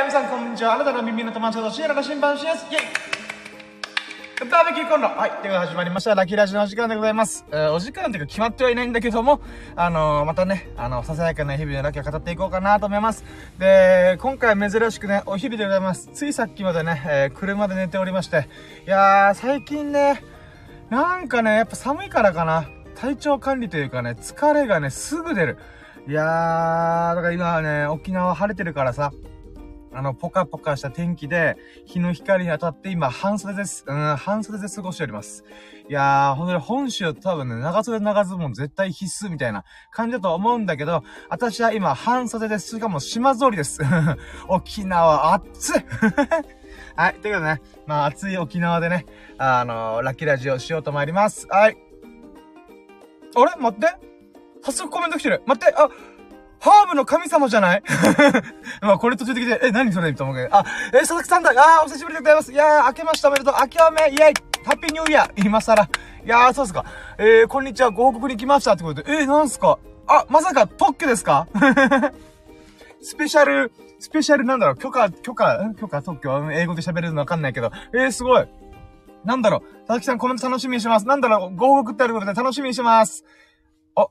ー、皆さんこんにちは。あなたの耳の友達とシエラの新版シです。イェイバーベキューコンロはい。ということで始まりました。ラッキーラジオのお時間でございます。えー、お時間というか決まってはいないんだけども、あのー、またね、あの、ささやかな日々のラッキーを語っていこうかなと思います。で、今回珍しくね、お昼でございます。ついさっきまでね、えー、車で寝ておりまして。いやー、最近ね、なんかね、やっぱ寒いからかな。体調管理というかね、疲れがね、すぐ出る。いやー、だから今はね、沖縄晴れてるからさ、あの、ポカポカした天気で、日の光に当たって今、半袖です。うん、半袖で過ごしております。いやー、ほんとに本州多分ね、長袖長ズボン絶対必須みたいな感じだと思うんだけど、私は今、半袖です。しかも島ぞりです。沖縄、暑い はい、ということでね、まあ、暑い沖縄でね、あのー、ラッキーラジオしようと思います。はい。あれ？待って早速コメント来てる。待って、あ、ハーブの神様じゃない？まあ、これ途中的で、え、何それと思うけど。あ、え佐々木さんだあー、お久しぶりでございます。いやー、明けましておめでとう。明けおめ、イェイハッピーニューイヤー今更。いやー、そうですか。えー、こんにちは、ご報告に来ましたってことで。えー、なんすかあ、まさか特許ですか？スペシャル、スペシャルなんだろう許可、許可、許可特許？英語で喋れるのわかんないけど。えー、すごい。なんだろう佐々木さんコメント楽しみにします。なんだろうご報告ってあることで楽しみにします。あ、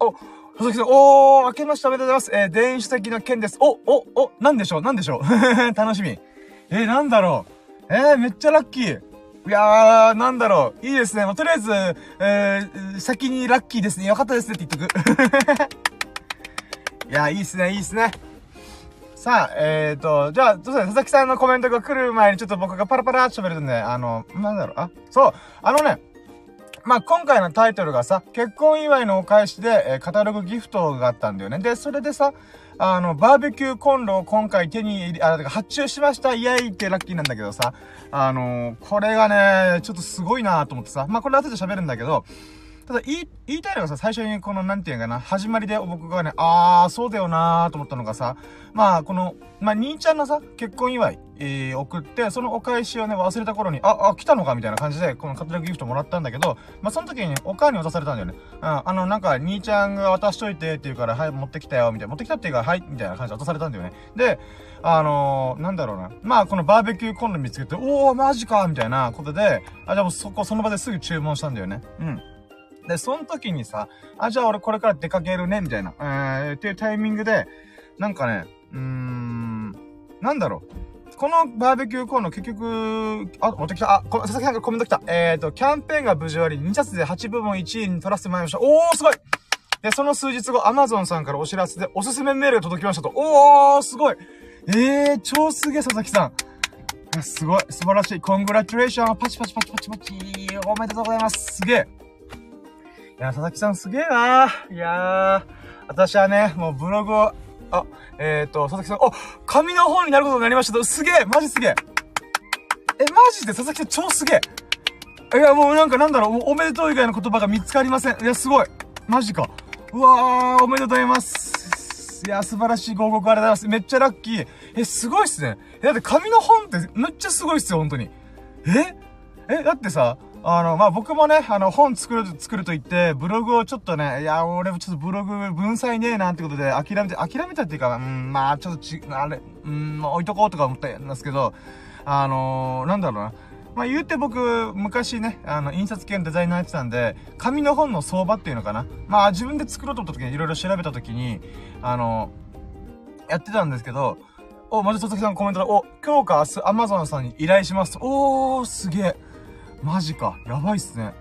お、佐々木さん、おー、明けましておめでとうございます。えー、電子的な件です。お、お、お、なんでしょう？なんでしょう？楽しみ。えー、なんだろう？えー、めっちゃラッキー。いやー、なんだろう？いいですね。まあ、とりあえず、えー、先にラッキーですね。よかったですねって言っとく。いやー、いいっすね、いいっすね。さあ、えーと、じゃあ、どうす佐々木さんのコメントが来る前にちょっと僕がパラパラって喋るんで、あの、なんだろう、あ、そう、あのね、まあ、今回のタイトルがさ、結婚祝いのお返しで、えー、カタログギフトがあったんだよね。で、それでさ、あの、バーベキューコンロを今回手に、あ、発注しました、イエイってラッキーなんだけどさ、あのー、これがね、ちょっとすごいなと思ってさ、まあ、これ後で喋るんだけど、ただ言い、言いたいのがさ、最初にこの、なんていうかな、始まりで僕がね、あー、そうだよなーと思ったのがさ、まあ、この、まあ、兄ちゃんのさ、結婚祝い、えー、送って、そのお返しをね、忘れた頃に、あ、あ、来たのかみたいな感じで、このカタログギフトもらったんだけど、まあ、その時にお母に渡されたんだよね。うん、あの、なんか、兄ちゃんが渡しといてって言うから、はい、持ってきたよ、みたいな。持ってきたっていうか、はい、みたいな感じで渡されたんだよね。で、あのー、なんだろうな。まあ、このバーベキューコンロ見つけて、おー、マジかみたいなことで、あ、じゃもうそこ、その場ですぐ注文したんだよね。うん。で、その時にさ、あ、じゃあ俺これから出かけるね、みたいな、えー、っていうタイミングで、なんかね、うーん、なんだろう。このバーベキューコーナー結局、あ、持ってきた。あ、こ佐々木さんがコメント来た。えっ、ー、と、キャンペーンが無事終わり、2冊で8部門1位に取らせてもらいました。おー、すごいで、その数日後、アマゾンさんからお知らせで、おすすめメールが届きましたと。おー、すごいえー、超すげえ、佐々木さん。すごい。素晴らしい。コングラチュレーション。パチパチパチパチパチ。おめでとうございます。すげえ。や、佐々木さんすげえないやー、私はね、もうブログを、あ、えっ、ー、と、佐々木さん、お、紙の本になることになりましたすげえマジすげええ、マジで佐々木さん超すげえいや、もうなんかなんだろう、おめでとう以外の言葉が見つかりません。いや、すごい。マジか。うわー、おめでとうございます。いや、素晴らしいご報告ありがとうございます。めっちゃラッキー。え、すごいっすね。だって紙の本ってめっちゃすごいっすよ、本当に。え？え、だってさ、あの、まあ、僕もね、あの、本作る、作ると言って、ブログをちょっとね、いや、俺もちょっとブログ文才ねえなってことで諦めて、諦めたっていうか、うん、まあ、ちょっとち、あれ、うん、まあ、置いとこうとか思ったんですけど、あのー、なんだろうな。まあ、言うて僕、昔ね、あの、印刷系のデザイナーやってたんで、紙の本の相場っていうのかな。まあ、自分で作ろうと思った時にいろいろ調べた時に、あのやってたんですけど、お、まず佐々木さんコメントで、お、今日か明日、アマゾンさんに依頼します。おー、すげえ。マジか。やばいっすね。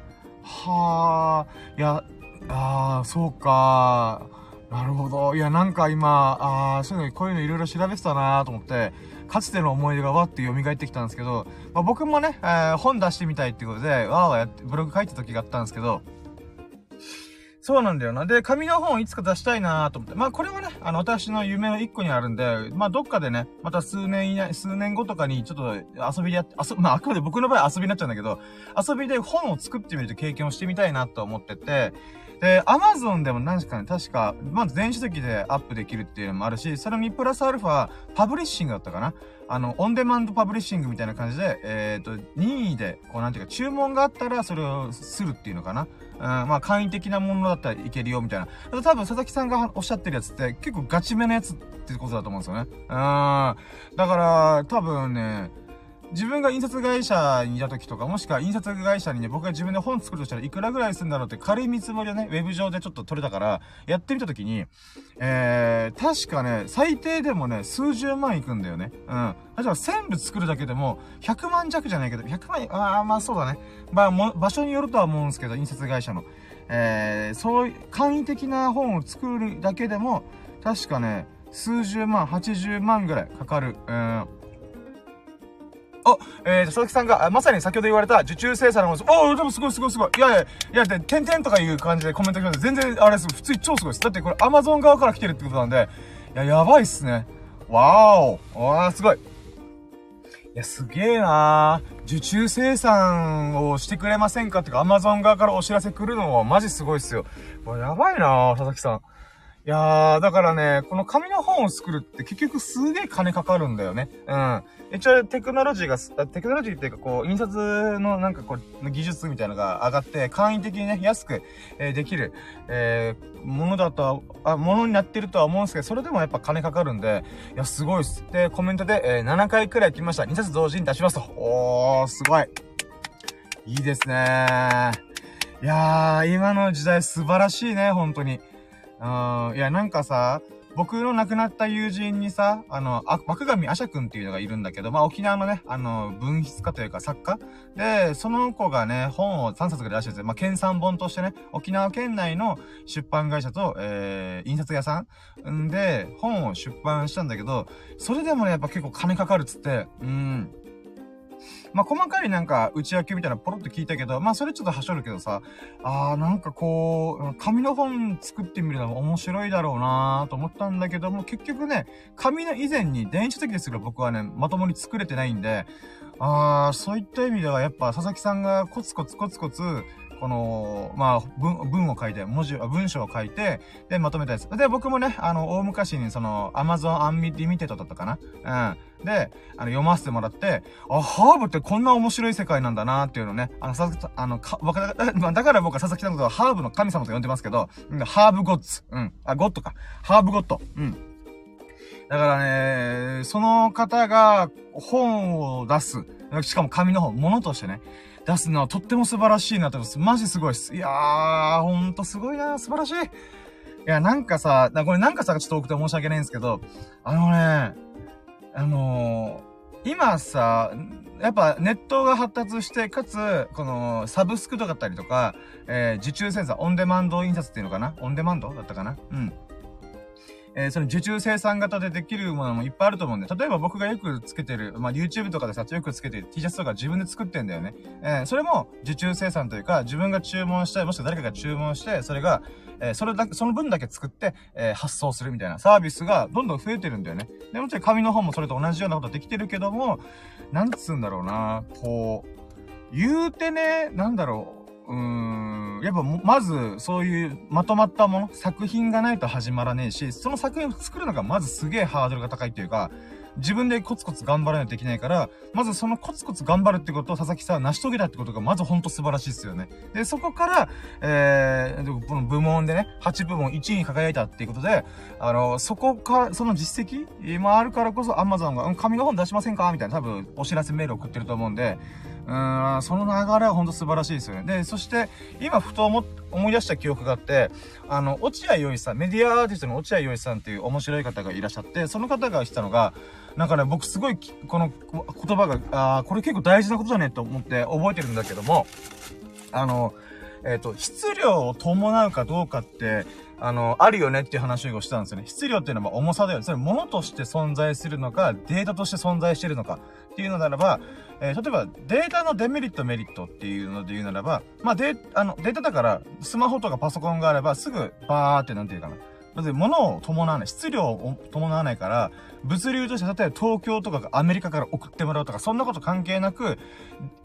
はあ、いや、ああ、そうか。なるほど。いや、なんか今、ああ、そういうの、こういうのいろいろ調べてたなと思って、かつての思い出がわって蘇ってきたんですけど、まあ、僕もね、えー、本出してみたいってことで、わーわーやって、ブログ書いた時があったんですけど、そうなんだよな。で、紙の本をいつか出したいなと思って。まあこれはね、あの、私の夢の一個にあるんで、まあどっかでね、また数年以内、数年後とかにちょっと遊びでやって、遊、まああくまで僕の場合遊びになっちゃうんだけど、遊びで本を作ってみると経験をしてみたいなと思ってて、で、アマゾンでも何ですかね、確か、まず電子書籍でアップできるっていうのもあるし、それにプラスアルファ、パブリッシングだったかなあの、オンデマンドパブリッシングみたいな感じで、えっ、ー、と、任意で、こうなんていうか、注文があったらそれをするっていうのかなうん、まあ、簡易的なものだったらいけるよ、みたいな。多分、佐々木さんがおっしゃってるやつって、結構ガチめのやつってことだと思うんですよね。うん。だから、多分ね、自分が印刷会社にいた時とか、もしくは印刷会社にね、僕が自分で本作るとしたらいくらぐらいするんだろうって軽い見積もりをね、ウェブ上でちょっと取れたから、やってみた時に、えー、確かね、最低でもね、数十万いくんだよね。うん。例えば1000部作るだけでも、100万弱じゃないけど、100万、ああ、まあそうだね。まあ、も、場所によるとは思うんですけど、印刷会社の。えー、そういう、簡易的な本を作るだけでも、確かね、数十万、80万ぐらいかかる。うん。あ、えー、佐々木さんが、まさに先ほど言われた受注生産のものです。おでもすごいすごいすごい。いやいや、いや、で、点々とかいう感じでコメント来ます全然、あれです。普通に超すごいです。だってこれ Amazon 側から来てるってことなんで、いや、やばいっすね。わーお。わー、すごい。いや、すげえなー受注生産をしてくれませんかってか、Amazon 側からお知らせ来るのはマジすごいっすよ。やばいなー佐々木さん。いやー、だからね、この紙の本を作るって結局すげえ金かかるんだよね。うん。一応テクノロジーが、テクノロジーっていうかこう、印刷のなんかこう、技術みたいなのが上がって、簡易的にね、安く、えー、できる、えー、ものだと、あ、ものになってるとは思うんですけど、それでもやっぱ金かかるんで、いや、すごいっす。で、コメントで、えー、7回くらい来ました。2冊同時に出しますと。おー、すごい。いいですねいやー、今の時代素晴らしいね、本当に。うん、いや、なんかさ、僕の亡くなった友人にさ、あの、あ、枠上アシャ君っていうのがいるんだけど、まあ沖縄のね、あの、文筆家というか作家。で、その子がね、本を3冊ぐらい出してて、まあ県産本としてね、沖縄県内の出版会社と、えー、印刷屋さんで、本を出版したんだけど、それでもね、やっぱ結構金かかるっつって、うん、まあ、細かいなんか、内訳みたいなポロッと聞いたけど、まあ、それちょっとはしょるけどさ、あー、なんかこう、紙の本作ってみるのも面白いだろうなーと思ったんだけども、結局ね、紙の以前に電子的ですけど僕はね、まともに作れてないんで、あー、そういった意味ではやっぱ佐々木さんがコツコツコツコツ、この、まあ、文、文を書いて、文字、文章を書いて、で、まとめたやつ。で、僕もね、あの、大昔にその、Amazon Unlimited だったかな？うん。で、あの、読ませてもらって、あ、ハーブってこんな面白い世界なんだなっていうのね、あの、さあの、か、わか、だから僕は佐々木さんのことはハーブの神様と呼んでますけど、ハーブゴッツ。うん。あ、ゴッドか。ハーブゴッド。うん。だからね、その方が本を出す。しかも紙の本、物としてね。出すのはとっても素晴らしいなと思います。マジすごいっす。いやー、ほんとすごいな素晴らしい。いや、なんかさ、これなんかさ、ちょっと多くて申し訳ないんですけど、あのね、あのー、今さ、やっぱネットが発達して、かつ、この、サブスクとかだったりとか、えー、受注センサー、オンデマンド印刷っていうのかな？オンデマンドだったかな？うん。えー、その受注生産型でできるものもいっぱいあると思うんで、例えば僕がよくつけてる、まあ、YouTube とかでさ、よくつけてる T シャツとか自分で作ってんだよね。えー、それも受注生産というか、自分が注文して、もしくは誰かが注文して、それが、えー、それだけ、その分だけ作って、えー、発送するみたいなサービスがどんどん増えてるんだよね。で、もちろん紙の本もそれと同じようなことできてるけども、なんつうんだろうな、こう、言うてね、なんだろう、うーん、やっぱまず、そういうまとまったもの、作品がないと始まらねえし、その作品を作るのがまずすげえハードルが高いっていうか、自分でコツコツ頑張らないといけないから、まずそのコツコツ頑張るってことを佐々木さんは成し遂げたってことがまずほんと素晴らしいですよね。で、そこから、えー、この部門でね、8部門1位に輝いたっていうことで、あの、そこから、その実績今あるからこそ Amazon が、うん、紙の本出しませんか？みたいな多分お知らせメール送ってると思うんで、うん、その流れはほんと素晴らしいですよね。で、そして、今ふと思、思い出した記憶があって、あの、落合陽一さん、メディアアーティストの落合陽一さんっていう面白い方がいらっしゃって、その方が言ってたのが、なんかね、僕すごい、この言葉が、ああ、これ結構大事なことだねと思って覚えてるんだけども、あの、えっ、ー、と、質量を伴うかどうかって、あの、あるよねっていう話をしたんですよね。質量っていうのは重さだよね。それ物として存在するのか、データとして存在してるのかっていうのならば、えー、例えばデータのデメリット、メリットっていうので言うならば、まあデあの、データだから、スマホとかパソコンがあれば、すぐバーってなんていうかな。物を伴わない、質量を伴わないから、物流として例えば東京とかアメリカから送ってもらうとか、そんなこと関係なく、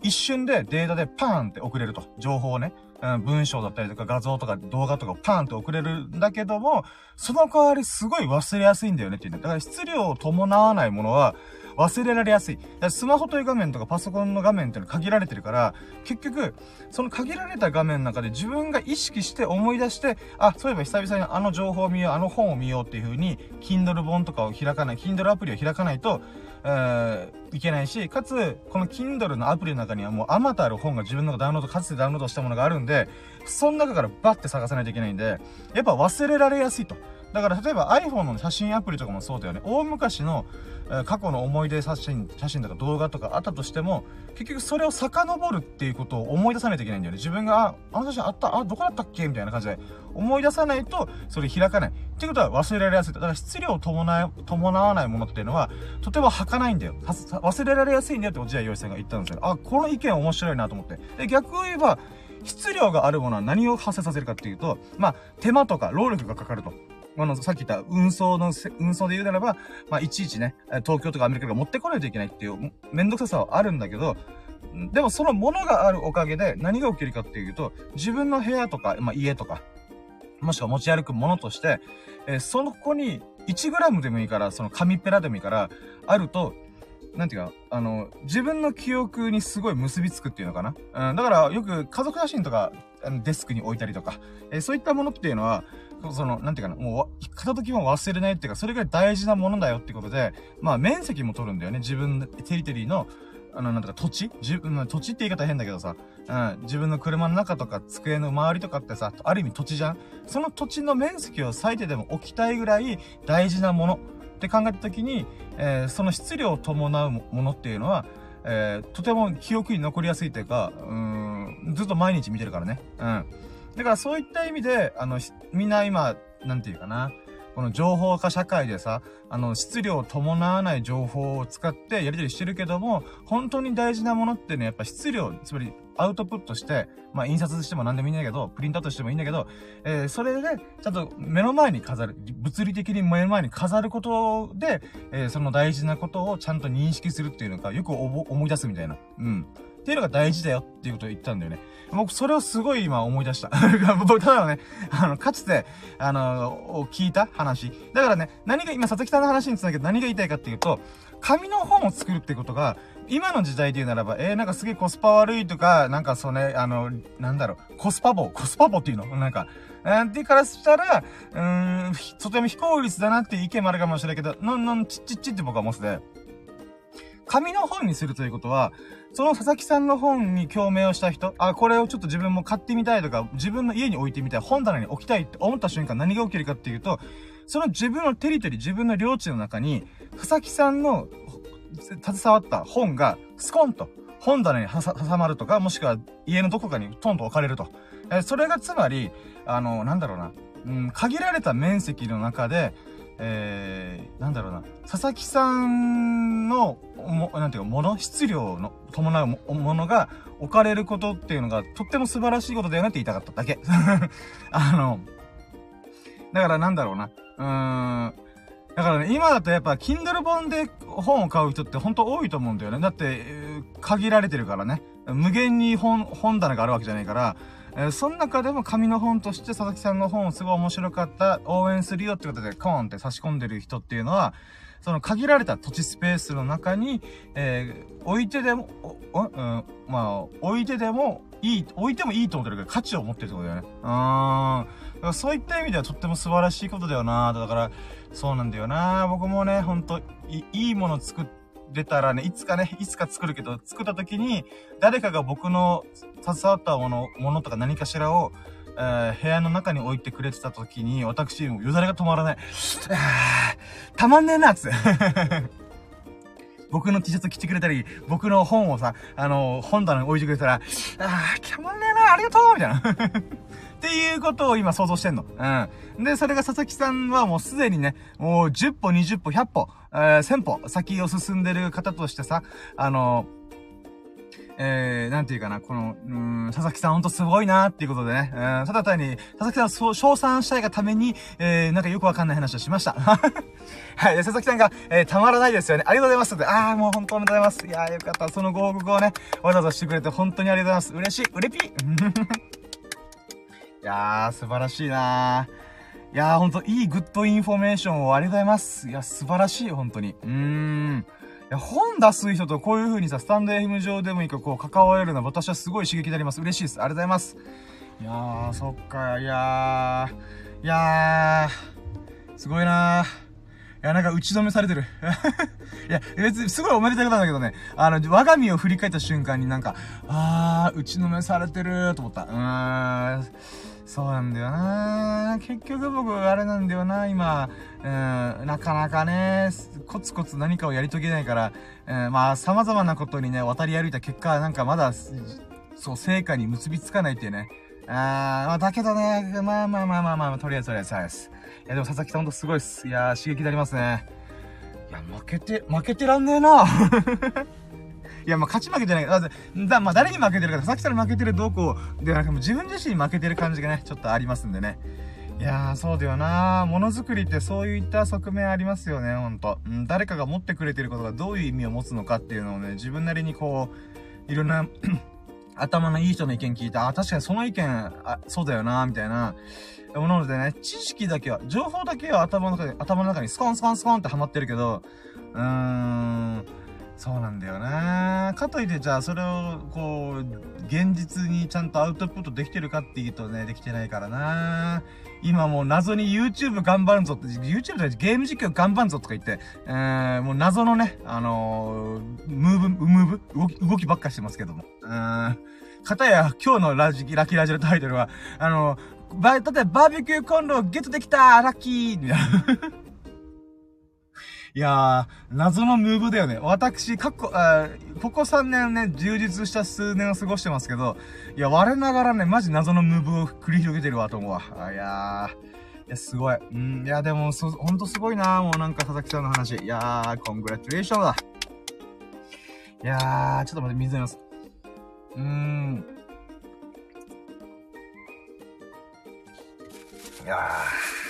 一瞬でデータでパーンって送れると。情報をね。うん、文章だったりとか画像とか動画とかをパーンと送れるんだけども、その代わりすごい忘れやすいんだよねっていうね。だから質量を伴わないものは、忘れられやすい。スマホという画面とかパソコンの画面っていうのは限られてるから、結局、その限られた画面の中で自分が意識して思い出して、あ、そういえば久々にあの情報を見よう、あの本を見ようっていう風に、Kindle 本とかを開かない、Kindle アプリを開かないと、えー、いけないし、かつ、この Kindle のアプリの中にはもうあまたある本が自分のダウンロード、かつてダウンロードしたものがあるんで、その中からバッて探さないといけないんで、やっぱ忘れられやすいと。だから例えば iPhone の写真アプリとかもそうだよね。大昔の、過去の思い出写真、写真とか動画とかあったとしても、結局それを遡るっていうことを思い出さないといけないんだよね。自分が、あ、あの写真あった、あ、どこだったっけみたいな感じで思い出さないと、それ開かない。っていうことは忘れられやすい。だから質量を伴、伴わないものっていうのは、とても儚いんだよ。忘れられやすいんだよって落合陽一さんが言ったんですよ。あ、この意見面白いなと思って。で、逆を言えば、質量があるものは何を発生させるかっていうと、まあ、手間とか労力がかかると。あの、さっき言った運送の、運送で言うならば、まあ、いちいちね、東京とかアメリカから持ってこないといけないっていう、めんどくささはあるんだけど、でもそのものがあるおかげで何が起きるかっていうと、自分の部屋とか、まあ、家とか、もしくは持ち歩くものとして、えー、その子に 1g でもいいから、その紙ペラでもいいから、あると、なんていうか、あの、自分の記憶にすごい結びつくっていうのかな？うん、だからよく家族写真とか、デスクに置いたりとか、えー、そういったものっていうのは、その、なんていうかな、もう、片時も忘れないっていうか、それぐらい大事なものだよってことで、まあ、面積も取るんだよね。自分、テリトリーの、あの、なんとか土地自分、土地って言い方変だけどさ、うん、自分の車の中とか机の周りとかってさ、ある意味土地じゃんその土地の面積を最低でも置きたいぐらい大事なものって考えた時に、えー、その質量を伴うものっていうのは、えー、とても記憶に残りやすいというか、うん、ずっと毎日見てるからね。うん。だからそういった意味で、あの、みんな今、なんていうかな、この情報化社会でさ、あの、質量を伴わない情報を使ってやり取りしてるけども、本当に大事なものってね、やっぱ質量、つまりアウトプットして、まあ印刷しても何でもいいんだけど、プリントアウトしてもいいんだけど、えー、それで、ちゃんと目の前に飾る、物理的に目の前に飾ることで、えー、その大事なことをちゃんと認識するっていうのか、よく思い出すみたいな。うん。っていうのが大事だよっていうことを言ったんだよね。僕、それをすごい今思い出した。僕、ただのね、あの、かつて、あの、聞いた話。だからね、何が、今、佐々木さんの話につなげて何が言いたいかっていうと、紙の本を作るってことが、今の時代で言うならば、えー、なんかすげえコスパ悪いとか、なんかそのね、あの、なんだろう、コスパ棒、コスパ棒っていうの？なんか、えー、ってからしたら、うーん、とても非効率だなっていう意見もあるかもしれないけど、のんのんちっちっちって僕は思ってて、紙の本にするということは、その佐々木さんの本に共鳴をした人、あ、これをちょっと自分も買ってみたいとか、自分の家に置いてみたい、本棚に置きたいって思った瞬間何が起きるかっていうと、その自分のテリトリー、自分の領地の中に、佐々木さんの携わった本がスコンと本棚に挟まるとか、もしくは家のどこかにトンと置かれると。えそれがつまり、あの、なんだろうな、うん、限られた面積の中で、えー、なんだろうな、佐々木さんの、も、なんていうか、もの、質量の、伴うものが置かれることっていうのが、とっても素晴らしいことだよねって言いたかっただけ。あの、だからなんだろうな、うーん、だからね、今だとやっぱ、Kindle 本で本を買う人って本当多いと思うんだよね。だって、限られてるからね。無限に本、本棚があるわけじゃないから、え、その中でも紙の本として佐々木さんの本をすごい面白かった、応援するよってことでコーンって差し込んでる人っていうのは、その限られた土地スペースの中に、えー、置いてでも、お、うん、まあ、置いてでもいい、置いてもいいと思ってるけど価値を持ってるってことだよね。うーん。そういった意味ではとっても素晴らしいことだよなだから、そうなんだよな僕もね、ほんと、いいもの作って、出たらね、いつかね、いつか作るけど、作った時に、誰かが僕の携わったもの、ものとか何かしらを、えー、部屋の中に置いてくれてた時に、私、もよだれが止まらない。たまんねえな、つって。僕の T シャツ着てくれたり、僕の本をさ、あの、本棚に置いてくれたら、ああ、たまんねえな、ありがとうみたいな。っていうことを今想像してんの。うん。で、それが佐々木さんはもうすでにね、もう10歩、20歩、100歩、えー、1000歩先を進んでる方としてさ、あのえー、なんていうかな、この、うん、佐々木さんほんとすごいなっていうことでね、うん、ただ単に、佐々木さんをそう、称賛したいがために、えー、なんかよくわかんない話をしました。はい、佐々木さんが、えー、たまらないですよね。ありがとうございます。あー、もう本当にございます。いやー、よかった。そのご報告をね、わざわざしてくれて本当にありがとうございます。嬉しい。うれぴいやー、素晴らしいないやー、ほんと、いい good information をありがとうございます。いや、素晴らしい、本当に。うーん。いや、本出す人とこういう風にさ、スタンド FM 上でもいいか、こう、関われるのは私はすごい刺激になります。嬉しいです。ありがとうございます。いやー、そっか、いやー、いやー、すごいなー。いや、なんか打ち止めされてる。いや、別にすごいおめでたいことなんだけどね、あの、我が身を振り返った瞬間になんか、あー、打ちのめされてると思った。うーん。そうなんだよな結局僕、あれなんだよな今、うん、なかなかね、コツコツ何かをやり遂げないから、うん、まあ、様々なことにね、渡り歩いた結果、なんかまだ、そう、成果に結びつかないっていうね。あー、まあ、だけどね、まあまあまあまあまあ、とりあえずとりあえず、とりあえず。いや、でも佐々木さんほんとすごいっす。いや刺激になりますね。いや、負けて、負けてらんねえな いや、まあ、勝ち負けじゃないだ、だ、まあ、誰に負けてるか、佐々木さんに負けてるどうこう、ではなくて、自分自身に負けてる感じがね、ちょっとありますんでね。いやー、そうだよなものづくりってそういった側面ありますよね、ほんと。うん、誰かが持ってくれてることがどういう意味を持つのかっていうのをね、自分なりにこう、いろんな頭のいい人の意見聞いて、あ、確かにその意見、あ、そうだよなみたいな。ものでね、知識だけは、情報だけは頭の中に、頭の中にスコンスコンスコンってハマってるけど、うーん、そうなんだよなかといって、じゃあそれを、こう、現実にちゃんとアウトプットできてるかっていうとね、できてないからな今もう謎に YouTube 頑張るぞって、YouTube でゲーム実況頑張るぞとか言って、えー、もう謎のね、あのー、ムーブ、ムーブ動き、動きばっかしてますけども。うん。かたや、今日のラジ、ラキラジのタイトルは、あのー、ば、例えばバーベキューコンロゲットできたラッキーみたいな。いやー、謎のムーブだよね。私、過去、あここ3年ね、充実した数年を過ごしてますけど、いや、我ながらね、マジ謎のムーブを繰り広げてるわと思うわ。いやー。いや、すごい。うん、いや、でも、そ、ほんとすごいなもうなんか佐々木さんの話。いやー、コングラチュレーションだ。いやー、ちょっと待って、水飲みます。うーん。いやー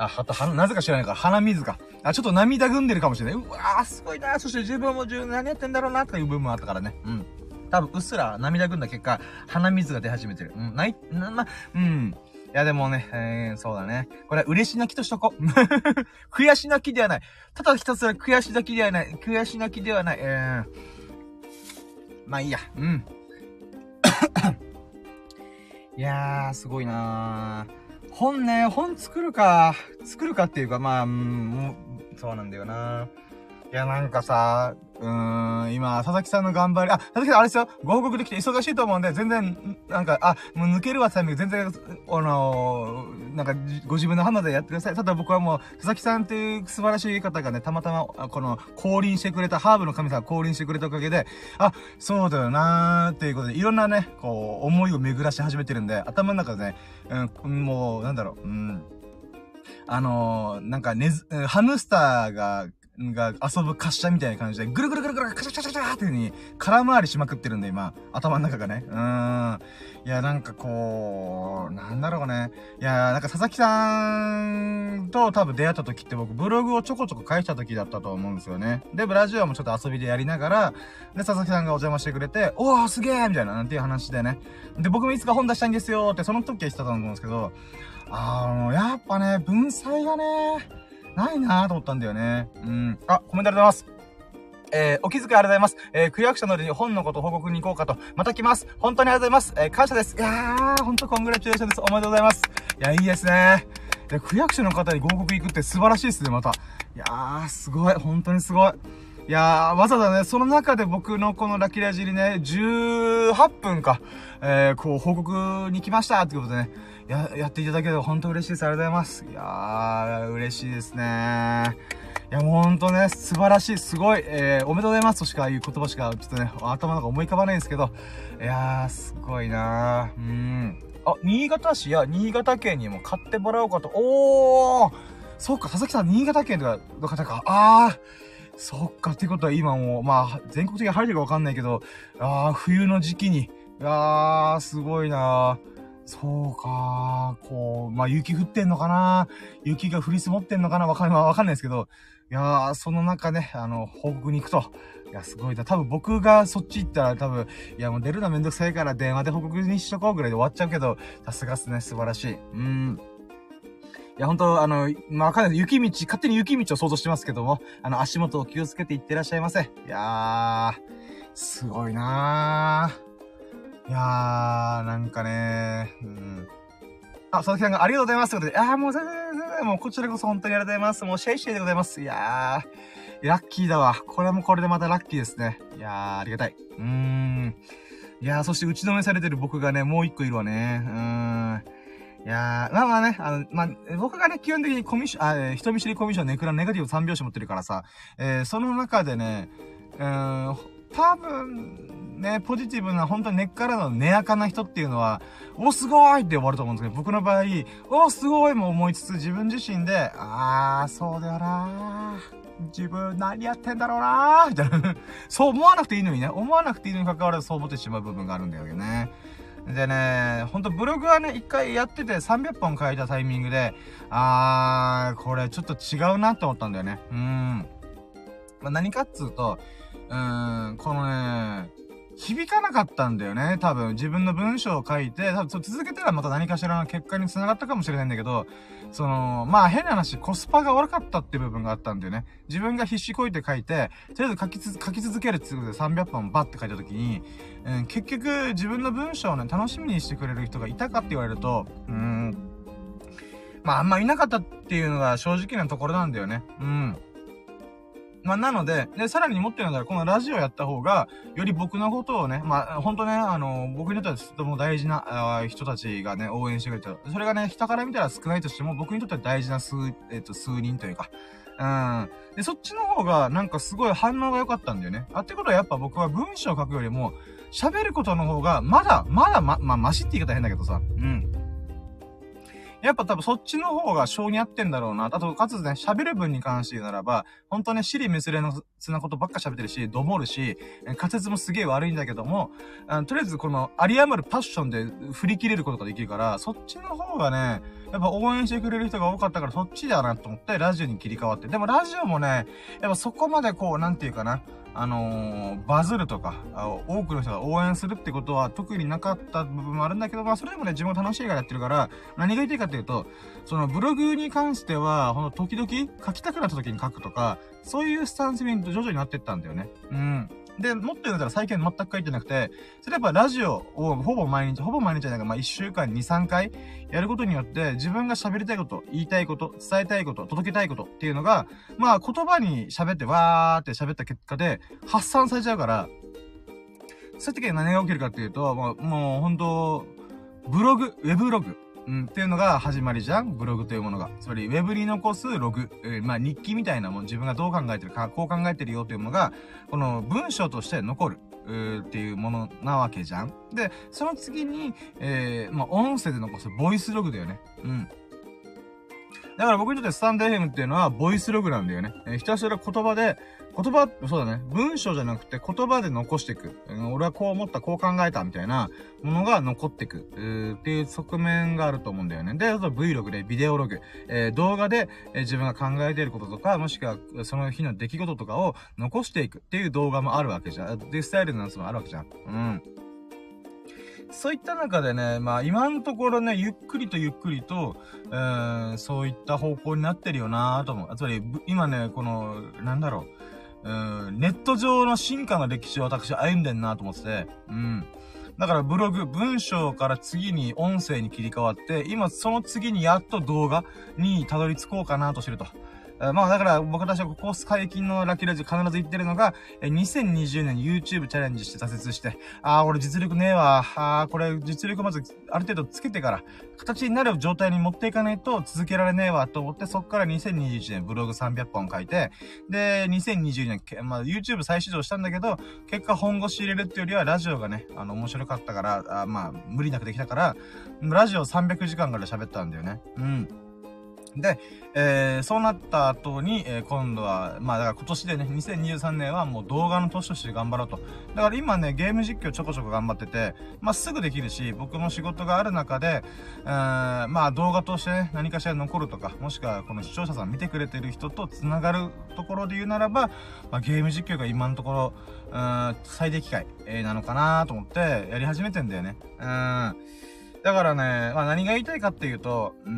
あ、あと、なぜか知らないから、鼻水か。あ、ちょっと涙ぐんでるかもしれない。うわー、すごいなそして自分も自分何やってんだろうな、とかいう部分もあったからね。うん。多分、うっすら涙ぐんだ結果、鼻水が出始めてる。うん、ない、な、ま、うん。いや、でもね、えー、そうだね。これ、嬉し泣きとしとこ。悔し泣きではない。ただひたすら悔し泣きではない。悔し泣きではない。えー、まあいいや。うん。いやー、すごいなー。本ね、本作るか。作るかっていうか、まあ、うん、そうなんだよな。いや、なんかさ、うーん、今、佐々木さんの頑張り、あ、佐々木さんあれですよ、ご報告できて忙しいと思うんで、全然、なんか、あ、もう抜けるわタイミング全然、あのー、なんか、ご自分の判断でやってください。ただ僕はもう、佐々木さんっていう素晴らしい方がね、たまたま、この、降臨してくれた、ハーブの神様降臨してくれたおかげで、あ、そうだよなーっていうことで、いろんなね、こう、思いを巡らし始めてるんで、頭の中でね、うん、もう、なんだろう、うん、あのー、なんかねず、ハムスターが、が遊ぶ滑車みたいな感じで、ぐるぐるぐるぐる、カチャカチャカチャって風に、空回りしまくってるんで、今、頭の中がね。うーん。いや、なんかこう、なんだろうね。いや、なんか佐々木さんと多分出会った時って僕、ブログをちょこちょこ返した時だったと思うんですよね。で、ブラジオもちょっと遊びでやりながら、で、佐々木さんがお邪魔してくれて、おー、すげーみたいな、なんていう話でね。で、僕もいつか本出したいんですよって、その時は言ってたと思うんですけど、あの、やっぱね、文才がね、ないなぁと思ったんだよね。うん。あ、コメントありがとうございます。えー、お気遣いありがとうございます。えー、区役所のに本のこと報告に行こうかと。また来ます。本当にありがとうございます。えー、感謝です。いやー、ほんとコングラチュレーションです。おめでとうございます。いや、いいですね。で、区役所の方に合格行くって素晴らしいですね、また。いやー、すごい。本当にすごい。いやー、わざわざね、その中で僕のこのラキラジにね、18分か、えー、こう、報告に来ましたってことでね、や、やっていただければ本当嬉しいです。ありがとうございます。いやー、嬉しいですねいや、もうほんとね、素晴らしい、すごい、えー、おめでとうございますとしかいう言葉しか、ちょっとね、頭の中思い浮かばないんですけど、いやー、すごいなー。うん。あ、新潟市？や新潟県にも買ってもらおうかと。おーそっか、佐々木さん、新潟県とかの方か。あー。そっか、ってことは今もう、まあ、全国的に晴れてるかわかんないけど、あー、冬の時期に。いやー、すごいなー。そうかこう、まあ、雪降ってんのかな？雪が降り積もってんのかな？わかんない、わかんないですけど、いやー、その中ね、あの、報告に行くと。いや、すごいな。多分僕がそっち行ったら多分、いやもう出るのめんどくさいから電話で報告にしとこうぐらいで終わっちゃうけど、さすがっすね、素晴らしい。うん。いや、本当あの、まあ、かんなり雪道、勝手に雪道を想像してますけども、あの、足元を気をつけていってらっしゃいませ。いやー、すごいなー。いやー、なんかねうん。あ、佐々木さんがありがとうございますということで、あーもう全然、全然、もうこちらこそ本当にありがとうございます。もうシェイシェイでございます。いやー、ラッキーだわ。これもこれでまたラッキーですね。いやー、ありがたい。うーん。いやー、そして打ち止めされてる僕がね、もう一個いるわね。うーん。いやー、まあまあね、あの、まあ、僕がね、基本的にコミッション、あ、人見知りコミッションネクラネガティブ3拍子持ってるからさ、えー、その中でね、うん、多分、ね、ポジティブな、本当に根っからの根垢な人っていうのは、お、すごいって終わると思うんですけど、僕の場合、お、すごいも思いつつ、自分自身で、あー、そうだよな自分何やってんだろうなみたいな。そう思わなくていいのにね、思わなくていいのに関わらずそう思ってしまう部分があるんだよね。でね、ほんとブログはね、一回やってて300本書いたタイミングで、あー、これちょっと違うなって思ったんだよね。うん。まあ、何かっつうと、うーん、このね、響かなかったんだよね。多分、自分の文章を書いて、多分続けたらまた何かしらの結果に繋がったかもしれないんだけど、その、まあ変な話、コスパが悪かったって部分があったんだよね。自分が必死こいて書いて、とりあえず書きつ、書き続けるっていうことで300本バッて書いた時に、うん、結局自分の文章をね、楽しみにしてくれる人がいたかって言われると、うん、まああんまいなかったっていうのが正直なところなんだよね。うん。まあ、なので、で、さらにもっと言うなら、このラジオやった方が、より僕のことをね、まあ、ほんとね、あの、僕にとってはとても大事なあ人たちがね、応援してくれてる。それがね、人から見たら少ないとしても、僕にとっては大事な数、えっと、数人というか、うん。で、そっちの方が、なんかすごい反応が良かったんだよね。あ、ってことはやっぱ僕は文章を書くよりも、喋ることの方が、まだ、まだま、まあ、マシって言い方変だけどさ、うん。やっぱ多分そっちの方が性に合ってんだろうな。あと、かつね、喋る分に関して言うならば、本当ね、尻滅裂のつなことばっか喋ってるし、どもるし、仮説もすげえ悪いんだけども、あとりあえずこの、あり余るパッションで振り切れることができるから、そっちの方がね、やっぱ応援してくれる人が多かったからそっちだなと思ってラジオに切り替わって。でもラジオもね、やっぱそこまでこう、なんていうかな、あのー、バズるとか、多くの人が応援するってことは特になかった部分もあるんだけど、まあそれでもね、自分楽しいからやってるから、何が言いたいかっていうと、そのブログに関しては、ほんと時々書きたくなった時に書くとか、そういうスタンスに徐々になってったんだよね。うん。で、もっと言うたら最近全く書いてなくて、それやっぱラジオをほぼ毎日、ほぼ毎日じゃないか、まあ1週間2、3回やることによって、自分が喋りたいこと、言いたいこと、伝えたいこと、届けたいことっていうのが、まあ言葉に喋ってわーって喋った結果で発散されちゃうから、そういう時は何が起きるかっていうと、もう、もう本当ブログ、ウェブログ、うん、っていうのが始まりじゃんブログというものが。つまり、ウェブに残すログ、えー、まあ、日記みたいなもん、自分がどう考えてるか、こう考えてるよというものが、この文章として残る。っていうものなわけじゃんで、その次に、えー、まあ、音声で残すボイスログだよね。うん。だから僕にとってスタンド FM っていうのはボイスログなんだよね。えー、ひたすら言葉で、言葉、そうだね。文章じゃなくて言葉で残していく。俺はこう思った、こう考えたみたいなものが残っていく。っていう側面があると思うんだよね。で、あと Vlog でビデオログ。えー、動画で、え、自分が考えていることとか、もしくはその日の出来事とかを残していくっていう動画もあるわけじゃん。で、スタイルのやつもあるわけじゃん。うん。そういった中でね、まあ今のところね、ゆっくりとゆっくりと、えー、そういった方向になってるよなぁと思う。つまり、今ね、この、なんだろう。うん、ネット上の進化の歴史を私歩んでんなと思ってて、うん。だからブログ、文章から次に音声に切り替わって、今その次にやっと動画にたどり着こうかなとしてると。まあだから僕たちはここ解禁のラッキーラジオ必ず言ってるのが、2020年 YouTube チャレンジして挫折して、ああ、俺実力ねえわ。ああ、これ実力まずある程度つけてから、形になる状態に持っていかないと続けられねえわと思って、そっから2021年ブログ300本書いて、で、2020年、まあ YouTube 再始動したんだけど、結果本腰入れるっていうよりはラジオがね、あの面白かったから、あまあ無理なくできたから、ラジオ300時間ぐら喋ったんだよね。うん。で、えー、そうなった後に、えー、今度は、まあだから今年でね、2023年はもう動画の年として頑張ろうと。だから今ね、ゲーム実況ちょこちょこ頑張ってて、まあすぐできるし、僕も仕事がある中で、えー、まあ動画としてね、何かしら残るとか、もしくはこの視聴者さん見てくれてる人と繋がるところで言うならば、まあゲーム実況が今のところ、うーん、最適解、えー、なのかなと思ってやり始めてんだよね。うん。だからね、まあ何が言いたいかっていうと、うー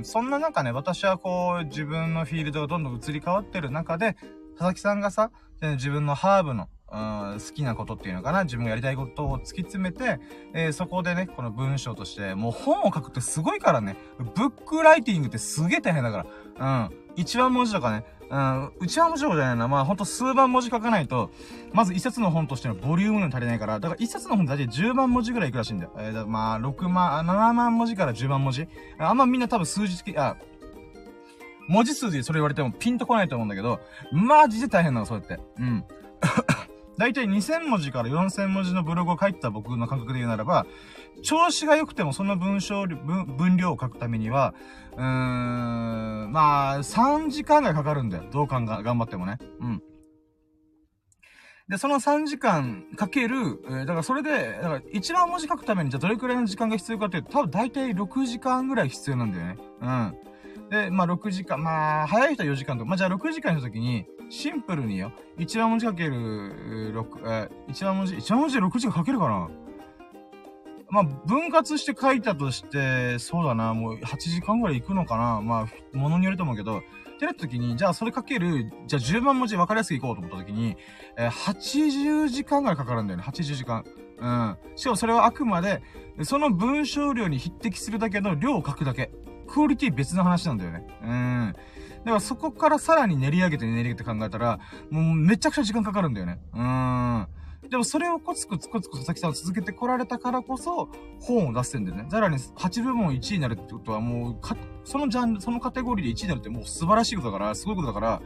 ん、そんな中ね、私はこう、自分のフィールドがどんどん移り変わってる中で、佐々木さんがさ、自分のハーブの、うん、好きなことっていうのかな自分がやりたいことを突き詰めて、えー、そこでね、この文章として、もう本を書くってすごいからね、ブックライティングってすげえ大変だから。うん。一番文字とかね、うん、うちは面白いじゃないな。まあほんと数万文字書かないと、まず一冊の本としてのボリュームに足りないから、だから一冊の本で大体10万文字ぐらいいくらしいんだよ。えー、まあ6万、7万文字から10万文字。あんまみんな多分数字的、あ、文字数でそれ言われてもピンとこないと思うんだけど、マジで大変なの、そうやって。うん。だいたい2000文字から4000文字のブログを書いた僕の感覚で言うならば、調子が良くてもその文章、分分量を書くためには、うーん、まあ、3時間ぐらいかかるんだよ。どう考え、頑張ってもね。うん。で、その3時間かける、えー、だからそれで、だから1万文字書くためにじゃあどれくらいの時間が必要かっていうと、多分大体6時間ぐらい必要なんだよね。うん。で、まあ6時間、まあ、早い人は4時間とか、まあじゃあ6時間の時に、シンプルによ、1万文字かける6、えー、1万文字、1万文字で6時間かけるかなまあ、分割して書いたとして、そうだな、もう8時間ぐらい行くのかなまあ、ものによると思うけど、ってなった時に、じゃあそれかける、じゃあ10万文字分かりやすくいこうと思った時に、えー、80時間ぐらいかかるんだよね。80時間。うん。しかもそれはあくまで、その文章量に匹敵するだけの量を書くだけ。クオリティ別の話なんだよね。うん。だからそこからさらに練り上げて練り上げて考えたら、もうめちゃくちゃ時間かかるんだよね。うん。でもそれをコツコツコツコツ佐々木さんは続けてこられたからこそ、本を出してんだよね。さらに8部門1位になるってことはもう、か、そのジャンル、そのカテゴリーで1位になるってもう素晴らしいことだから、すごいことだから、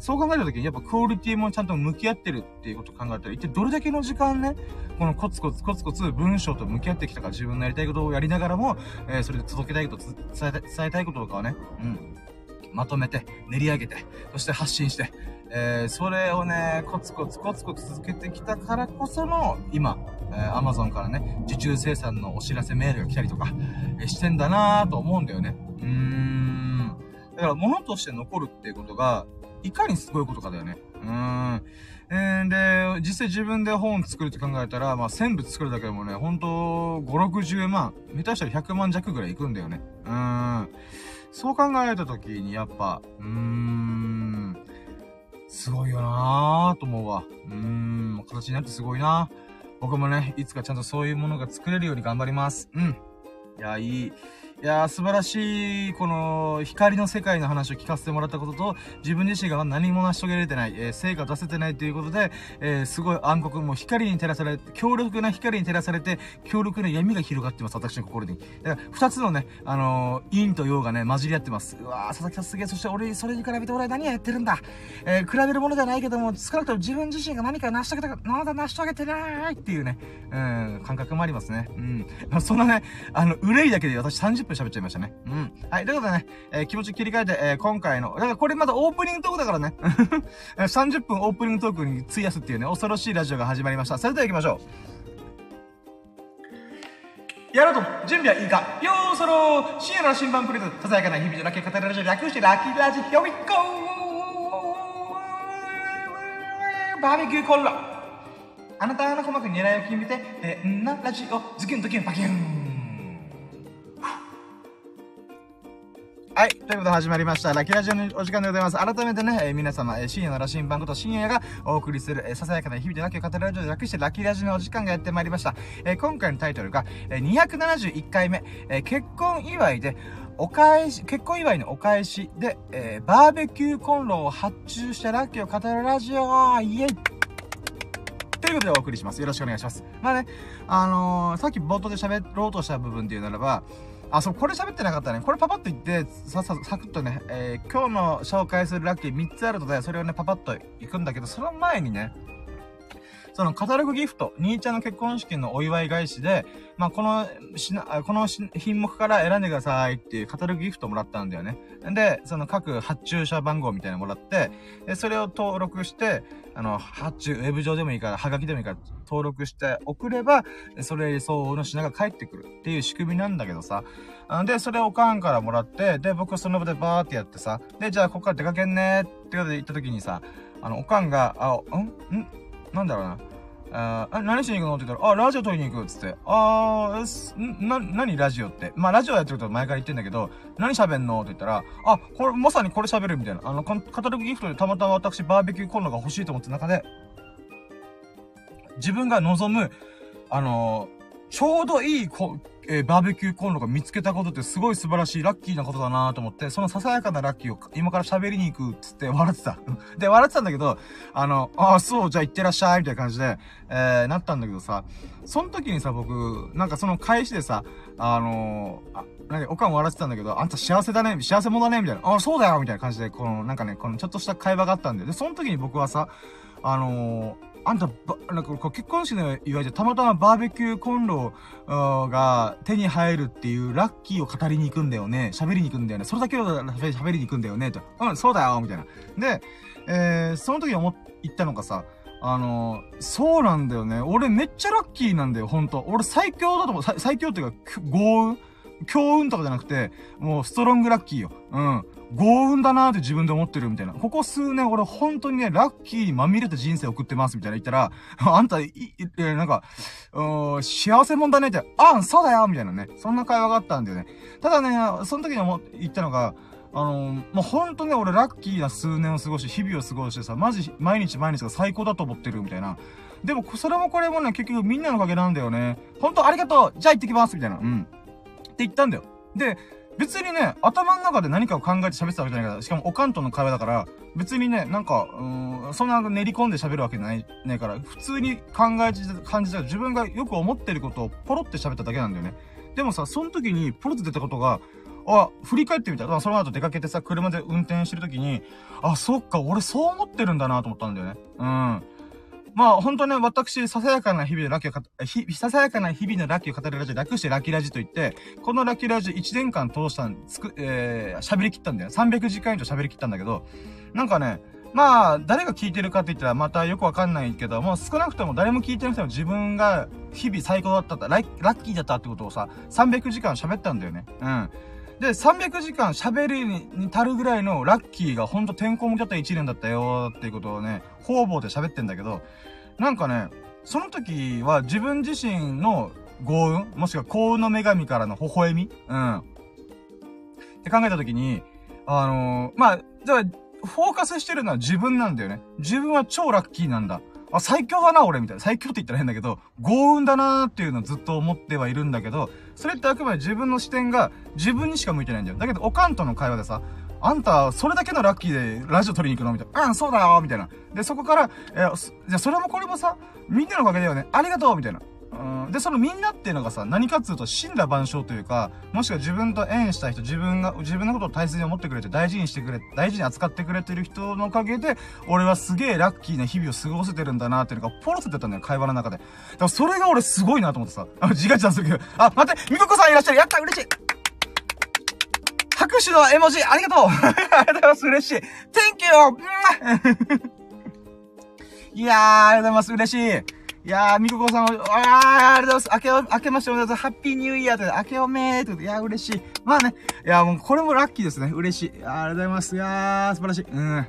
そう考えたときにやっぱクオリティもちゃんと向き合ってるっていうことを考えたら、一体どれだけの時間ね、このコツコツコツコツ文章と向き合ってきたか自分のやりたいことをやりながらも、えー、それで届けたいこと、伝えたい、こととかをね、うん。まとめて、練り上げて、そして発信して、えー、それをね、コツコツコツコツ続けてきたからこその、今、えー、Amazon からね、受注生産のお知らせメールが来たりとか、えー、してんだなぁと思うんだよね。うーん。だから、物として残るっていうことが、いかにすごいことかだよね。うーん。で、実際自分で本作るって考えたら、まあ、1000部作るだけでもね、ほんと、5、60万、下手したら100万弱ぐらいいくんだよね。うーん。そう考えた時に、やっぱ、うーん、すごいよなぁと思うわ。うーん、形になってすごいな僕もね、いつかちゃんとそういうものが作れるように頑張ります。うん。いや、いい。いやー、素晴らしい、この、光の世界の話を聞かせてもらったことと、自分自身が何も成し遂げられてない、えー、成果出せてないということで、えー、すごい暗黒、も光に照らされて、強力な光に照らされて、強力な闇が広がってます、私の心に。だから、二つのね、あのー、陰と陽がね、混じり合ってます。うわー、佐々木さんすげえ、そして俺、それに比べて俺は何をやってるんだ。えー、比べるものではないけども、少なくとも自分自身が何か成し遂げたか、まだ成し遂げてないっていうね、うん、感覚もありますね。うん。そんなね、あの、憂いだけで私30分喋っちゃいましたね。うん。はい。ということでね、えー、気持ち切り替えて、えー、今回の、だからこれまだオープニングトークだからね。30分オープニングトークに費やすっていうね、恐ろしいラジオが始まりました。それでは行きましょう。やろうと準備はいいかよーそろ深夜の新版プレゼント、ささやかな日々のラッキー語るラジオ、略してラッキーラジオ、Here we go! バーベキューコンロあなたの鼓膜に狙いを決めて、えんなラジオ、ズキュンドキュンパキュンはい。ということで始まりました。ラッキーラジオのお時間でございます。改めてね、えー、皆様、えー、深夜の羅針盤こと深夜がお送りする、えー、ささやかな日々でラッキーを語るラジオで略してラッキーラジオのお時間がやってまいりました。えー、今回のタイトルが、えー、271回目、えー、結婚祝いで、お返し、結婚祝いのお返しで、えー、バーベキューコンロを発注したラッキーを語るラジオイエイということでお送りします。よろしくお願いします。まあね、あのー、さっき冒頭で喋ろうとした部分っていうならば、あ、そう、これ喋ってなかったね。これパパッと言って、さっさ、サクッとね、えー、今日の紹介するラッキー3つあるので、それをね、パパッと行くんだけど、その前にね、そのカタログギフト、兄ちゃんの結婚式のお祝い返しで、まあ、このしな、この品目から選んでくださいっていうカタログギフトもらったんだよね。で、その各発注者番号みたいなのもらって、で、それを登録して、あの、発注、ウェブ上でもいいから、はがきでもいいから、登録して送れば、それ相応の品が返ってくるっていう仕組みなんだけどさ。で、それをおかんからもらって、で、僕その場でバーってやってさ、で、じゃあ、ここから出かけんねってことで言った時にさ、あの、おかんが、あ、ん？ん？なんだろうな。あ何しに行くのって言ったら、あ、ラジオ撮りに行くっつって。あー、な、何ラジオって。まあ、ラジオやってること前から言ってんだけど、何喋んのって言ったら、あ、これ、まさにこれ喋るみたいな。あの、カタログギフトでたまたま私バーベキューコンロが欲しいと思った中で、自分が望む、あのー、ちょうどいいこ、えー、バーベキューコンロが見つけたことってすごい素晴らしい、ラッキーなことだなと思って、そのささやかなラッキーを今から喋りに行くっつって笑ってた。で、笑ってたんだけど、あの、ああ、そう、じゃあ行ってらっしゃい、みたいな感じで、えー、なったんだけどさ、その時にさ、僕、なんかその返しでさ、あのー、あ、なんか、おかん笑ってたんだけど、あんた幸せだね、幸せ者だね、みたいな。ああ、そうだよみたいな感じで、この、なんかね、このちょっとした会話があったんで、で、その時に僕はさ、あのーあんた、ばなんか結婚式の祝いでたまたまバーベキューコンロが手に入るっていうラッキーを語りに行くんだよね。喋りに行くんだよね。それだけを喋りに行くんだよね。と。うん、そうだよみたいな。で、えー、その時思言ったのがさ、あのー、そうなんだよね。俺めっちゃラッキーなんだよ、ほんと。俺最強だと思う。最強っていうか、豪運強運とかじゃなくて、もうストロングラッキーよ。うん。幸運だなーって自分で思ってるみたいな。ここ数年俺本当にね、ラッキーにまみれた人生送ってますみたいな言ったら、あんた、い、え、なんか、幸せもんだねって、あんそうだよみたいなね。そんな会話があったんだよね。ただね、その時に思言ったのが、あのー、もう本当ね、俺ラッキーな数年を過ごし、日々を過ごしてさ、マジ毎日毎日が最高だと思ってるみたいな。でも、それもこれもね、結局みんなのおかげなんだよね。本当ありがとうじゃあ行ってきますみたいな。うん。って言ったんだよ。で、別にね、頭の中で何かを考えて喋ってたわけじゃないから、しかもおかんとの会話だから、別にね、なんか、うん、そんな練り込んで喋るわけない、ねから、普通に考えて感じた自分がよく思ってることをポロって喋っただけなんだよね。でもさ、その時にポロって出たことが、あ、振り返ってみたら、その後出かけてさ、車で運転してる時に、あ、そっか、俺そう思ってるんだなと思ったんだよね。うん。まあ、本当ね、私、ささやかな日々のラッキーをか、ひ、ささやかな日々のラッキーを語るラジオ、略してラッキーラジと言って、このラッキーラジ1年間通したん、つく、えー、喋り切ったんだよ。300時間以上喋り切ったんだけど、なんかね、まあ、誰が聞いてるかって言ったらまたよくわかんないけど、もう少なくとも誰も聞いてなくても自分が日々最高だったラッキーだったってことをさ、300時間喋ったんだよね。うん。で、300時間喋るに足るぐらいのラッキーがほんと天候向きだった1年だったよっていうことをね、方々で喋ってんだけど、なんかね、その時は自分自身の幸運もしくは幸運の女神からの微笑みうん。って考えた時に、あのー、まあ、じゃあ、フォーカスしてるのは自分なんだよね。自分は超ラッキーなんだ。あ、最強だな、俺、みたいな。最強って言ったら変だけど、幸運だなーっていうのをずっと思ってはいるんだけど、それってあくまで自分の視点が自分にしか向いてないんだよ。だけど、おかんとの会話でさ、あんた、それだけのラッキーでラジオ撮りに行くのみたいな。うん、そうだよみたいな。で、そこから、えじゃそれもこれもさ、みんなのおかげだよね。ありがとうみたいな。で、そのみんなっていうのがさ、何かっつうと、死んだ万象というか、もしくは自分と縁した人、自分が、自分のことを大切に思ってくれて、大事にしてくれ、大事に扱ってくれてる人のおかげで、俺はすげえラッキーな日々を過ごせてるんだなっていうのが、ポロってたんだよ、会話の中で。だからそれが俺すごいなと思ってさ、あ、自画自賛するけど、あ、待って、みここさんいらっしゃるやった嬉しい拍手の絵文字、ありがとう ありがとうございます。嬉しい。Thank you! いやー、ありがとうございます。嬉しい。いやー、みここさん、あー、ありがとうございます。明け、明けましておめでとう。ハッピーニューイヤーと、明けおめーと、いやー、嬉しい。まあね、いやー、もう、これもラッキーですね。嬉しい。ありがとうございます。いやー、素晴らしい。うん。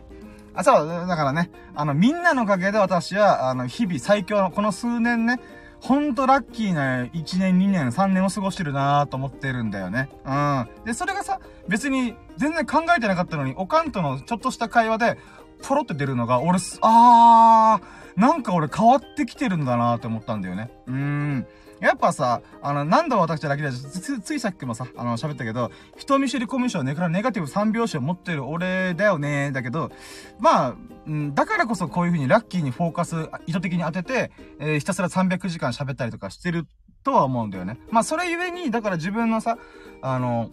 あ、そう、だからね、あの、みんなのおかげで私は、あの、日々最強の、この数年ね、ほんとラッキーな1年、2年、3年を過ごしてるなーと思ってるんだよね。うん。で、それがさ、別に全然考えてなかったのに、おかんとのちょっとした会話で、ポロって出るのが、俺、あー、なんか俺変わってきてるんだなって思ったんだよね。うーん。やっぱさ、あの、何度も私だけでつ、ついさっきもさ、あの、喋ったけど、人見知りコミュ障ねからネガティブ3拍子を持ってる俺だよね、だけど、まあ、うん、だからこそこういう風にラッキーにフォーカス意図的に当てて、えー、ひたすら300時間喋ったりとかしてるとは思うんだよね。まあ、それゆえに、だから自分のさ、あの、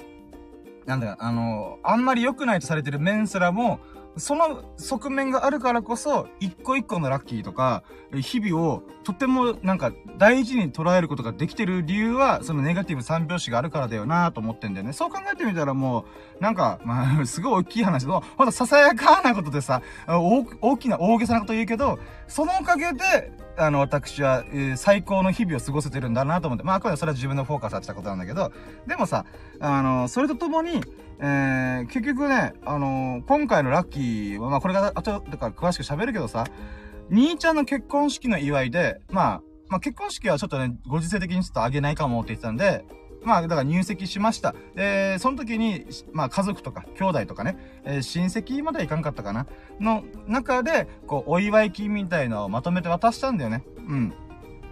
なんだよ、あの、あんまり良くないとされてるメンスラも、その側面があるからこそ、一個一個のラッキーとか、日々をとてもなんか大事に捉えることができてる理由は、そのネガティブ三拍子があるからだよなと思ってんだよね。そう考えてみたらもう、なんか、まあ、すごい大きい話の、ほんとささやかなことでさ、大きな大げさなこと言うけど、そのおかげで、あの、私は、えー、最高の日々を過ごせてるんだなと思って。まあ、これはそれは自分のフォーカス当てたことなんだけど、でもさ、あの、それとともに、えー、結局ね、あの、今回のラッキーは、まあ、これが後だから詳しく喋るけどさ、兄ちゃんの結婚式の祝いで、まあ、まあ、結婚式はちょっとね、ご時世的にちょっとあげないかもって言ってたんで、まあ、だから入籍しました。で、その時に、まあ、家族とか、兄弟とかね、えー、親戚まではいかんかったかな。の中で、こう、お祝い金みたいのをまとめて渡したんだよね。うん。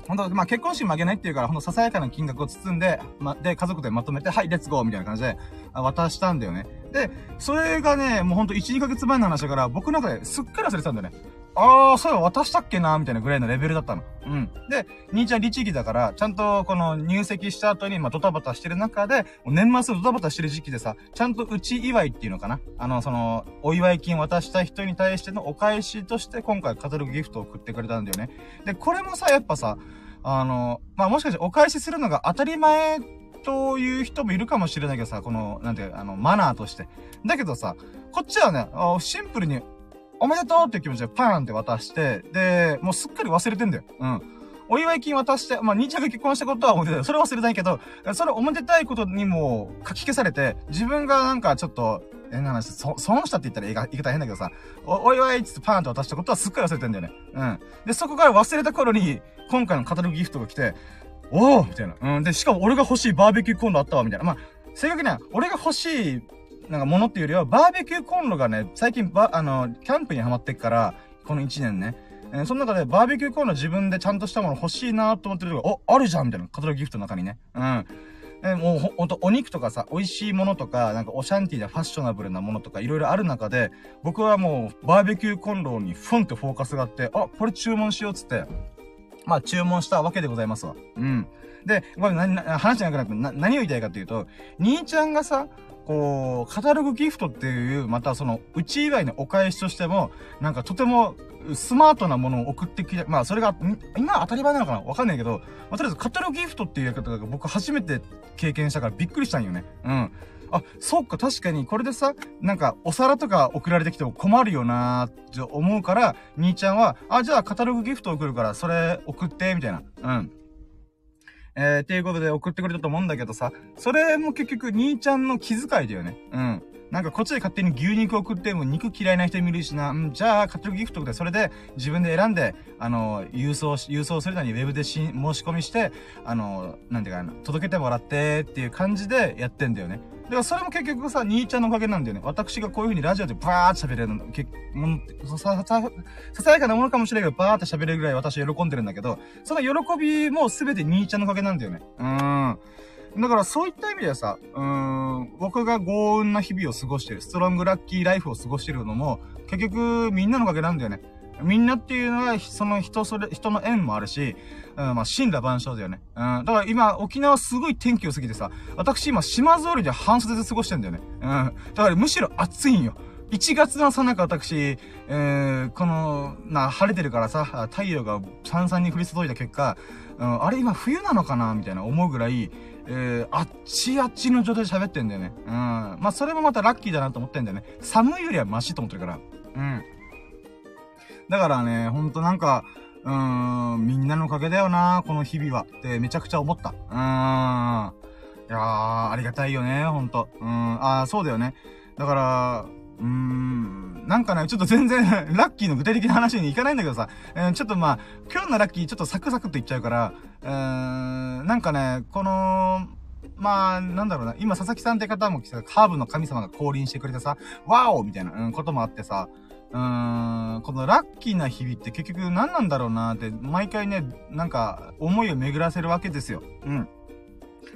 本当まあ、結婚式もあげないっていうから、ほんとささやかな金額を包んで、ま、で、家族でまとめて、はい、レッツゴーみたいな感じで、渡したんだよね。で、それがね、もうほんと1、2ヶ月前の話だから、僕の中ですっかり忘れてたんだよね。ああ、そういえば渡したっけなみたいなぐらいのレベルだったの。うん。で、兄ちゃん律儀だから、ちゃんとこの入籍した後に、まあ、ドタバタしてる中で、年末ドタバタしてる時期でさ、ちゃんとうち祝いっていうのかなあの、その、お祝い金渡した人に対してのお返しとして、今回カタログギフトを送ってくれたんだよね。で、これもさ、やっぱさ、あの、まあ、もしかしてお返しするのが当たり前という人もいるかもしれないけどさ、この、なんていう、あの、マナーとして。だけどさ、こっちはね、シンプルに、おめでとうっていう気持ちでパーンって渡して、で、もうすっかり忘れてんだよ。うん。お祝い金渡して、まあ、兄ちゃんが結婚したことは思ってたそれ忘れないけど、それおめでたいことにも書き消されて、自分がなんかちょっと、変な話、そ、損したって言ったら言い方変だけどさ、お、お祝いっつってパーンと渡したことはすっかり忘れてんだよね。うん。で、そこから忘れた頃に、今回のカタログギフトが来て、おおみたいな。うん。で、しかも俺が欲しいバーベキューコンロあったわ、みたいな。まあ、正確には、俺が欲しい、なんかものっていうよりは、バーベキューコンロがね、最近ば、あの、キャンプにハマってっから、この1年ね。えー、その中でバーベキューコンロ自分でちゃんとしたもの欲しいなと思ってるとこお、あるじゃんみたいな。カタロギフトの中にね。うん。えー、もうほ、ほんと、お肉とかさ、美味しいものとか、なんかオシャンティーでファッショナブルなものとか、いろいろある中で、僕はもう、バーベキューコンロにフンってフォーカスがあって、あ、これ注文しようっつって、まあ注文したわけでございますわ。うん。で、これ何、話じゃなくなって、何を言いたいかっていうと、兄ちゃんがさ、こう、カタログギフトっていう、またその、うち以外のお返しとしても、なんかとても、スマートなものを送ってきて、まあそれが、今当たり前なのかなわかんないけど、まあ、とりあえずカタログギフトっていうやり方が僕初めて経験したからびっくりしたんよね。うん。あ、そっか、確かに、これでさ、なんか、お皿とか送られてきても困るよなーって思うから、兄ちゃんは、あ、じゃあカタログギフト送るから、それ送って、みたいな。うん。えー、っていうことで送ってくれたと思うんだけどさ、それも結局、兄ちゃんの気遣いだよね。うん。なんかこっちで勝手に牛肉送っても肉嫌いな人見るしな。うん、じゃあ、カタログギフトでそれで自分で選んで、あの、郵送し、郵送するのにウェブでし申し込みして、あの、なんていうかな、届けてもらってっていう感じでやってんだよね。だからそれも結局さ、兄ちゃんのおかげなんだよね。私がこういう風にラジオでバーって喋れるの、けものさ、さ、ささやかなものかもしれないけど、バーって喋れるぐらい私喜んでるんだけど、その喜びも全て兄ちゃんのおかげなんだよね。うーん。だからそういった意味ではさ、うーん、僕が豪運な日々を過ごしてる、ストロングラッキーライフを過ごしてるのも、結局みんなのおかげなんだよね。みんなっていうのは、その人それ、人の縁もあるし、うん、まあ、死んだ万象だよね。うん、だから今、沖縄すごい天気良すぎてさ、私今、島ぞりで半袖で過ごしてんだよね。うん。だからむしろ暑いんよ。1月のさなか私、えー、この、な、晴れてるからさ、太陽がさんさんに降り注いだ結果、うん、あれ今冬なのかなみたいな思うぐらい、えー、あっちあっちの状態で喋ってんだよね。うん。まあ、それもまたラッキーだなと思ってんだよね。寒いよりはマシと思ってるから。うん。だからね、ほんとなんか、うーん、みんなのおかげだよな、この日々は。ってめちゃくちゃ思った。うーん。いやー、ありがたいよね、ほんと。うん、あー、そうだよね。だから、うーん、なんかね、ちょっと全然 ラッキーの具体的な話にいかないんだけどさ、えー、ちょっとまあ、今日のラッキーちょっとサクサクって言っちゃうから、うーん、なんかね、この、まあ、なんだろうな、今佐々木さんって方も来て、ハーブの神様が降臨してくれてさ、ワオみたいな、うん、こともあってさ、うーん、このラッキーな日々って結局何なんだろうなって、毎回ね、なんか、思いを巡らせるわけですよ。うん。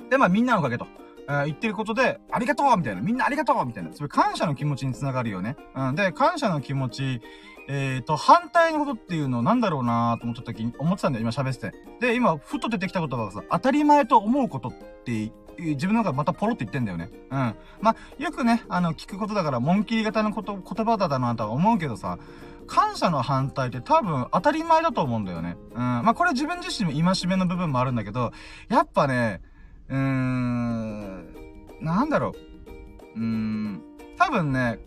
で、まあみんなのおかげと。えー、言ってることで、ありがとうみたいな。みんなありがとうみたいな。それ感謝の気持ちにつながるよね。うん。で、感謝の気持ち、えーと、反対のことっていうのなんだろうなと思った時に、思ってたんだよ、今喋ってて。で、今、ふと出てきた言葉がさ、当たり前と思うことって自分の中でまたポロって言ってんだよね。うん。まあ、よくね、あの、聞くことだから、紋切り型のこと、言葉だなとは思うけどさ、感謝の反対って多分当たり前だと思うんだよね。うん。まあ、これ自分自身も戒めの部分もあるんだけど、やっぱね、うーん、なんだろう。うーん、多分ね、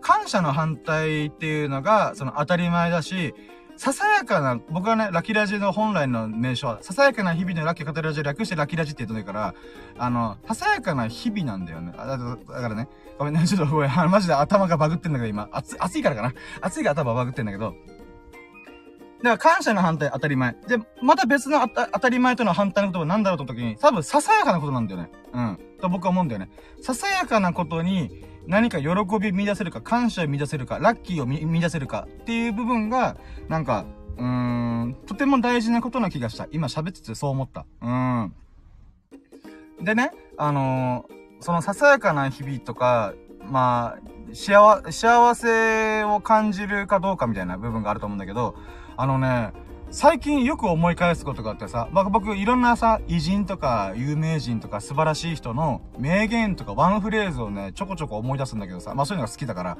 感謝の反対っていうのが、その当たり前だし、ささやかな、僕はね、ラキラジの本来の名称は、ささやかな日々のラッキーカテラジを略してラキラジって言ってないから、あの、ささやかな日々なんだよね。だだからね、ごめんね、ちょっとごめん、マジで頭がバグってんだけど今、暑、暑いからかな。暑いから頭バグってんだけど、だから感謝の反対当たり前。で、また別の当たり前との反対のことは何だろうと時に、多分ささやかなことなんだよね。うん。と僕は思うんだよね。ささやかなことに何か喜び見出せるか、感謝を見出せるか、ラッキーを見出せるかっていう部分が、なんか、うーん、とても大事なことな気がした。今喋っててそう思った。うーん。でね、あのー、そのささやかな日々とか、まあ、幸、幸せを感じるかどうかみたいな部分があると思うんだけど、あのね、最近よく思い返すことがあってさ、ま僕いろんなさ、偉人とか有名人とか素晴らしい人の名言とかワンフレーズをね、ちょこちょこ思い出すんだけどさ、まあそういうのが好きだから。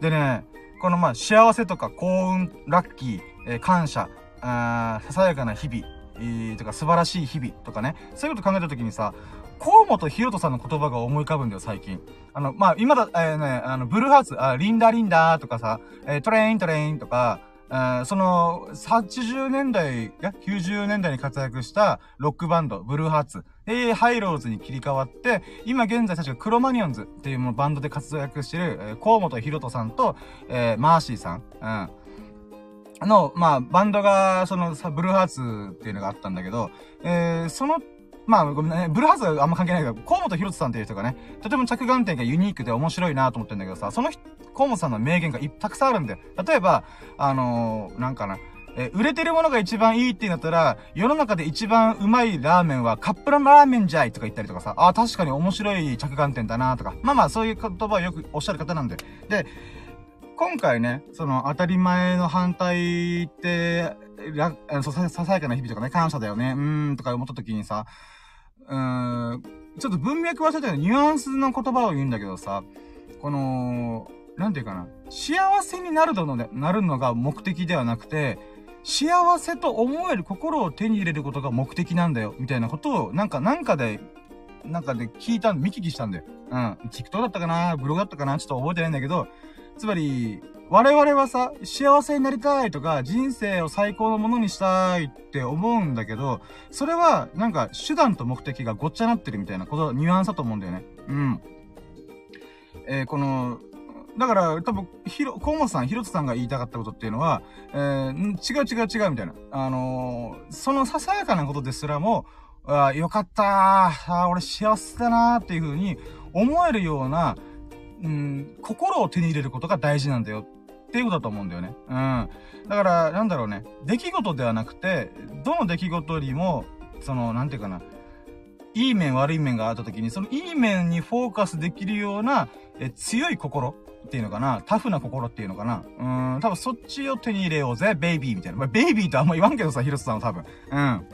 でね、このまあ幸せとか幸運、ラッキー、えー、感謝、あささやかな日々、えー、とか素晴らしい日々とかね、そういうこと考えた時にさ、河本ひろとさんの言葉が思い浮かぶんだよ、最近。あの、まあ、今だ、えー、ね、あの、ブルーハーツ、あ、リンダリンダーとかさ、えー、トレイントレインとか、その、80年代、や、90年代に活躍したロックバンド、ブルーハーツ、え、ハイローズに切り替わって、今現在確かクロマニオンズっていうバンドで活躍してる、えー、甲本ヒロトさんと、えー、マーシーさん、うん。の、まあ、バンドが、その、ブルーハーツっていうのがあったんだけど、えー、そのまあ、ごめんね、ブルーハーツはあんま関係ないけど、甲本ヒロトさんっていう人がね、とても着眼点がユニークで面白いなと思ってるんだけどさ、その人河本さんの名言がたくさんあるんだよ。例えば、あのー、なんかな、え売れてるものが一番いいって言うんだったら、世の中で一番うまいラーメンはカップラーメンじゃいとか言ったりとかさ、あ確かに面白い着眼点だなとか。まあまあ、そういう言葉をよくおっしゃる方なんで。で、今回ね、その当たり前の反対って、ささやかな日々とかね、感謝だよね、うーんとか思った時にさ、うーん、ちょっと文脈忘れたけど、ニュアンスの言葉を言うんだけどさ、この、なんていうかな、幸せになるので、なるのが目的ではなくて、幸せと思える心を手に入れることが目的なんだよ、みたいなことを、なんか、なんかで、なんかで聞いた、見聞きしたんだよ。うん。TikTok だったかな？ブログだったかな？ちょっと覚えてないんだけど、つまり、我々はさ、幸せになりたいとか、人生を最高のものにしたいって思うんだけど、それは、なんか、手段と目的がごっちゃなってるみたいなこと、ニュアンスだと思うんだよね。うん。えー、この、だから、多分、ひろ、河本さん、ひろとさんが言いたかったことっていうのは、えー、違う違う違うみたいな。あのー、そのささやかなことですらも、あよかったあ俺幸せだなーっていう風に思えるような、うん、心を手に入れることが大事なんだよっていうことだと思うんだよね。うん。だから、なんだろうね。出来事ではなくて、どの出来事よりも、その、なんていうかな。いい面悪い面があった時に、そのいい面にフォーカスできるような、え、強い心っていうのかなタフな心っていうのかなうん、多分そっちを手に入れようぜ、ベイビーみたいな。まあ、ベイビーとあんま言わんけどさ、ヒロスさんは多分。うん。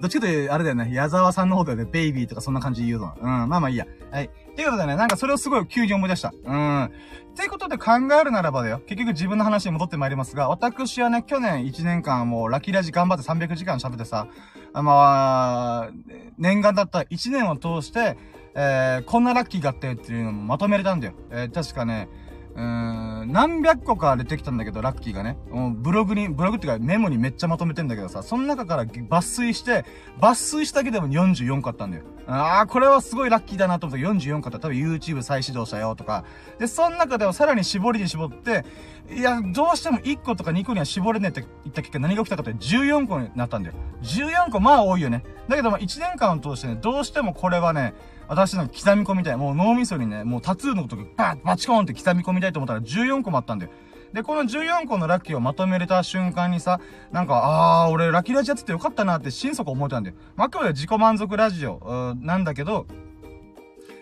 どっちかというと、あれだよね。矢沢さんの方でね、ベイビーとかそんな感じで言うぞ。うん、まあまあいいや。はい。っていうことでね、なんかそれをすごい急に思い出した。うん。っていうことで考えるならばだよ。結局自分の話に戻ってまいりますが、私はね、去年1年間もうラキラジ頑張って300時間喋ってさ、あまあ、念願だった1年を通して、えー、こんなラッキーがあってっていうのもまとめれたんだよ。えー、確かね、うーん、何百個か出てきたんだけど、ラッキーがね。もうブログに、ブログっていうかメモにめっちゃまとめてんだけどさ、その中から抜粋して、抜粋しただけでも44個あったんだよ。ああ、これはすごいラッキーだなと思って44個あった。多分 YouTube 再始動したよとか。で、その中ではさらに絞りに絞って、いや、どうしても1個とか2個には絞れねえって言った結果何が起きたかって14個になったんだよ。14個まあ多いよね。だけどまあ1年間を通してね、どうしてもこれはね、私の刻み込みたい。もう脳みそにね、もうタトゥーのことバッバチコーンって刻み込みたいと思ったら14個もあったんだよ。で、この14個のラッキーをまとめれた瞬間にさ、なんか、あー、俺ラッキーラジオやっててよかったなって心底思ってたんだよ。まあ、あくまで自己満足ラジオ、なんだけど、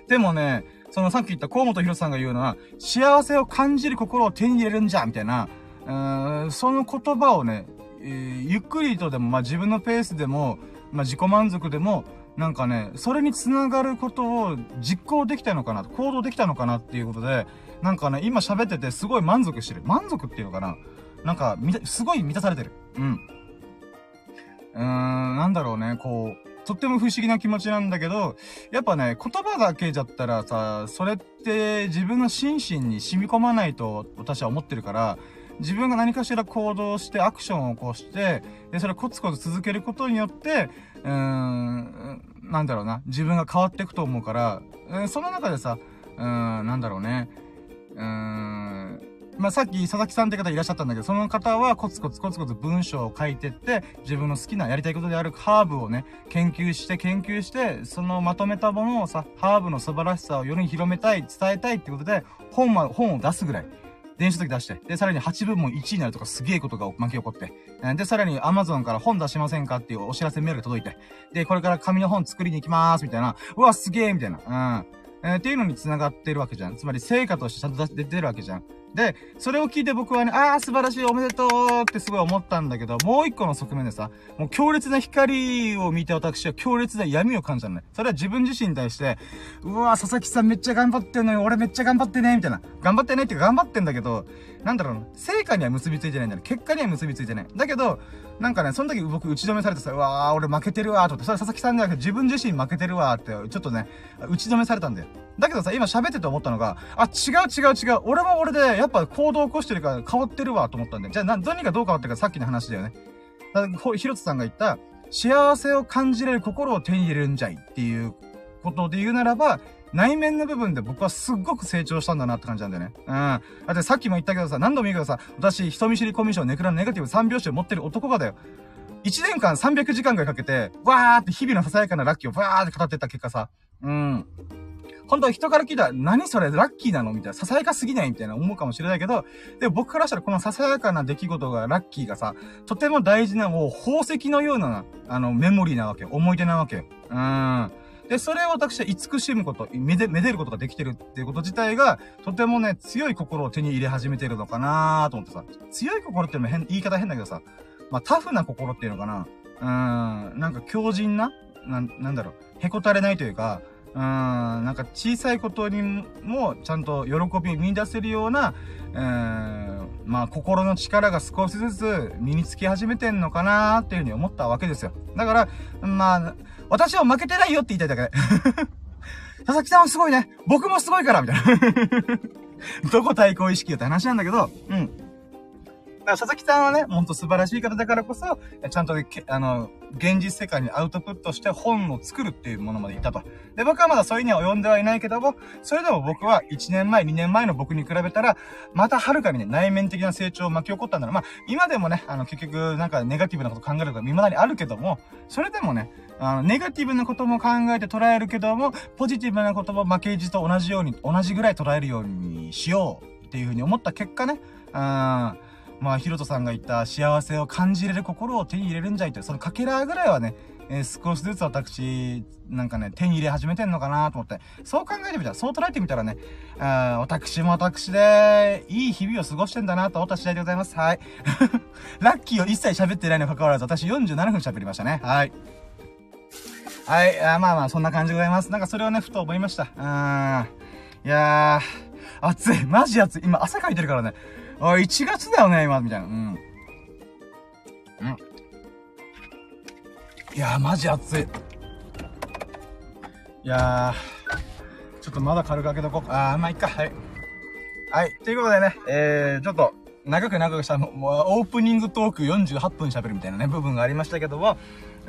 でもね、そのさっき言った河本博さんが言うのは、幸せを感じる心を手に入れるんじゃ、みたいな、うーん、その言葉をね、えー、ゆっくりとでも、まあ、自分のペースでも、まあ、自己満足でも、なんかね、それにつながることを実行できたのかな、行動できたのかなっていうことで、なんかね、今喋っててすごい満足してる。満足っていうのかな？なんか、すごい満たされてる。うん。うーん、なんだろうね、こう、とっても不思議な気持ちなんだけど、やっぱね、言葉だけだったらさ、それって自分の心身に染み込まないと私は思ってるから、自分が何かしら行動してアクションを起こして、で、それをコツコツ続けることによって、うーん、なんだろうな、自分が変わっていくと思うから、うん、その中でさ、うーん、なんだろうね、うーん、まあ、さっき佐々木さんって方いらっしゃったんだけど、その方はコツコツコツコツ文章を書いてって、自分の好きなやりたいことであるハーブをね、研究して研究して、そのまとめたものをさ、ハーブの素晴らしさを世に広めたい、伝えたいってことで、本は、本を出すぐらい。電子書籍出して。で、さらに8部門1位になるとかすげえことが巻き起こって。で、さらに Amazon から本出しませんかっていうお知らせメールが届いて。で、これから紙の本作りに行きまーす、みたいな。うわ、すげえみたいな。うん。えー、っていうのに繋がってるわけじゃん。つまり成果としてちゃんと出てるわけじゃん。で、それを聞いて僕はね、ああ、素晴らしい、おめでとうってすごい思ったんだけど、もう一個の側面でさ、もう強烈な光を見て私は強烈な闇を感じたのね。それは自分自身に対して、うわ佐々木さんめっちゃ頑張ってんのよ、俺めっちゃ頑張ってね、みたいな。頑張ってねって頑張ってんだけど、なんだろうな成果には結びついてないんだよ。結果には結びついてない。だけど、なんかね、その時僕打ち止めされてさ、うわー、俺負けてるわーと思って、それ佐々木さんじゃなくて自分自身負けてるわーって、ちょっとね、打ち止めされたんだよ。だけどさ、今喋ってて思ったのが、あ、違う違う違う。俺も俺で、やっぱ行動起こしてるから変わってるわと思ったんだよ。じゃあ、な、何がどう変わってるかさっきの話だよね。だから、ひろつさんが言った、幸せを感じれる心を手に入れるんじゃいっていうことで言うならば、内面の部分で僕はすっごく成長したんだなって感じなんだよね。うん。だってさっきも言ったけどさ、何度も言うけどさ、私、人見知りコミュ障ネクラのネガティブ3拍子を持ってる男がだよ。1年間300時間ぐらいかけて、わーって日々のささやかなラッキーをわーって語ってった結果さ、うん。本当は人から聞いたら、何それラッキーなのみたいな。ささやかすぎないみたいな思うかもしれないけど、で僕からしたらこのささやかな出来事がラッキーがさ、とても大事なもう宝石のような、あの、メモリーなわけ。思い出なわけよ。うん。で、それを私は慈しむこと、めで、めでることができてるっていうこと自体が、とてもね、強い心を手に入れ始めてるのかなと思ってさ。強い心っていうのも変、言い方変だけどさ、まあ、タフな心っていうのかなうーん、なんか強靭なな、なんだろう、へこたれないというか、うん、なんか小さいことにもちゃんと喜びを見出せるような、うん、まあ心の力が少しずつ身につき始めてんのかなっていうふうに思ったわけですよ。だから、まあ、私は負けてないよって言いたいだけで。佐々木さんはすごいね。僕もすごいからみたいな。どこ対抗意識よって話なんだけど、うん。佐々木さんはね、ほんと素晴らしい方だからこそ、ちゃんと、あの、現実世界にアウトプットして本を作るっていうものまでいたと。で、僕はまだそういうには及んではいないけども、それでも僕は1年前、2年前の僕に比べたら、またはるかにね、内面的な成長を巻き起こったんだろう。まあ、今でもね、あの、結局、なんかネガティブなこと考えることが未だにあるけども、それでもね、あの、ネガティブなことも考えて捉えるけども、ポジティブなことも負けじと同じように、同じぐらい捉えるようにしようっていうふうに思った結果ね、うん、まあ、ヒロトさんが言った幸せを感じれる心を手に入れるんじゃいという、そのかけらぐらいはね、えー、少しずつ私、なんかね、手に入れ始めてんのかなと思って。そう考えてみたら、そう捉えてみたらね、あ私も私で、いい日々を過ごしてんだなと思った次第でございます。はい。ラッキーを一切喋ってないにもかかわらず、私47分喋りましたね。はい。はい、あまあまあ、そんな感じでございます。なんかそれをね、ふと思いました。うん。いやー、暑い。マジ暑い。今、汗かいてるからね。あ、1月だよね、今、みたいな。うん。うん。いやー、マジ暑い。いやー、ちょっとまだ軽く開けとこう。あー、まあ、いっか。はい。はい。ということでね、えー、ちょっと、長く長くした、もう、オープニングトーク48分喋るみたいなね、部分がありましたけども、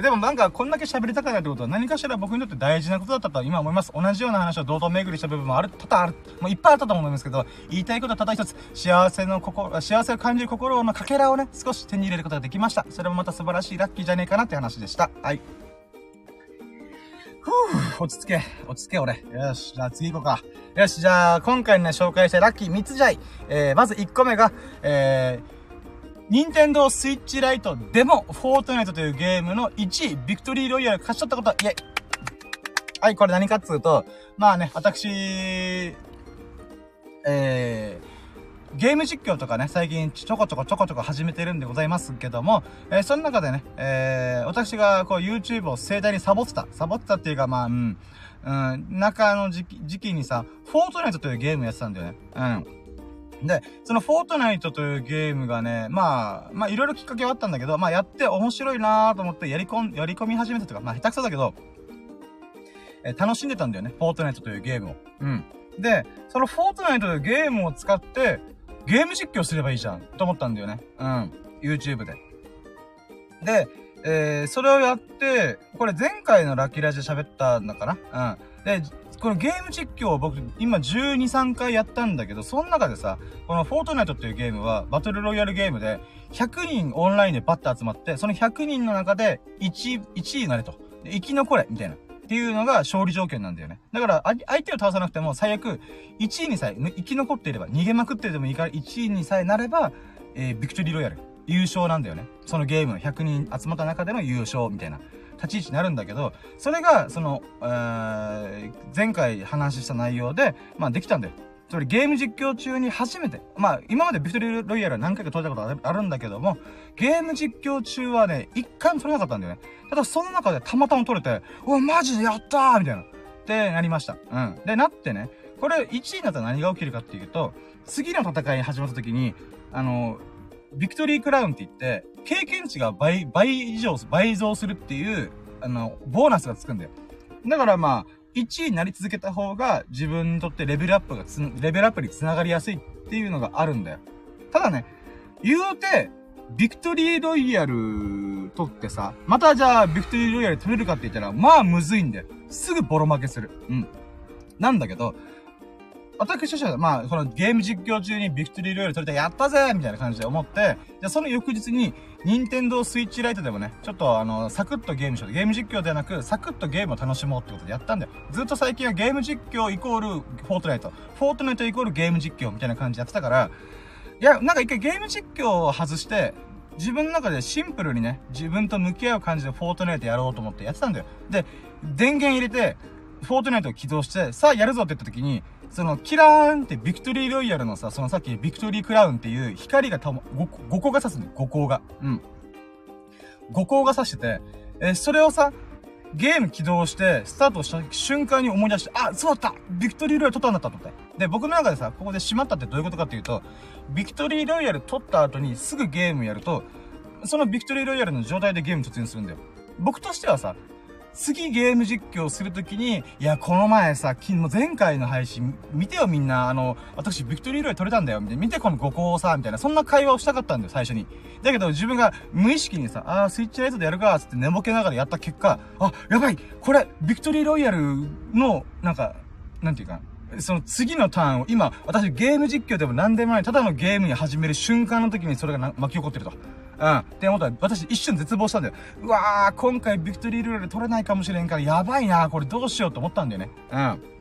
でもなんか、こんだけ喋りたかったってことは何かしら僕にとって大事なことだったと今思います。同じような話を堂々巡りした部分もある、多々ある、もういっぱいあったと思いますけど、言いたいことはただ一つ、幸せの心、幸せを感じる心のかけらをね、少し手に入れることができました。それもまた素晴らしいラッキーじゃねえかなって話でした。はい。ふぅ、落ち着け、落ち着け俺。よし、じゃあ次行こうか。よし、じゃあ今回ね、紹介したラッキー3つじゃい。えー、まず1個目が、えー、任天堂スイッチライトでも、フォートナイトというゲームの1位、ビクトリーロイヤル勝ち取ったこと、イェイはい、これ何かっつうと、まあね、私、えー、ゲーム実況とかね、最近ちょこちょこちょこちょこ始めてるんでございますけども、えー、その中でね、えー、私がこう YouTube を盛大にサボってた。サボってたっていうか、まあ、うん、うん、中の時期、時期にさ、フォートナイトというゲームやってたんだよね。うん。で、そのフォートナイトというゲームがね、まあ、まあいろいろきっかけはあったんだけど、まあやって面白いなーと思ってやり込ん、やり込み始めたとか、まあ下手くそだけど、えー、楽しんでたんだよね。フォートナイトというゲームを。うん。で、そのフォートナイトというゲームを使って、ゲーム実況すればいいじゃんと思ったんだよね。うん。YouTube で。で、えー、それをやって、これ前回のラッキーラジで喋ったんだかなうん。で、このゲーム実況を僕、今12、3回やったんだけど、その中でさ、このフォートナイトっていうゲームは、バトルロイヤルゲームで、100人オンラインでバッと集まって、その100人の中で1、1位になれと。生き残れみたいな。っていうのが勝利条件なんだよね。だから、相手を倒さなくても、最悪、1位にさえ、生き残っていれば、逃げまくってでもいいから、1位にさえなれば、えー、ビクトリーロイヤル、優勝なんだよね。そのゲームの100人集まった中での優勝みたいな。立ち位置になるんだけど、それが、その、えー、前回話した内容で、まあできたんだよ。つまりゲーム実況中に初めて、まあ今までビクトリーロイヤルは何回か撮ったことあるんだけども、ゲーム実況中はね、一回も撮れなかったんだよね。ただその中でたまたま撮れて、うわ、マジでやったーみたいな。ってなりました。うん。で、なってね、これ1位になったら何が起きるかっていうと、次の戦い始まった時に、あの、ビクトリークラウンって言って、経験値が倍、倍以上、倍増するっていう、あの、ボーナスがつくんだよ。だからまあ、1位になり続けた方が自分にとってレベルアップがつ、レベルアップに繋がりやすいっていうのがあるんだよ。ただね、言うて、ビクトリーロイヤル取ってさ、またじゃあビクトリーロイヤル取れるかって言ったら、まあむずいんだよ。すぐボロ負けする。うん。なんだけど、私としては、まあ、このゲーム実況中にビクトリーロイヤル取れたやったぜみたいな感じで思って、じゃその翌日に、任天堂スイッチライトでもね、ちょっとあの、サクッとゲームしよう。ゲーム実況ではなく、サクッとゲームを楽しもうってことでやったんだよ。ずっと最近はゲーム実況イコールフォートナイト。フォートナイトイコールゲーム実況みたいな感じでやってたから、いや、なんか一回ゲーム実況を外して、自分の中でシンプルにね、自分と向き合う感じでフォートナイトやろうと思ってやってたんだよ。で、電源入れて、フォートナイトを起動して、さあやるぞって言った時に、その、キラーンってビクトリーロイヤルのさ、そのさっきビクトリークラウンっていう光がたも、後、後光が差すの後光が。うん。後光が差してて、えそれをさ、ゲーム起動して、スタートした瞬間に思い出して、あ、そうだったビクトリーロイヤル取ったんだったと思って。で、僕の中でさ、ここでしまったってどういうことかっていうと、ビクトリーロイヤル取った後にすぐゲームやると、そのビクトリーロイヤルの状態でゲーム突入するんだよ。僕としてはさ、次ゲーム実況するときに、いや、この前さ、昨日前回の配信、見てよみんな、あの、私ビクトリーロイ取れたんだよ、みたいな。見てこの5個をさ、みたいな。そんな会話をしたかったんだよ、最初に。だけど自分が無意識にさ、あー、スイッチライトでやるか、つって寝ぼけながらやった結果、あ、やばいこれ、ビクトリーロイヤルの、なんか、なんていうか、その次のターンを今、私ゲーム実況でも何でもない、ただのゲームに始める瞬間の時にそれが巻き起こってると。うん。って思ったら、私一瞬絶望したんだよ。うわー、今回ビクトリールール取れないかもしれんから、やばいなこれどうしようと思ったんだよね。うん。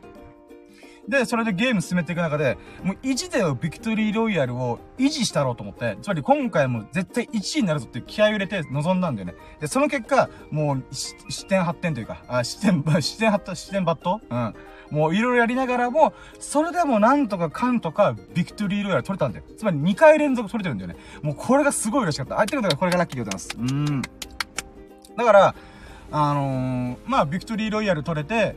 で、それでゲーム進めていく中で、もう意地でよビクトリーロイヤルを維持したろうと思って、つまり今回も絶対1位になるぞって気合を入れて臨んだんだよね。で、その結果、もう、視点発展というか、あ、視点、視点発、視点抜刀うん。もういろいろやりながらも、それでもなんとかかんとか、ビクトリーロイヤル取れたんだよ。つまり2回連続取れてるんだよね。もうこれがすごい嬉しかった。あ、ってことがこれがラッキーでございます。うん。だから、あのー、まあ、ビクトリーロイヤル取れて、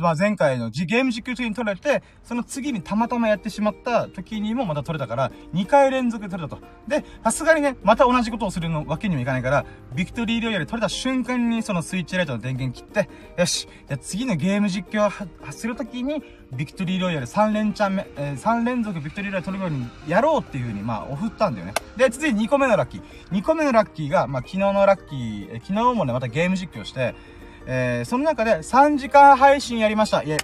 まあ、前回のゲーム実況中に取れて、その次にたまたまやってしまった時にもまた取れたから、2回連続で取れたと。で、さすがにね、また同じことをするのわけにもいかないから、ビクトリーロイヤル取れた瞬間にそのスイッチライトの電源切って、よし、じゃ次のゲーム実況をするときに、ビクトリーロイヤル3連チャン目、えー、3連続ビクトリーロイヤル取るようにやろうっていう風に、まあ、送ったんだよね。で、続いて2個目のラッキー。2個目のラッキーが、まあ、昨日のラッキー、えー、昨日もね、またゲーム実況して、えー、その中で3時間配信やりました。イェイ。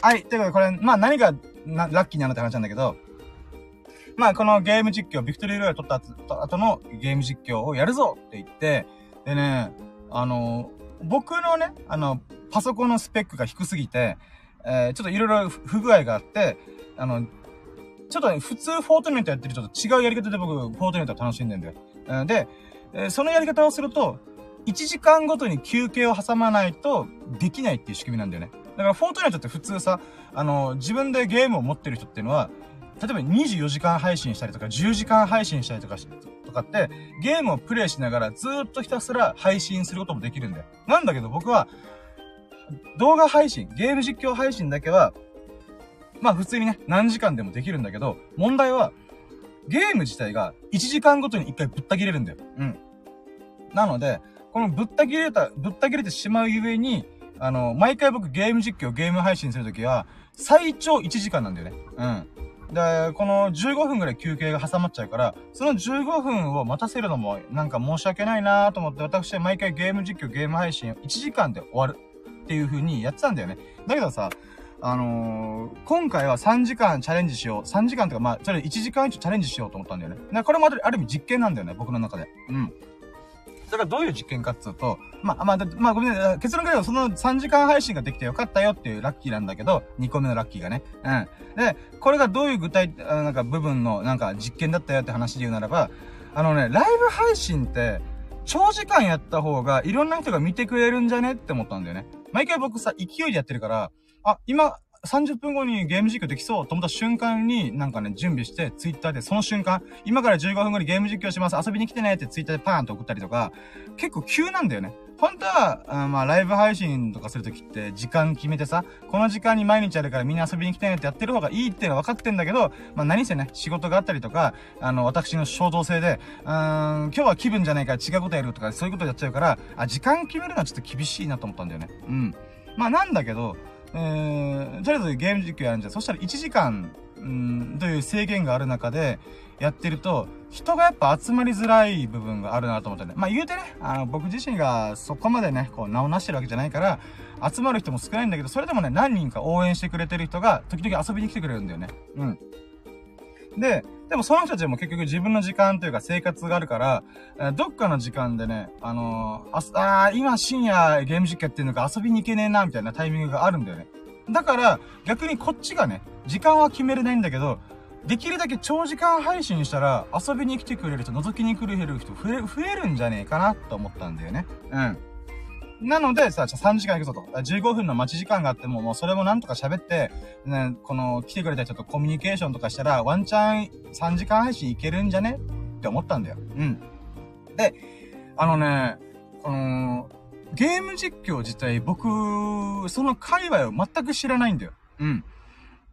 はい。ということで、これ、まあ何がラッキーなのって話なんだけど、まあこのゲーム実況、ビクトリーロイヤル取った後のゲーム実況をやるぞって言って、でね、あの、僕のね、あの、パソコンのスペックが低すぎて、えー、ちょっといろいろ不具合があって、あの、ちょっとね、普通フォートナイトやってるちょっと違うやり方で僕、フォートナイト楽しんでんだよ。で、えそのやり方をすると、1時間ごとに休憩を挟まないとできないっていう仕組みなんだよね。だから、フォートナイトって普通さ、あの、自分でゲームを持ってる人っていうのは、例えば24時間配信したりとか、10時間配信したりとかとかって、ゲームをプレイしながらずっとひたすら配信することもできるんだよ。なんだけど僕は、動画配信、ゲーム実況配信だけは、まあ普通にね、何時間でもできるんだけど、問題は、ゲーム自体が1時間ごとに1回ぶった切れるんだよ。うん。なので、このぶった切れた、ぶった切れてしまうゆえに、あの、毎回僕ゲーム実況、ゲーム配信するときは、最長1時間なんだよね。うん。で、この15分ぐらい休憩が挟まっちゃうから、その15分を待たせるのもなんか申し訳ないなと思って、私は毎回ゲーム実況、ゲーム配信1時間で終わるっていう風にやってたんだよね。だけどさ、あのー、今回は3時間チャレンジしよう。3時間とか、まあ、それ1時間以上チャレンジしようと思ったんだよね。これもある意味実験なんだよね、僕の中で。うん。それがどういう実験かっつうと、まあ、まあ、まあ、ごめんね、結論から言うと、その3時間配信ができてよかったよっていうラッキーなんだけど、2個目のラッキーがね。うん。で、これがどういう具体、なんか部分の、なんか実験だったよって話で言うならば、あのね、ライブ配信って、長時間やった方がいろんな人が見てくれるんじゃねって思ったんだよね。毎回僕さ、勢いでやってるから、あ、今、30分後にゲーム実況できそうと思った瞬間になんかね、準備して、ツイッターでその瞬間、今から15分後にゲーム実況します、遊びに来てねってツイッターでパーンと送ったりとか、結構急なんだよね。本当は、あまあ、ライブ配信とかするときって、時間決めてさ、この時間に毎日あるからみんな遊びに来てねってやってる方がいいっていうのは分かってんだけど、まあ、何せね、仕事があったりとか、あの、私の衝動性で、うーん、今日は気分じゃないから違うことやるとか、そういうことやっちゃうから、あ、時間決めるのはちょっと厳しいなと思ったんだよね。うん。まあ、なんだけど、えー、とりあえずゲーム実況やるんじゃん。そしたら1時間、うん、という制限がある中で、やってると、人がやっぱ集まりづらい部分があるなと思ってね。まあ言うてね、あの、僕自身がそこまでね、こう、名を成してるわけじゃないから、集まる人も少ないんだけど、それでもね、何人か応援してくれてる人が、時々遊びに来てくれるんだよね。うん。で、でもその人たちも結局自分の時間というか生活があるから、え、どっかの時間でね、あのー、あ、あ今深夜ゲーム実況ってるのか遊びに行けねえな、みたいなタイミングがあるんだよね。だから、逆にこっちがね、時間は決めれないんだけど、できるだけ長時間配信したら、遊びに来てくれる人、覗きに来る人増え、増えるんじゃねえかなと思ったんだよね。うん。なので、さ、じゃ3時間行くぞと。15分の待ち時間があっても、もうそれもなんとか喋って、ね、この、来てくれた人とコミュニケーションとかしたら、ワンチャン3時間配信いけるんじゃね？って思ったんだよ。うん。で、あのね、この、ゲーム実況自体、僕、その界隈を全く知らないんだよ。うん。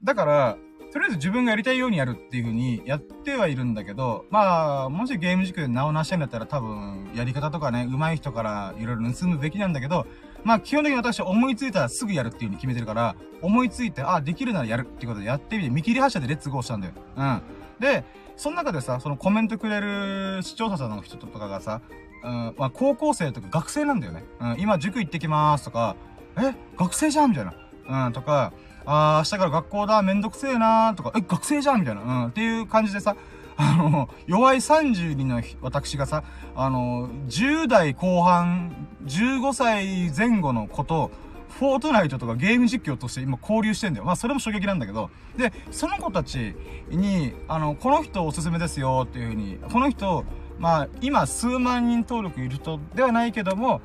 だから、とりあえず自分がやりたいようにやるっていう風にやってはいるんだけど、まあ、もしゲーム軸で名を成したいんだったら多分、やり方とかね、上手い人からいろいろ盗むべきなんだけど、まあ、基本的に私思いついたらすぐやるっていう風に決めてるから、思いついて、あ、できるならやるっていうことでやってみて、見切り発車でレッツゴーしたんだよ。うん。で、その中でさ、そのコメントくれる視聴者さんの人とかがさ、うん、まあ、高校生とか学生なんだよね。うん、今塾行ってきまーすとか、え、学生じゃんみたいな。うん、とか、あー、明日から学校だ、めんどくせえなーとか、え、学生じゃんみたいな、うん、っていう感じでさ、あの、弱い32の私がさ、あの、10代後半、15歳前後の子と、フォートナイトとかゲーム実況として今交流してんだよ。まあそれも衝撃なんだけど。で、その子たちに、あの、この人おすすめですよっていうふうに、この人、まあ今数万人登録いる人ではないけども、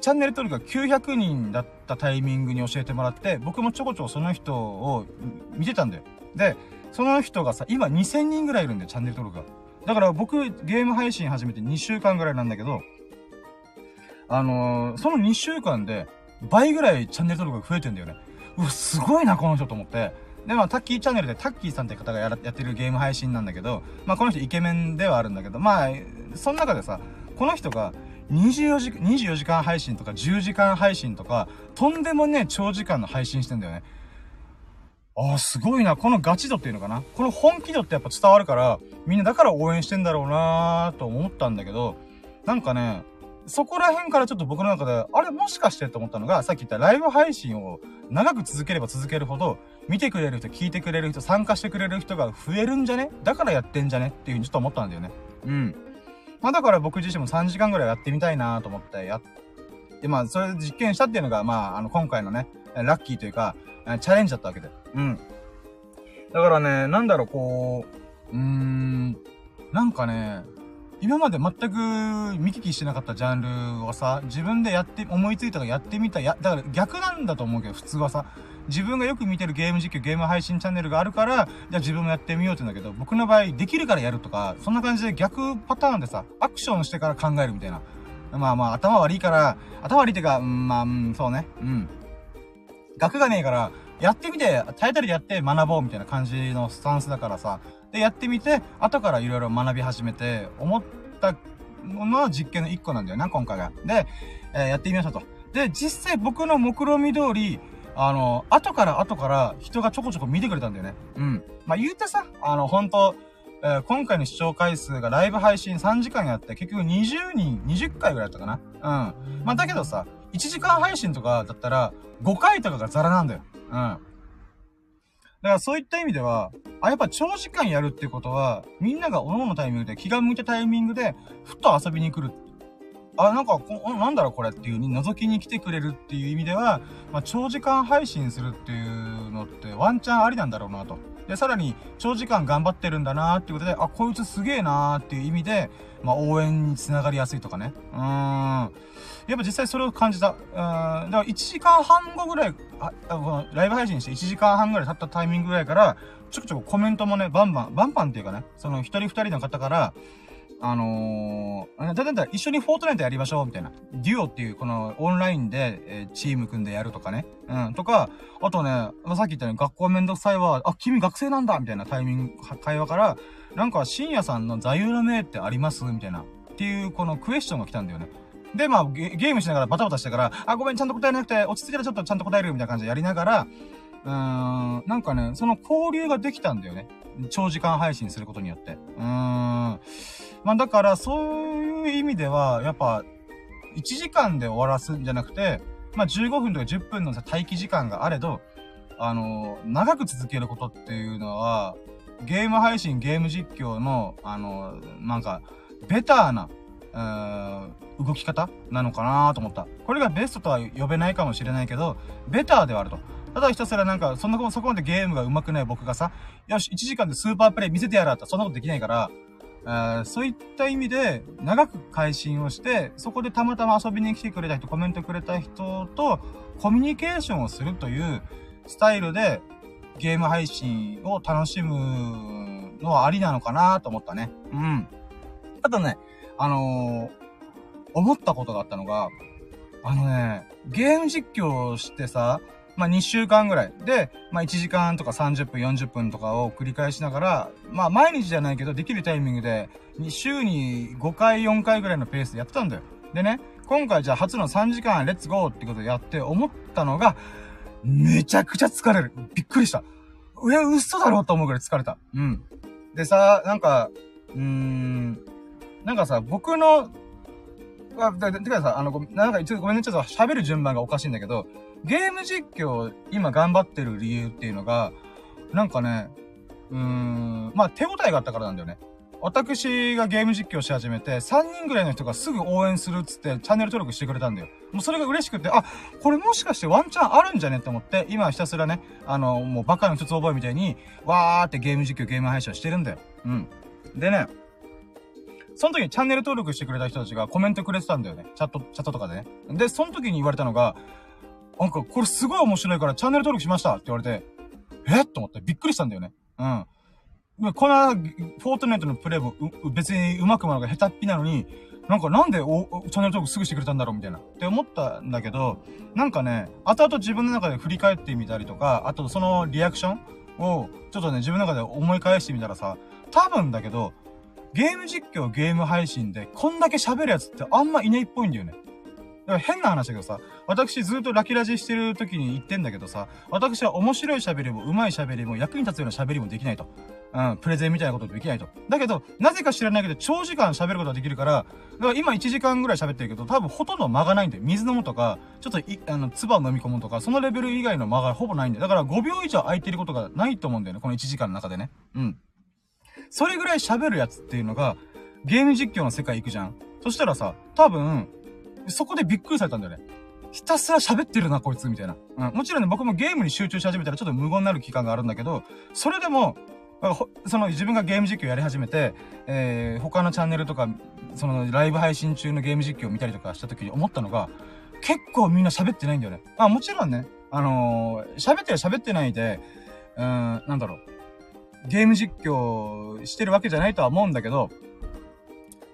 チャンネル登録が900人だったタイミングに教えてもらって、僕もちょこちょこその人を見てたんだよ。で、その人がさ、今2000人ぐらいいるんだよ、チャンネル登録が。だから僕、ゲーム配信始めて2週間ぐらいなんだけど、あのー、その2週間で倍ぐらいチャンネル登録が増えてんだよね。うわ、すごいな、この人と思って。で、まあ、タッキーチャンネルでタッキーさんって方がやらやってるゲーム配信なんだけど、まあ、この人イケメンではあるんだけど、まあ、その中でさ、この人が24時、24時間配信とか10時間配信とか、とんでもね、長時間の配信してんだよね。ああ、すごいな。このガチ度っていうのかな。この本気度ってやっぱ伝わるから、みんなだから応援してんだろうなーと思ったんだけど、なんかね、そこら辺からちょっと僕の中で、あれもしかしてと思ったのが、さっき言ったライブ配信を長く続ければ続けるほど、見てくれる人、聞いてくれる人、参加してくれる人が増えるんじゃね？だからやってんじゃね？っていうふうにちょっと思ったんだよね。うん。まあだから僕自身も3時間ぐらいやってみたいなと思ってやっ、でまあそれ実験したっていうのが、まああの今回のね、ラッキーというか、チャレンジだったわけで。うん。だからね、なんだろう、こう、うーん、なんかね、今まで全く見聞きしてなかったジャンルをさ、自分でやって、思いついたらやってみた、や、だから逆なんだと思うけど、普通はさ、自分がよく見てるゲーム実況、ゲーム配信チャンネルがあるから、じゃあ自分もやってみようって言うんだけど、僕の場合、できるからやるとか、そんな感じで逆パターンでさ、アクションしてから考えるみたいな。まあまあ、頭悪いから、頭悪いっていうか、うん、まあ、うん、そうね。うん。学がねえから、やってみて、耐えたりやって学ぼうみたいな感じのスタンスだからさ。で、やってみて、後から色々学び始めて、思ったのの実験の一個なんだよな、今回が。で、えー、やってみましたと。で、実際僕の目論見通り、あの、後から後から人がちょこちょこ見てくれたんだよね。うん。まあ、言うてさ、あの、本当えー、今回の視聴回数がライブ配信3時間やって、結局20人、20回ぐらいだったかな。うん。まあ、だけどさ、1時間配信とかだったら、5回とかがザラなんだよ。うん。だからそういった意味では、あ、やっぱ長時間やるっていうことは、みんなが各々のタイミングで、気が向いたタイミングで、ふっと遊びに来る。あ、なんかこ、なんだろうこれっていう風に覗きに来てくれるっていう意味では、まあ、長時間配信するっていうのってワンチャンありなんだろうなと。で、さらに、長時間頑張ってるんだなーっていうことで、あ、こいつすげえなーっていう意味で、まあ、応援につながりやすいとかね。うーん。やっぱ実際それを感じた。うん。だから1時間半後ぐらい、あ、ライブ配信して1時間半ぐらい経ったタイミングぐらいから、ちょくちょくコメントもね、バンバン、バンバンっていうかね、その一人二人の方から、あのー、だだ一緒にフォートナイトやりましょう、みたいな。デュオっていう、この、オンラインで、えー、チーム組んでやるとかね。うん、とか、あとね、まあさっき言ったように学校めんどくさいわ、あ、君学生なんだみたいなタイミング、会話から、なんか、深夜さんの座右の銘ってありますみたいな。っていう、このクエスチョンが来たんだよね。で、まあゲ、ゲームしながらバタバタしてから、あ、ごめん、ちゃんと答えなくて、落ち着いたらちょっとちゃんと答えるみたいな感じでやりながら、うーん、なんかね、その交流ができたんだよね。長時間配信することによって。うーん。まあだから、そういう意味では、やっぱ、1時間で終わらすんじゃなくて、まあ15分とか10分の、待機時間があれど、あの、長く続けることっていうのは、ゲーム配信、ゲーム実況の、あの、なんか、ベターな、うーん動き方なのかなと思った。これがベストとは呼べないかもしれないけど、ベターではあると。ただひたすらなんか、そんなこ、そこまでゲームが上手くない僕がさ、よし、1時間でスーパープレイ見せてやらったそんなことできないから、え、そういった意味で、長く配信をして、そこでたまたま遊びに来てくれた人、コメントくれた人と、コミュニケーションをするというスタイルで、ゲーム配信を楽しむのはありなのかなと思ったね。うん。あとね、あのー、思ったことがあったのが、あのね、ゲーム実況してさ、まあ、2週間ぐらい。で、まあ、1時間とか30分、40分とかを繰り返しながら、まあ、毎日じゃないけど、できるタイミングで、週に5回、4回ぐらいのペースでやってたんだよ。でね、今回じゃあ初の3時間レッツゴーってことでやって思ったのが、めちゃくちゃ疲れる。びっくりした。いや、嘘だろうと思うぐらい疲れた。うん。でさ、なんか、うーん、なんかさ、僕の、あ、てかさ、あの、なんかごめんね、ちょっと喋る順番がおかしいんだけど、ゲーム実況、今頑張ってる理由っていうのが、なんかね、うーん、まあ手応えがあったからなんだよね。私がゲーム実況し始めて、3人ぐらいの人がすぐ応援するっつって、チャンネル登録してくれたんだよ。もうそれが嬉しくて、あ、これもしかしてワンチャンあるんじゃね？って思って、今ひたすらね、あの、もうバカの一つ覚えみたいに、わーってゲーム実況、ゲーム配信してるんだよ。うん。でね、その時にチャンネル登録してくれた人たちがコメントくれてたんだよね。チャット、チャットとかでね。で、その時に言われたのが、なんか、これすごい面白いからチャンネル登録しましたって言われて、え？と思ってびっくりしたんだよね。うん。この、フォートネットのプレイも別に上手くものが下手っぴなのに、なんかなんでおチャンネル登録すぐしてくれたんだろうみたいな。って思ったんだけど、なんかね、後々自分の中で振り返ってみたりとか、あとそのリアクションを、ちょっとね、自分の中で思い返してみたらさ、多分だけど、ゲーム実況、ゲーム配信で、こんだけ喋るやつってあんまいないっぽいんだよね。だから変な話だけどさ、私ずっとラキラジしてる時に言ってんだけどさ、私は面白い喋りも上手い喋りも役に立つような喋りもできないと。うん、プレゼンみたいなことできないと。だけど、なぜか知らないけど、長時間喋ることができるから、だから今1時間ぐらい喋ってるけど、多分ほとんど間がないんで、水飲むとか、ちょっとい、あの、唾を飲み込むとか、そのレベル以外の間がほぼないんで、だから5秒以上空いてることがないと思うんだよね、この1時間の中でね。うん。それぐらい喋るやつっていうのが、ゲーム実況の世界行くじゃん。そしたらさ、多分、そこでびっくりされたんだよね。ひたすら喋ってるな、こいつ、みたいな。うん。もちろんね、僕もゲームに集中し始めたらちょっと無言になる期間があるんだけど、それでも、その自分がゲーム実況やり始めて、えー、他のチャンネルとか、そのライブ配信中のゲーム実況を見たりとかした時に思ったのが、結構みんな喋ってないんだよね。あもちろんね、あのー、喋ってる喋ってないで、うん、なんだろう。ゲーム実況してるわけじゃないとは思うんだけど、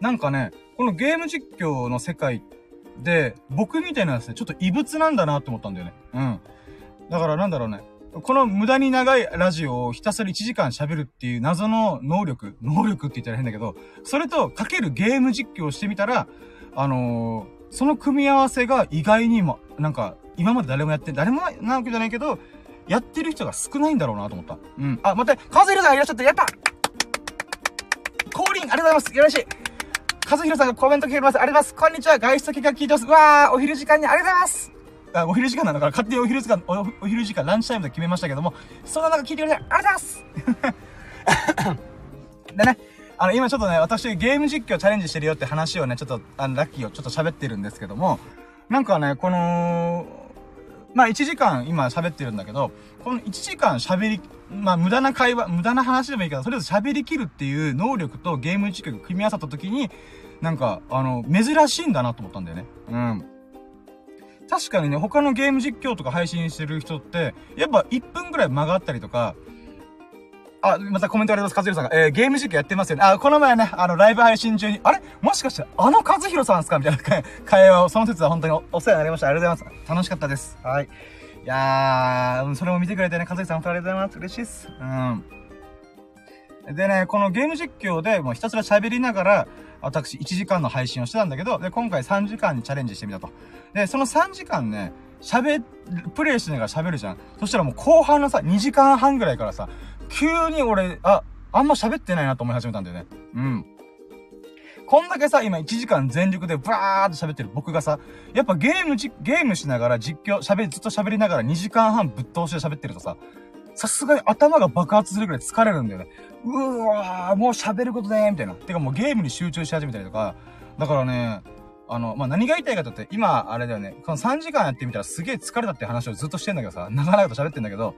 なんかね、このゲーム実況の世界ってで、僕みたいなですね、ちょっと異物なんだなって思ったんだよね。うん。だからなんだろうね。この無駄に長いラジオをひたすら1時間喋るっていう謎の能力、能力って言ったら変だけど、それとかけるゲーム実況をしてみたら、あのー、その組み合わせが意外にも、なんか、今まで誰もやって、誰もなわけじゃないけど、やってる人が少ないんだろうなと思った。うん。あ、待って、カズヒロさんいらっしゃって、やった降臨ありがとうございますよろしいカズヒロさんがコメントくれます。ありがとうございます。こんにちは。外出先が聞いてます。うわー、お昼時間にありがとうございますあ、お昼時間なのから、勝手にお昼時間、おお昼時間、ランチタイムで決めましたけども、そんな中聞いてくれてありがとうございますでね、あの、今ちょっとね、私ゲーム実況チャレンジしてるよって話をね、ちょっと、あの、ラッキーをちょっと喋ってるんですけども、なんかね、この、まあ、1時間今喋ってるんだけど、この1時間喋り、まあ、無駄な会話、無駄な話でもいいけど、とりあえず喋りきるっていう能力とゲーム実況が組み合わさった時に、なんか、あの、珍しいんだなと思ったんだよね。うん。確かにね、他のゲーム実況とか配信してる人って、やっぱ1分ぐらい間があったりとか、あ、またコメントありがとうございます。和弘さんが。えー、ゲーム実況やってますよね。あ、この前ね、あの、ライブ配信中に、あれ？もしかして、あの和弘さんですか？みたいな会話を、その説は本当にお世話になりました。ありがとうございます。楽しかったです。はい。いやー、それも見てくれてね、和弘さん本当ありがとうございます。嬉しいっす。うん。でね、このゲーム実況でもうひたすら喋りながら、私1時間の配信をしてたんだけど、で、今回3時間にチャレンジしてみたと。で、その3時間ね、喋、プレイしながら喋るじゃん。そしたらもう後半のさ、2時間半ぐらいからさ、急に俺、あ、あんま喋ってないなと思い始めたんだよね。うん。こんだけさ、今1時間全力でブワーって喋ってる僕がさ、やっぱゲームじ、ゲームしながら実況、喋、ずっと喋りながら2時間半ぶっ通しで喋ってるとさ、さすがに頭が爆発するぐらい疲れるんだよね。うーわー、もう喋ることねー、みたいな。てかもうゲームに集中し始めたりとか、だからね、あの、まあ、何が言いたいかとって、今、あれだよね、この3時間やってみたらすげえ疲れたって話をずっとしてんだけどさ、長々と喋ってんだけど、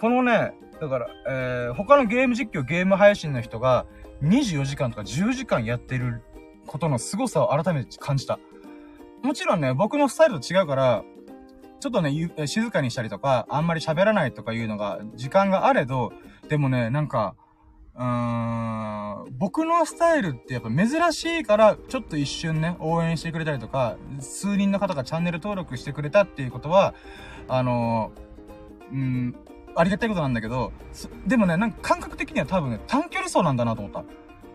このね、だから、えー、他のゲーム実況、ゲーム配信の人が24時間とか10時間やってることの凄さを改めて感じた。もちろんね、僕のスタイルと違うから、ちょっとね、静かにしたりとか、あんまり喋らないとかいうのが、時間があれど、でもね、なんか、うーん、僕のスタイルってやっぱ珍しいから、ちょっと一瞬ね、応援してくれたりとか、数人の方がチャンネル登録してくれたっていうことは、あのー、ん、ありがたいことなんだけど、でもね、なんか感覚的には多分ね、短距離走なんだなと思った。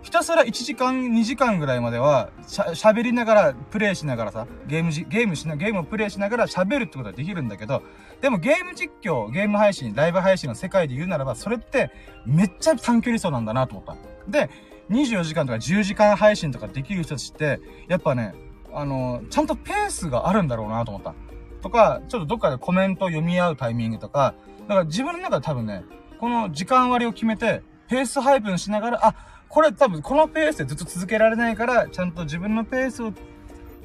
ひたすら1時間、2時間ぐらいまでは、しゃ、喋りながら、プレイしながらさ、ゲームじ、ゲームしな、ゲームをプレイしながら喋るってことはできるんだけど、でもゲーム実況、ゲーム配信、ライブ配信の世界で言うならば、それってめっちゃ短距離走なんだなと思った。で、24時間とか10時間配信とかできる人たちって、やっぱね、あの、ちゃんとペースがあるんだろうなと思った。とか、ちょっとどっかでコメント読み合うタイミングとか、だから自分の中で多分ね、この時間割を決めて、ペース配分しながら、あ、これ多分このペースでずっと続けられないから、ちゃんと自分のペースを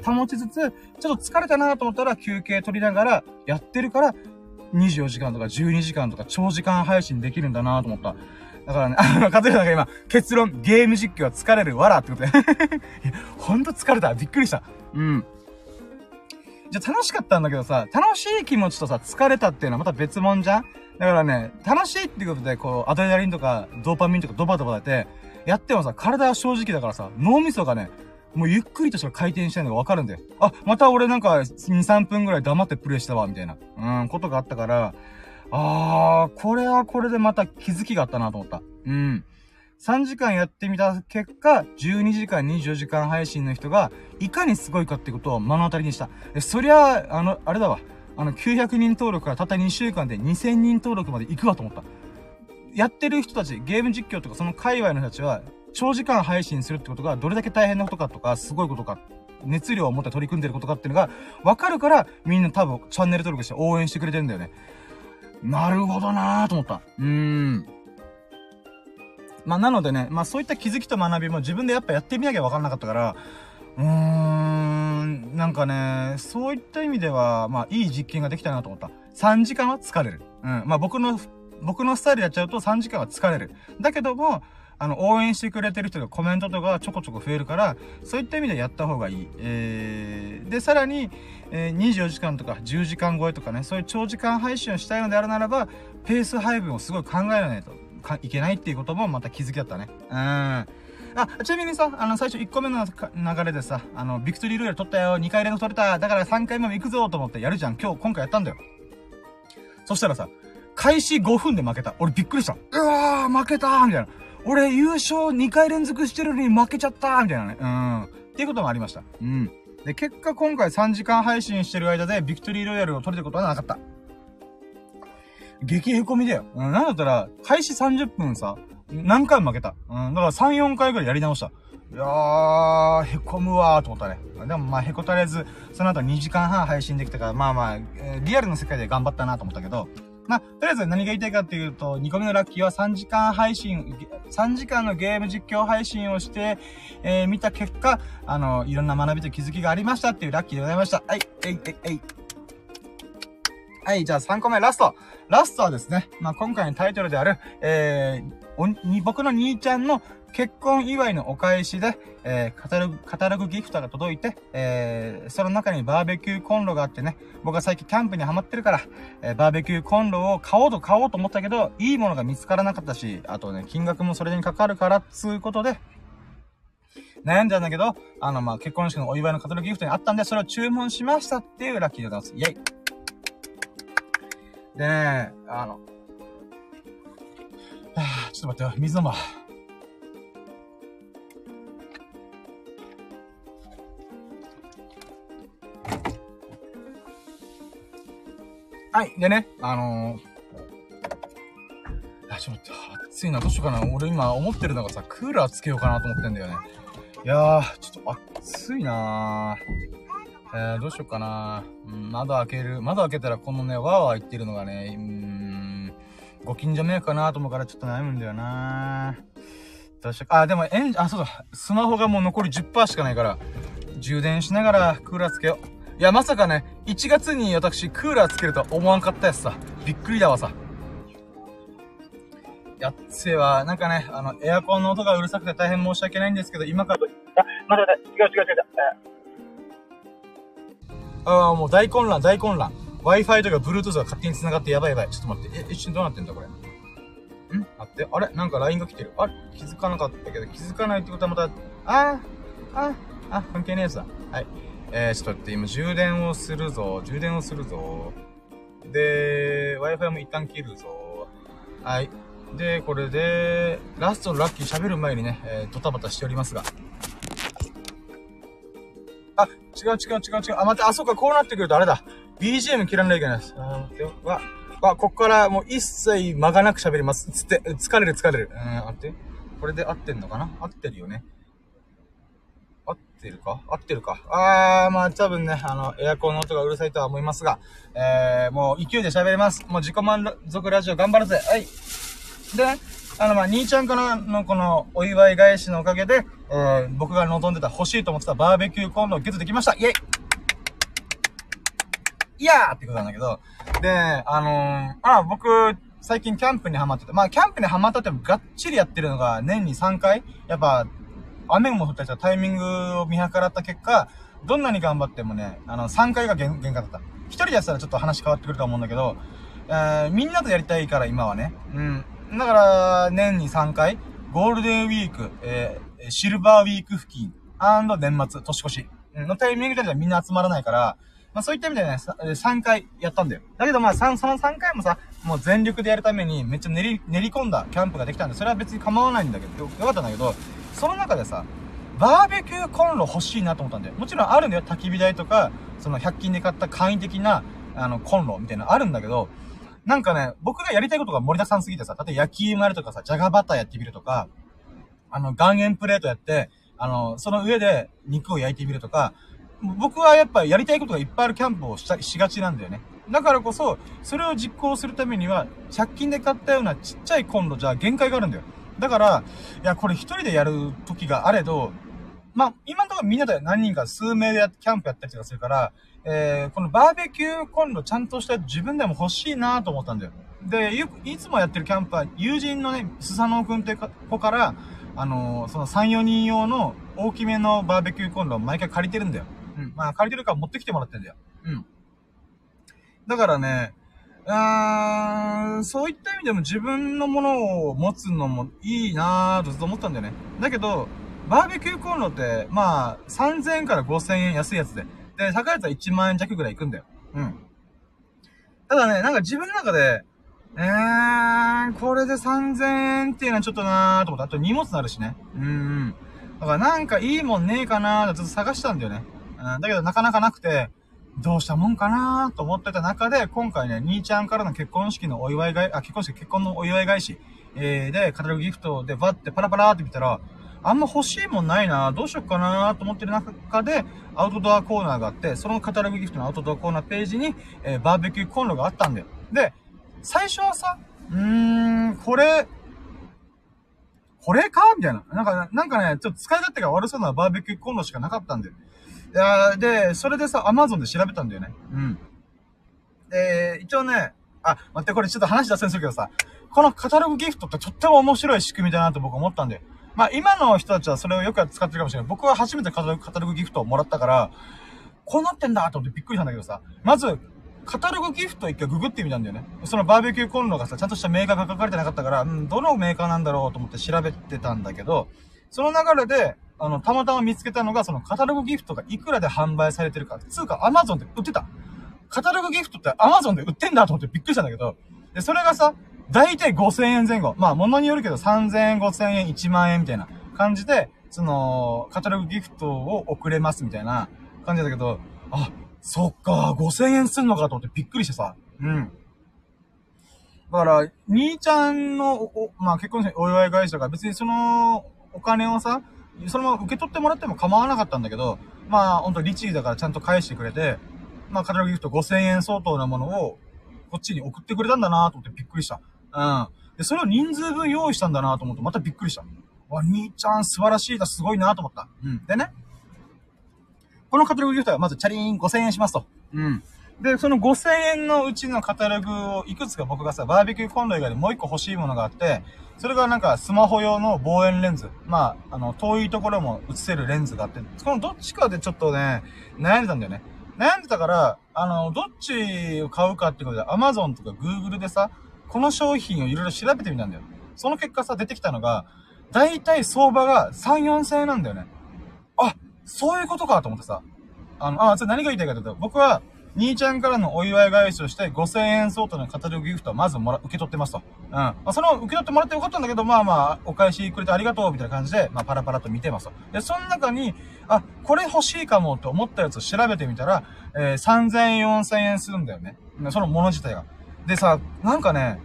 保ちつつ、ちょっと疲れたなと思ったら休憩取りながらやってるから、24時間とか12時間とか長時間配信できるんだなと思った。だからね、あの、かずさんが今、結論、ゲーム実況は疲れる、わらってことで。ほんと疲れた。びっくりした。うん。じゃ、楽しかったんだけどさ、楽しい気持ちとさ、疲れたっていうのはまた別物じゃん？だからね、楽しいってことで、こう、アドレナリンとか、ドーパミンとかドバドバ出て、やってもさ、体は正直だからさ、脳みそがね、もうゆっくりとした回転してるのがわかるんだよ。あ、また俺なんか2、3分ぐらい黙ってプレイしたわ、みたいな、うん、ことがあったから、あー、これはこれでまた気づきがあったなと思った。うん。3時間やってみた結果、12時間24時間配信の人が、いかにすごいかってことを目の当たりにした。そりゃ、あの、あれだわ。あの、900人登録からたった2週間で2000人登録まで行くわと思った。やってる人たち、ゲーム実況とかその界隈の人たちは、長時間配信するってことがどれだけ大変なことかとか、すごいことか、熱量を持って取り組んでることかっていうのが、わかるから、みんな多分チャンネル登録して応援してくれてるんだよね。なるほどなーと思った。うーん。まあ、なのでね、まあ、そういった気づきと学びも自分でやっぱやってみなきゃわかんなかったから、うーん、なんかね、そういった意味では、まあ、いい実験ができたなと思った。3時間は疲れる。うん。まあ、僕の僕のスタイルやっちゃうと3時間は疲れる。だけども、あの、応援してくれてる人がコメントとかちょこちょこ増えるから、そういった意味でやった方がいい。えー、で、さらに、えー、24時間とか10時間超えとかね、そういう長時間配信をしたいのであるならば、ペース配分をすごい考えないとかいけないっていうこともまた気づきだったね。うん。あ、ちなみにさ、あの、最初1個目の流れでさ、あの、ビクトリーロイヤル取ったよ、2回連続取れた、だから3回目も行くぞと思ってやるじゃん。今日、今回やったんだよ。そしたらさ、開始5分で負けた。俺びっくりした。うわー、負けたみたいな。俺優勝2回連続してるのに負けちゃったみたいなね。うん。っていうこともありました。うん。で、結果今回3時間配信してる間でビクトリーロイヤルを取れたことはなかった。激へこみだよ。うん、なんだったら、開始30分さ、何回も負けた。うん、だから3、4回ぐらいやり直した。いやー、へこむわーと思ったね。でもまあへこたれず、その後2時間半配信できたから、まあまあ、リアルの世界で頑張ったなと思ったけど、まあ、とりあえず何が言いたいかっていうと、2個目のラッキーは3時間配信、3時間のゲーム実況配信をして、えー、見た結果、あの、いろんな学びと気づきがありましたっていうラッキーでございました。はい、えい、えい、えい。はい、じゃあ3個目、ラスト。ラストはですね、まあ、今回のタイトルである、えー、僕の兄ちゃんの結婚祝いのお返しで、えー、カタログ、カタログギフトが届いて、えー、その中にバーベキューコンロがあってね、僕は最近キャンプにハマってるから、えー、バーベキューコンロを買おうと買おうと思ったけど、いいものが見つからなかったし、あとね、金額もそれにかかるから、つうことで、悩んだんだけど、あの、まあ、結婚式のお祝いのカタログギフトにあったんで、それを注文しましたっていうラッキーでございます。イェイでね、あの、はぁ、ちょっと待ってよ、水飲ま。はい。でね、あのー、あ、ちょっと待って、暑いな。どうしようかな。俺今思ってるのがさ、クーラーつけようかなと思ってんだよね。いやー、ちょっと暑いなー。えー、どうしようかな。うん、窓開ける。窓開けたらこのね、わーわー言ってるのがね、うん、ご近所迷惑かなと思うからちょっと悩むんだよなどうしようか。あ、でも、エン、あ、そうだ。スマホがもう残り10%しかないから、充電しながらクーラーつけよう。いや、まさかね、1月に私、クーラーつけるとは思わんかったやつさ。びっくりだわさ。やっつえは、なんかね、あの、エアコンの音がうるさくて大変申し訳ないんですけど、今から、あ、待って待って、違う違う違う違う。ああ、もう大混乱、大混乱。Wi-Fi とか Bluetooth が勝手に繋がってやばいやばい。ちょっと待って。え、一瞬どうなってんだこれ？ん？待って。あれ？なんか LINE が来てる。あれ？気づかなかったけど、気づかないってことはまた、ああ、ああ、関係ねえやつだ。はい。えー、ちょっと待って、今充電をするぞ。充電をするぞ。で、Wi-Fi も一旦切るぞ。はい。で、これで、ラストのラッキー喋る前にね、えー、ドタバタしておりますが。あ、違う違う違う違う。あ、待って、あ、そっか、こうなってくるとあれだ。BGM 切らないといけないです。あ、待ってよ。わ、わ、こっからもう一切間がなく喋ります。つって、疲れる疲れる。うん、待って。これで合ってんのかな？合ってるよね。合ってるか？合ってるかあー、まあ多分ね、あの、エアコンの音がうるさいとは思いますが、えー、もう勢いで喋れます。もう自己満足ラジオ頑張るぜ。はい。で、あの、まあ、兄ちゃんからのこのお祝い返しのおかげで、えー、僕が望んでた欲しいと思ってたバーベキューコンロをゲットできました。イェイいやーってことなんだけど、で、あのー、あ、僕、最近キャンプにハマってて、まあ、キャンプにハマったってもがっちりやってるのが年に3回、やっぱ、雨も降ったりしたタイミングを見計らった結果、どんなに頑張ってもね、あの、3回が限界だった。一人でやったらちょっと話変わってくると思うんだけど、えー、みんなとやりたいから今はね。うん。だから、年に3回、ゴールデンウィーク、えー、シルバーウィーク付近、アンド年末、年越しのタイミングではみんな集まらないから、まあそういった意味でね、3回やったんだよ。だけどまあ3、その3回もさ、もう全力でやるためにめっちゃ練り、練り込んだキャンプができたんで、それは別に構わないんだけど、よかったんだけど、その中でさ、バーベキューコンロ欲しいなと思ったんだよ。もちろんあるんだよ。焚き火台とか、その100均で買った簡易的な、あの、コンロみたいなのあるんだけど、なんかね、僕がやりたいことが盛りだくさんすぎてさ、例えば焼き芋やるとかさ、じゃがバターやってみるとか、あの、岩塩プレートやって、あの、その上で肉を焼いてみるとか、僕はやっぱやりたいことがいっぱいあるキャンプをしたしがちなんだよね。だからこそ、それを実行するためには、100均で買ったようなちっちゃいコンロじゃ限界があるんだよ。だから、いや、これ一人でやる時があれど、まあ、今のところみんなで何人か数名でキャンプやったりとかするから、えー、このバーベキューコンロちゃんとした自分でも欲しいなと思ったんだよ。で、よく、いつもやってるキャンプは、友人のね、スサノオくんって子から、あのー、その3、4人用の大きめのバーベキューコンロを毎回借りてるんだよ。うん。まあ、借りてるから持ってきてもらってんだよ。うん。だからね、あーそういった意味でも自分のものを持つのもいいなーとずっと思ったんだよね。だけど、バーベキューコンロって、まあ、3000円から5000円安いやつで。で、高いやつは1万円弱ぐらいいくんだよ。うん。ただね、なんか自分の中で、えー、これで3000円っていうのはちょっとなーと思った。あと荷物になるしね。うん。だからなんかいいもんねえかなーってずっと探したんだよね。うん、だけどなかなかなくて、どうしたもんかなーと思ってた中で、今回ね、兄ちゃんからの結婚式のお祝いがあ、結婚式、結婚のお祝い返し、えー、で、カタログギフトでバッてパラパラーって見たら、あんま欲しいもんないなどうしよっかなと思ってる中で、アウトドアコーナーがあって、そのカタログギフトのアウトドアコーナーページに、えー、バーベキューコンロがあったんだよ。で、最初はさ、うーん、これ、これか？みたいな。なんか、なんかね、ちょっと使い勝手が悪そうなバーベキューコンロしかなかったんだよ。で、それでさ、アマゾンで調べたんだよね。うん。で、一応ね、あ、待って、これちょっと話出せんするけどさ、このカタログギフトってとっても面白い仕組みだなと僕思ったんで。まあ今の人たちはそれをよく使ってるかもしれない。僕は初めてカタログギフトをもらったから、こうなってんだと思ってびっくりしたんだけどさ、まず、カタログギフト一回ググってみたんだよね。そのバーベキューコンロがさ、ちゃんとしたメーカーが書かれてなかったから、うん、どのメーカーなんだろうと思って調べてたんだけど、その流れで、あの、たまたま見つけたのが、そのカタログギフトがいくらで販売されてるか。つうか、アマゾンで売ってた。カタログギフトってアマゾンで売ってんだと思ってびっくりしたんだけど、で、それがさ、だいたい5000円前後。まあ、物によるけど3000円、5000円、1万円みたいな感じで、その、カタログギフトを送れますみたいな感じだけど、あ、そっか、5000円すんのかと思ってびっくりしてさ。うん。だから、兄ちゃんの、お、まあ結婚式お祝い返しだか別にその、お金をさ、そのまま受け取ってもらっても構わなかったんだけど、まあ、ほんと律儀だからちゃんと返してくれて、まあ、カタログギフト5000円相当なものを、こっちに送ってくれたんだなと思ってびっくりした。うん。で、それを人数分用意したんだなと思ってまたびっくりした。わ、兄ちゃん素晴らしいだ、すごいなと思った。うん。でね、このカタログギフトはまずチャリーン5000円しますと。うん。で、その5000円のうちのカタログをいくつか僕がさ、バーベキューコンロ以外でもう一個欲しいものがあって、それがなんかスマホ用の望遠レンズ。まあ、あの、遠いところも映せるレンズがあって、このどっちかでちょっとね、悩んでたんだよね。悩んでたから、あの、どっちを買うかってことで、Amazon とか Google でさ、この商品をいろいろ調べてみたんだよ。その結果さ、出てきたのが、だいたい相場が3、4千円なんだよね。あ、そういうことかと思ってさ。あの、あ、それ何が言いたいかというと、僕は、兄ちゃんからのお祝い返しをして5000円相当のカタログギフトをまずもら、受け取ってますと。うん。まあ、その受け取ってもらってよかったんだけど、まあまあ、お返しくれてありがとうみたいな感じで、まあパラパラと見てますと。で、その中に、あ、これ欲しいかもと思ったやつを調べてみたら、えー、3000、4000円するんだよね。そのもの自体が。でさ、なんかね、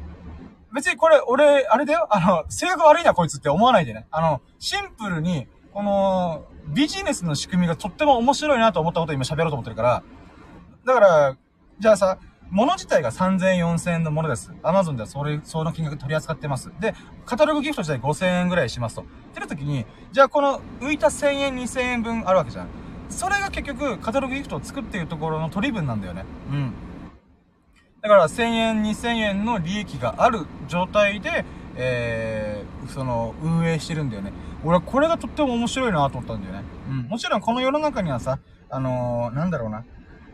別にこれ、俺、あれだよあの、性格悪いなこいつって思わないでね。あの、シンプルに、この、ビジネスの仕組みがとっても面白いなと思ったことを今喋ろうと思ってるから、だから、じゃあさ、物自体が3000円、4000円のものです。アマゾンではそれ、その金額取り扱ってます。で、カタログギフト自体5000円ぐらいしますと。ってな時に、じゃあこの浮いた1000円、2000円分あるわけじゃん。それが結局、カタログギフトを作っているところの取り分なんだよね。うん。だから1000円、2000円の利益がある状態で、えー、その、運営してるんだよね。俺はこれがとっても面白いなと思ったんだよね。うん。もちろんこの世の中にはさ、あのー、なんだろうな。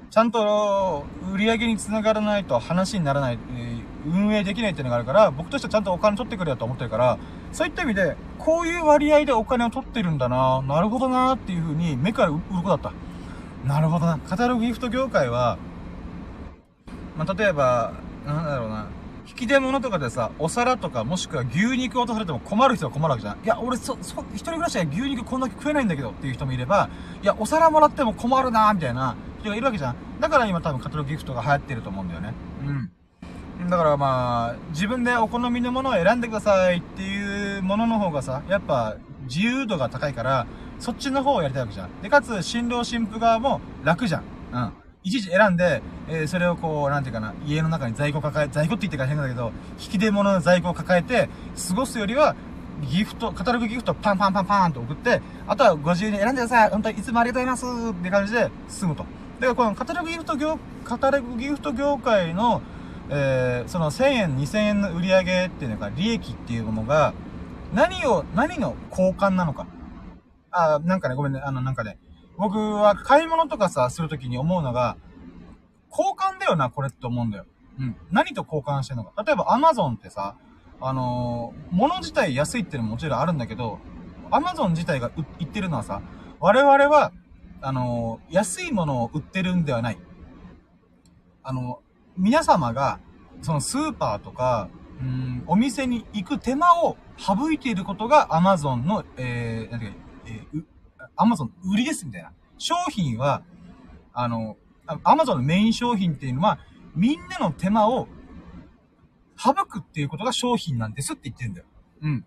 ちゃんと売り上げにつながらないと話にならない、運営できないっていうのがあるから、僕としてはちゃんとお金取ってくれよと思ってるから、そういった意味で、こういう割合でお金を取ってるんだななるほどなっていう風に目から鱗だった。なるほどな。カタログギフト業界は、まあ、例えば、なんだろうな。引き出物とかでさ、お皿とかもしくは牛肉を落とされても困る人は困るわけじゃん。いや、俺そ、そ、一人暮らしは牛肉こんだけ食えないんだけどっていう人もいれば、いや、お皿もらっても困るなみたいな人がいるわけじゃん。だから今多分カタロギフトが流行ってると思うんだよね。うん。だからまあ、自分でお好みのものを選んでくださいっていうものの方がさ、やっぱ自由度が高いから、そっちの方をやりたいわけじゃん。で、かつ、新郎新婦側も楽じゃん。うん。いちいち選んで、えー、それをこう、なんていうかな、家の中に在庫抱え、在庫って言ってから変だけど、引き出物の在庫を抱えて、過ごすよりは、ギフト、カタログギフトパンパンパンパンと送って、あとはご自由に選んでください。本当にいつもありがとうございますって感じで済むと。だからこのカタログギフト業、カタログギフト業界の、えー、その1000円、2000円の売り上げっていうのが、利益っていうものが、何を、何の交換なのか。あ、なんかね、ごめんね、あの、なんかね、僕は買い物とかさ、するときに思うのが、交換だよな、これって思うんだよ。うん。何と交換してんのか。例えば Amazon ってさ、あのー、物自体安いってのももちろんあるんだけど、Amazon 自体が言ってるのはさ、我々は、あのー、安いものを売ってるんではない。あの、皆様が、そのスーパーとか、うん、お店に行く手間を省いていることが Amazon の、えー、なんていうか、えー、Amazon 売りです、みたいな。商品は、あの、Amazon のメイン商品っていうのは、みんなの手間を省くっていうことが商品なんですって言ってるんだよ。うん。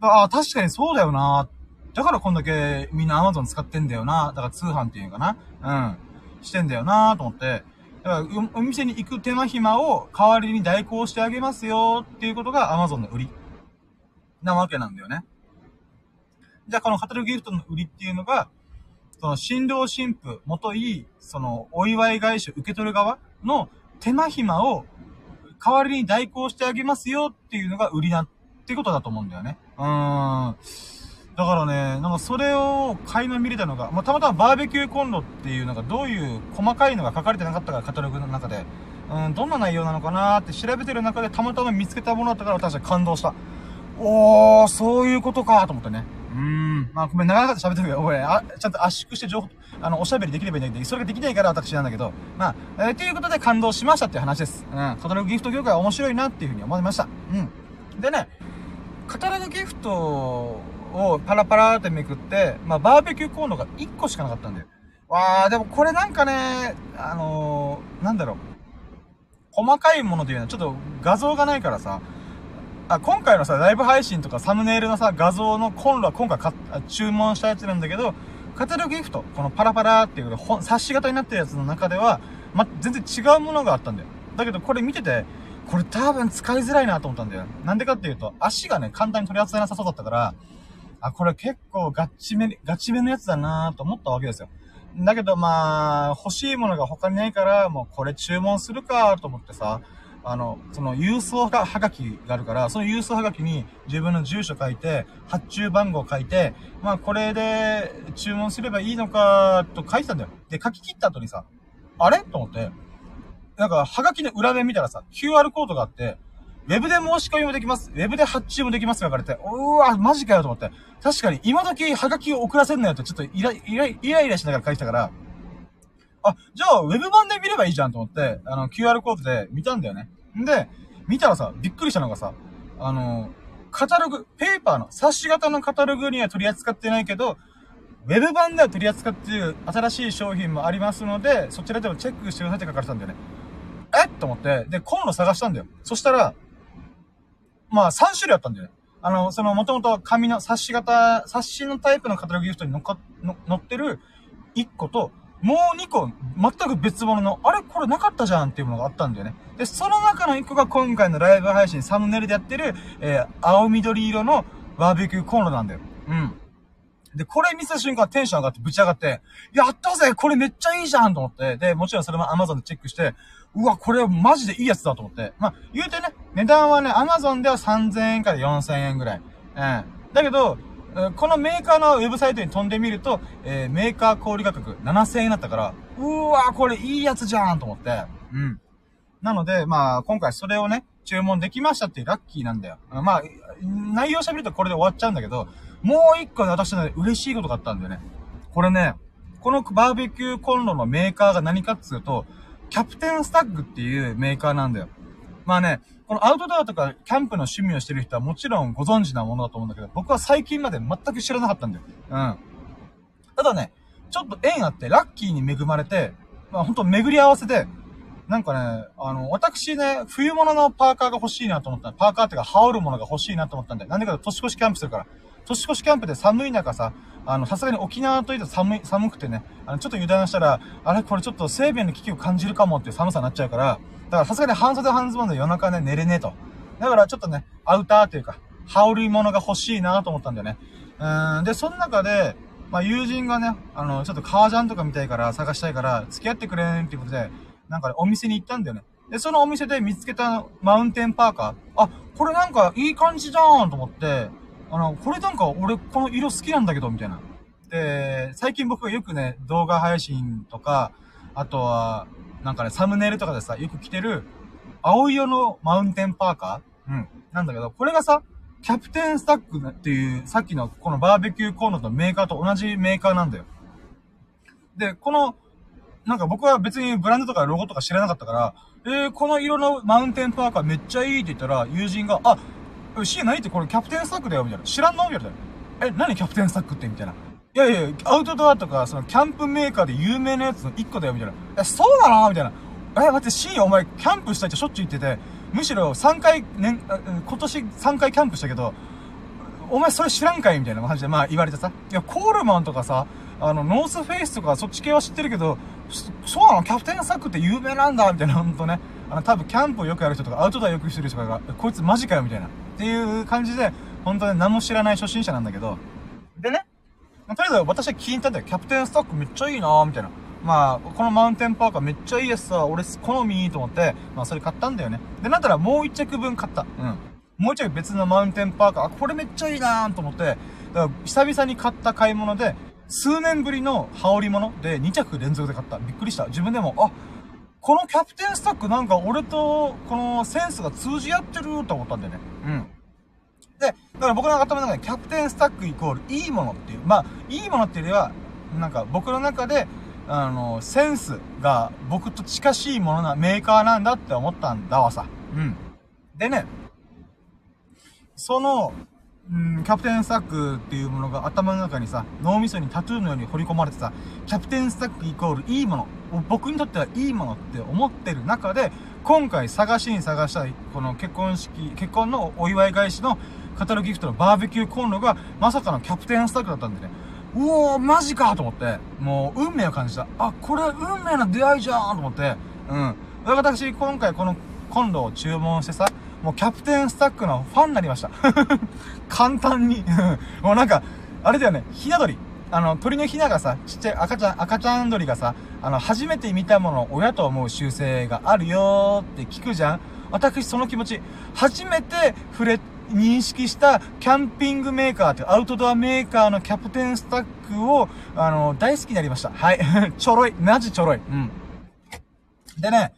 ああ、確かにそうだよな。だからこんだけみんな Amazon 使ってんだよな。だから通販っていうかな。うん。してんだよなと思って。だからお店に行く手間暇を代わりに代行してあげますよっていうことが Amazon の売り。なわけなんだよね。じゃあこのカタログギフトの売りっていうのが、その新郎新婦、もとい、そのお祝い返しを受け取る側の手間暇を代わりに代行してあげますよっていうのが売りなってことだと思うんだよね。うーん。だからね、なんかそれを垣間見れたのが、まあ、たまたまバーベキューコンロっていうのがどういう細かいのが書かれてなかったから、カタログの中で。うん、どんな内容なのかなーって調べてる中でたまたま見つけたものだったから私は感動した。おー、そういうことかと思ってね。うん。まあ、ごめん、長々と喋ってるけど、俺、あ、ちゃんと圧縮して情報、あの、おしゃべりできればいいんだけど、それができないから私なんだけど、まあ、えー、ということで感動しましたっていう話です。うん。カタログギフト業界面白いなっていうふうに思いました。うん。でね、カタログギフトをパラパラってめくって、まあ、バーベキューコーンが1個しかなかったんだよ。わー、でもこれなんかね、あのー、なんだろう。細かいもので言うのは、ちょっと画像がないからさ、あ、今回のさ、ライブ配信とかサムネイルのさ、画像のコンロは今回か注文したやつなんだけど、カタログギフト、このパラパラっていう本、冊子型になってるやつの中では、ま、全然違うものがあったんだよ。だけどこれ見てて、これ多分使いづらいなと思ったんだよ。なんでかっていうと、足がね、簡単に取り扱いなさそうだったから、あ、これ結構ガチめ、ガチめのやつだなと思ったわけですよ。だけどまあ、欲しいものが他にないから、もうこれ注文するかと思ってさ、あの、その郵送はがきがあるから、その郵送はがきに自分の住所書いて、発注番号書いて、まあこれで注文すればいいのか、と書いてたんだよ。で、書き切った後にさ、あれ？と思って、なんか、はがきの裏面見たらさ、QR コードがあって、ウェブで申し込みもできます。ウェブで発注もできますって書かれて、うわ、マジかよと思って。確かに、今時はがきを送らせんなよってちょっとイライライライラしながら書いてたから、あ、じゃあ、ウェブ版で見ればいいじゃんと思って、あの、QR コードで見たんだよね。んで、見たらさ、びっくりしたのがさ、あの、カタログ、ペーパーの、冊子型のカタログには取り扱ってないけど、ウェブ版では取り扱っている新しい商品もありますので、そちらでもチェックしてくださいって書かれたんだよね。え？と思って、で、コンロ探したんだよ。そしたら、まあ、3種類あったんだよね。あの、その、もともと紙の冊子型、冊子のタイプのカタログギフトに乗っか、乗ってる1個と、もう2個、全く別物の、あれこれなかったじゃんっていうものがあったんだよね。で、その中の1個が今回のライブ配信サムネイルでやってる、えー、青緑色のバーベキューコンロなんだよ。うん。で、これ見せた瞬間テンション上がってぶち上がって、やったぜこれめっちゃいいじゃんと思って、で、もちろんそれも Amazon でチェックして、うわ、これマジでいいやつだと思って。まあ、言うてね、値段はね、Amazon では3000円から4000円ぐらい。うん。だけど、このメーカーのウェブサイトに飛んでみると、えー、メーカー小売価格7000円だったから、うーわーこれいいやつじゃんと思って。うん。なので、まあ、今回それをね、注文できましたっていうラッキーなんだよ。まあ、内容喋るとこれで終わっちゃうんだけど、もう一個ね、私ね、嬉しいことがあったんだよね。これね、このバーベキューコンロのメーカーが何かっつうと、キャプテンスタッグっていうメーカーなんだよ。まあね、このアウトドアとかキャンプの趣味をしてる人はもちろんご存知なものだと思うんだけど、僕は最近まで全く知らなかったんだよ。うん。ただね、ちょっと縁あってラッキーに恵まれて、まあほんと巡り合わせで、なんかね、あの、私ね、冬物のパーカーが欲しいなと思ったパーカーっていうか羽織るものが欲しいなと思ったんで、なんでか年越しキャンプするから。年越しキャンプで寒い中さ、あの、さすがに沖縄といった寒い、寒くてね、あの、ちょっと油断したら、あれこれちょっと生命の危機を感じるかもっていう寒さになっちゃうから、だからさすがに半袖半ズボンで夜中ね、寝れねえと。だからちょっとね、アウターというか、羽織り物が欲しいなと思ったんだよね。うん、で、その中で、まあ、友人がね、あの、ちょっと革ジャンとか見たいから、探したいから、付き合ってくれんっていうことで、なんかね、お店に行ったんだよね。で、そのお店で見つけたマウンテンパーカー。あ、これなんかいい感じじゃんと思って、あの、これなんか俺この色好きなんだけど、みたいな。で、最近僕がよくね、動画配信とか、あとは、なんかね、サムネイルとかでさ、よく着てる、青色のマウンテンパーカー？うん。なんだけど、これがさ、キャプテンスタックっていう、さっきのこのバーベキューコーナーのメーカーと同じメーカーなんだよ。で、この、なんか僕は別にブランドとかロゴとか知らなかったから、えー、この色のマウンテンパーカーめっちゃいいって言ったら、友人が、あ、シー何ってこれキャプテンスタッグだよ、みたいな。知らんのみたいな。え、何キャプテンスタッグってみたいな。いやいや、アウトドアとか、その、キャンプメーカーで有名なやつの一個だよ、みたいな。え、そうなのみたいな。え、待って、シーンお前、キャンプしたいってしょっちゅう言ってて、むしろ3回、ね、今年3回キャンプしたけど、お前それ知らんかいみたいな感じで、まあ言われてさ。いや、コールマンとかさ、あの、ノースフェイスとかそっち系は知ってるけど、そうなのキャプテンサックって有名なんだみたいな、ほんとね。あの、多分キャンプをよくやる人とか、アウトドアよくしてる人とかが、こいつマジかよみたいな。っていう感じで、本当ね、何も知らない初心者なんだけど。でね、まあ、とりあえず私は聞いたんだよ。キャプテンスタックめっちゃいいなみたいな。まあ、このマウンテンパーカーめっちゃいいやつさ、俺好みいいと思って、まあそれ買ったんだよね。で、なんたらもう一着分買った。うん。もう一着別のマウンテンパーカー、あ、これめっちゃいいなと思って、だから久々に買った買い物で、数年ぶりの羽織物で2着連続で買った。びっくりした。自分でも、あ、このキャプテンスタックなんか俺とこのセンスが通じ合ってると思ったんだよね。うん。で、だから僕の頭の中でキャプテンスタックイコールいいものっていう、まあ、いいものっていうよりは、なんか僕の中で、あの、センスが僕と近しいものな、メーカーなんだって思ったんだわさ。うん。でね、その、うん、キャプテンスタックっていうものが頭の中にさ、脳みそにタトゥーのように彫り込まれてさ、キャプテンスタックイコールいいもの、僕にとってはいいものって思ってる中で、今回探しに探したい、この結婚式、結婚のお祝い返しのカタログギフトのバーベキューコンロが、まさかのキャプテンスタックだったんでね。うおー、マジかと思って、もう、運命を感じた。あ、これ、運命の出会いじゃんと思って、うん。私、今回このコンロを注文してさ、もうキャプテンスタックのファンになりました。簡単に。もうなんか、あれだよね、ひな鳥。あの、鳥のひながさ、ちっちゃい赤ちゃん、赤ちゃん鳥がさ、あの、初めて見たものを親と思う習性があるよーって聞くじゃん私その気持ち、初めて触れ認識したキャンピングメーカーってアウトドアメーカーのキャプテンスタックを、あの、大好きになりました。はい。ちょろい。マジちょろい。うん。でね、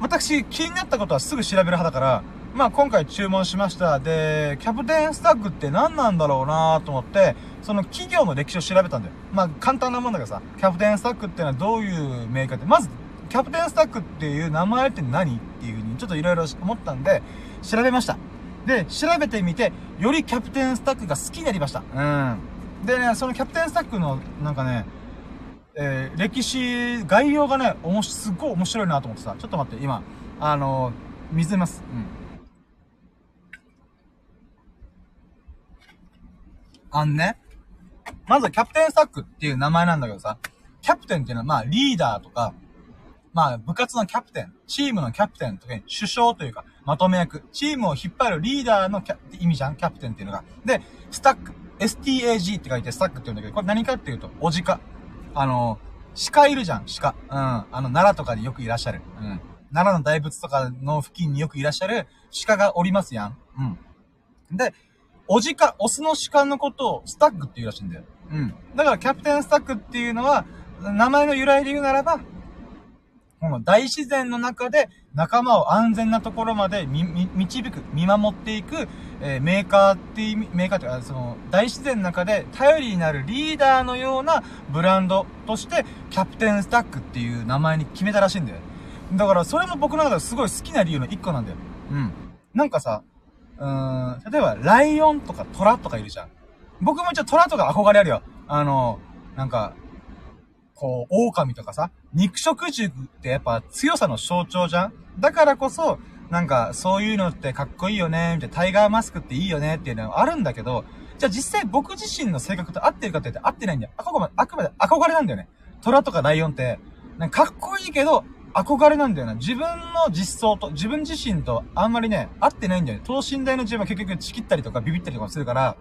私気になったことはすぐ調べる派だから、まあ今回注文しました。で、キャプテンスタックって何なんだろうなと思って、その企業の歴史を調べたんだよ。まあ簡単なもんだけどさ、キャプテンスタックってのはどういうメーカーって、まず、キャプテンスタックっていう名前って何っていう風にちょっと色々思ったんで、調べました。で、調べてみて、よりキャプテンスタックが好きになりました。うん。でね、そのキャプテンスタックの、なんかね、えー、歴史、概要がね、おもし、すっごい面白いなと思ってさ、ちょっと待って、今、あのー、水ます。うん。あんね、まずキャプテンスタックっていう名前なんだけどさ、キャプテンっていうのはまあリーダーとか、まあ部活のキャプテン、チームのキャプテンとかに、首相というか、まとめ役、チームを引っ張るリーダーのキャ意味じゃん？キャプテンっていうのが。で、スタック、STAG って書いてスタックって言うんだけど、これ何かっていうと、おじか。あの、鹿いるじゃん、鹿。うん。あの、奈良とかでよくいらっしゃる。うん。奈良の大仏とかの付近によくいらっしゃる鹿がおりますやん。うん。で、おじか、オスの鹿のことをスタックって言うらしいんだよ。うん。だからキャプテンスタックっていうのは、名前の由来で言うならば、この大自然の中で仲間を安全なところまで導く、見守っていく、えー、メーカーっていう、メーカーっていうか、その、大自然の中で頼りになるリーダーのようなブランドとして、キャプテンスタックっていう名前に決めたらしいんだよ。だから、それも僕の中ですごい好きな理由の一個なんだよ。うん。なんかさ、うん、例えば、ライオンとかトラとかいるじゃん。僕も一応トラとか憧れあるよ。あの、なんか、こう、狼とかさ、肉食獣ってやっぱ強さの象徴じゃんだからこそ、なんか、そういうのってかっこいいよね、みたいな、タイガーマスクっていいよね、っていうのはあるんだけど、じゃあ実際僕自身の性格と合ってるかって言って合ってないんだよ。あくまで、あくまで憧れなんだよね。虎とかライオンって、なんかかっこいいけど、憧れなんだよな。自分の実相と、自分自身とあんまりね、合ってないんだよね。等身大の自分は結局チキったりとかビビったりとかするから、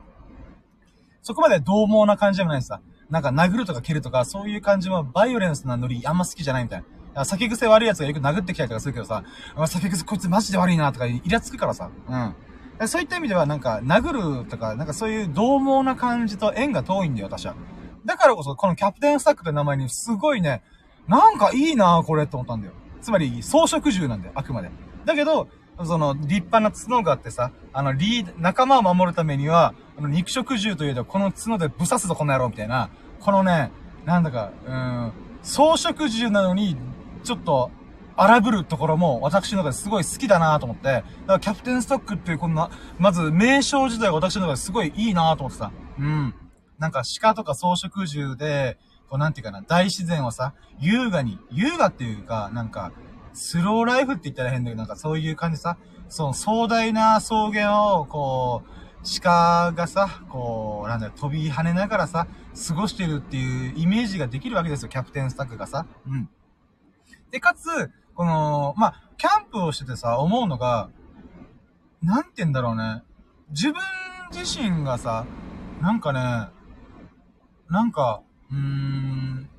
そこまで獰猛な感じでもないですさ。なんか殴るとか蹴るとか、そういう感じもバイオレンスなノリあんま好きじゃないみたいな。酒癖悪い奴がよく殴ってきたりとかするけどさ、酒癖こいつマジで悪いなとかイラつくからさ。うん。そういった意味ではなんか、殴るとか、なんかそういう獰猛な感じと縁が遠いんだよ、私は。だからこそ、このキャプテンスタックって名前にすごいね、なんかいいなこれって思ったんだよ。つまり、装飾獣なんだよ、あくまで。だけど、その、立派な角があってさ、あの、リー、仲間を守るためには、あの、肉食獣というと、この角でぶさすぞ、この野郎、みたいな。このね、なんだか、うん、装飾獣なのに、ちょっと、荒ぶるところも、私の中ですごい好きだなと思って、だからキャプテンストックっていうこんな、まず名称自体が私の中ですごいいいなと思ってさ。うん。なんか鹿とか装飾獣で、こうなんていうかな、大自然をさ、優雅に、優雅っていうか、なんか、スローライフって言ったら変だけど、なんかそういう感じさ、その壮大な草原を、こう、鹿がさ、こう、なんだよ、飛び跳ねながらさ、過ごしてるっていうイメージができるわけですよ、キャプテンスタックがさ。うん。で、かつ、この、まあ、キャンプをしててさ、思うのが、なんて言うんだろうね。自分自身がさ、なんかね、なんか、うーん、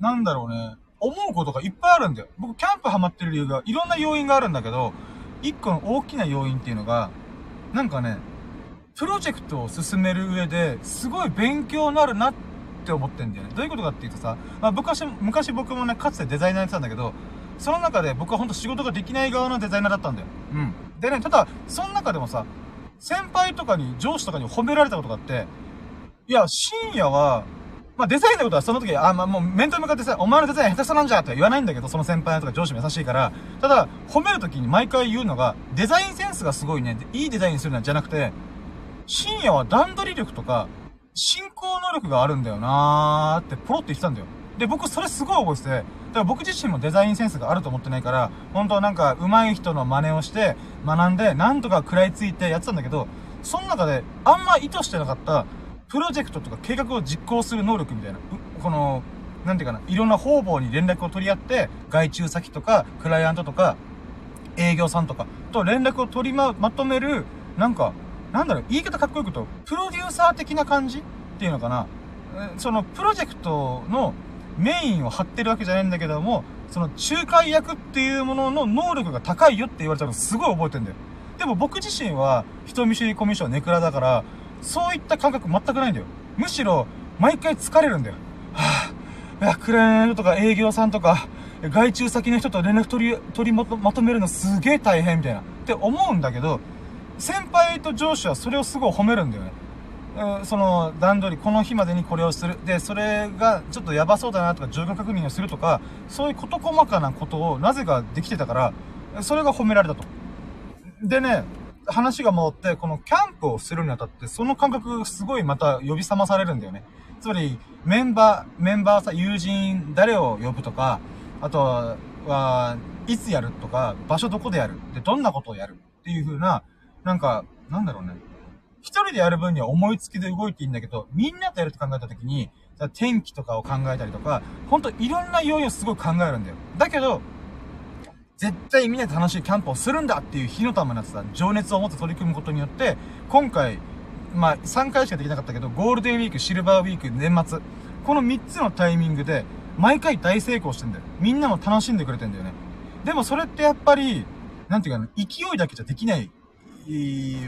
なんだろうね。思うことがいっぱいあるんだよ。僕、キャンプハマってる理由が、いろんな要因があるんだけど、一個の大きな要因っていうのが、なんかね、プロジェクトを進める上で、すごい勉強になるなって思ってんだよね。どういうことかっていうとさ、まあ、昔、昔僕もね、かつてデザイナーやってたんだけど、その中で僕はほんと仕事ができない側のデザイナーだったんだよ。うん。でね、ただ、その中でもさ、先輩とかに、上司とかに褒められたことがあって、いや、深夜は、まあ、デザインのことはその時、あ、まあ、もう面と向かってさ、お前のデザイン下手くそなんじゃって言わないんだけど、その先輩とか上司も優しいから、ただ、褒める時に毎回言うのが、デザインセンスがすごいね、いいデザインするんじゃなくて、深夜は段取り力とか、進行能力があるんだよなーってポロって言ってたんだよ。で、僕それすごい覚えてて、だから僕自身もデザインセンスがあると思ってないから、本当はなんか上手い人の真似をして、学んで、なんとか食らいついてやってたんだけど、その中であんま意図してなかった、プロジェクトとか計画を実行する能力みたいな、この、なんていうかな、いろんな方々に連絡を取り合って、外注先とか、クライアントとか、営業さんとか、と連絡を取りま、まとめる、なんか、なんだろう、言い方かっこよく言うと、プロデューサー的な感じっていうのかな。その、プロジェクトのメインを張ってるわけじゃないんだけども、その仲介役っていうものの能力が高いよって言われたのすごい覚えてんだよ。でも僕自身は人見知りコミュ障ネクラだから、そういった感覚全くないんだよ。むしろ、毎回疲れるんだよ。はぁ、あ、クライアンとか営業さんとか、外注先の人と連絡取り、取りまとめるのすげえ大変みたいな。って思うんだけど、先輩と上司はそれをすごい褒めるんだよね。その段取り、この日までにこれをする。で、それがちょっとやばそうだなとか、状況確認をするとか、そういう事細かなことをなぜかできてたから、それが褒められたと。でね、話が戻って、このキャンプをするにあたって、その感覚がすごいまた呼び覚まされるんだよね。つまり、メンバー、メンバーさ、友人、誰を呼ぶとか、あとは、いつやるとか、場所どこでやる、で、どんなことをやるっていう風な、なんか、なんだろうね。一人でやる分には思いつきで動いていいんだけど、みんなとやるって考えた時に、天気とかを考えたりとか、ほんといろんな要因をすごい考えるんだよ。だけど、絶対みんなで楽しいキャンプをするんだっていう火の玉になってた情熱を持って取り組むことによって、今回、まあ、3回しかできなかったけど、ゴールデンウィーク、シルバーウィーク、年末、この3つのタイミングで、毎回大成功してんだよ。みんなも楽しんでくれてんだよね。でもそれってやっぱり、なんていうかな、勢いだけじゃできない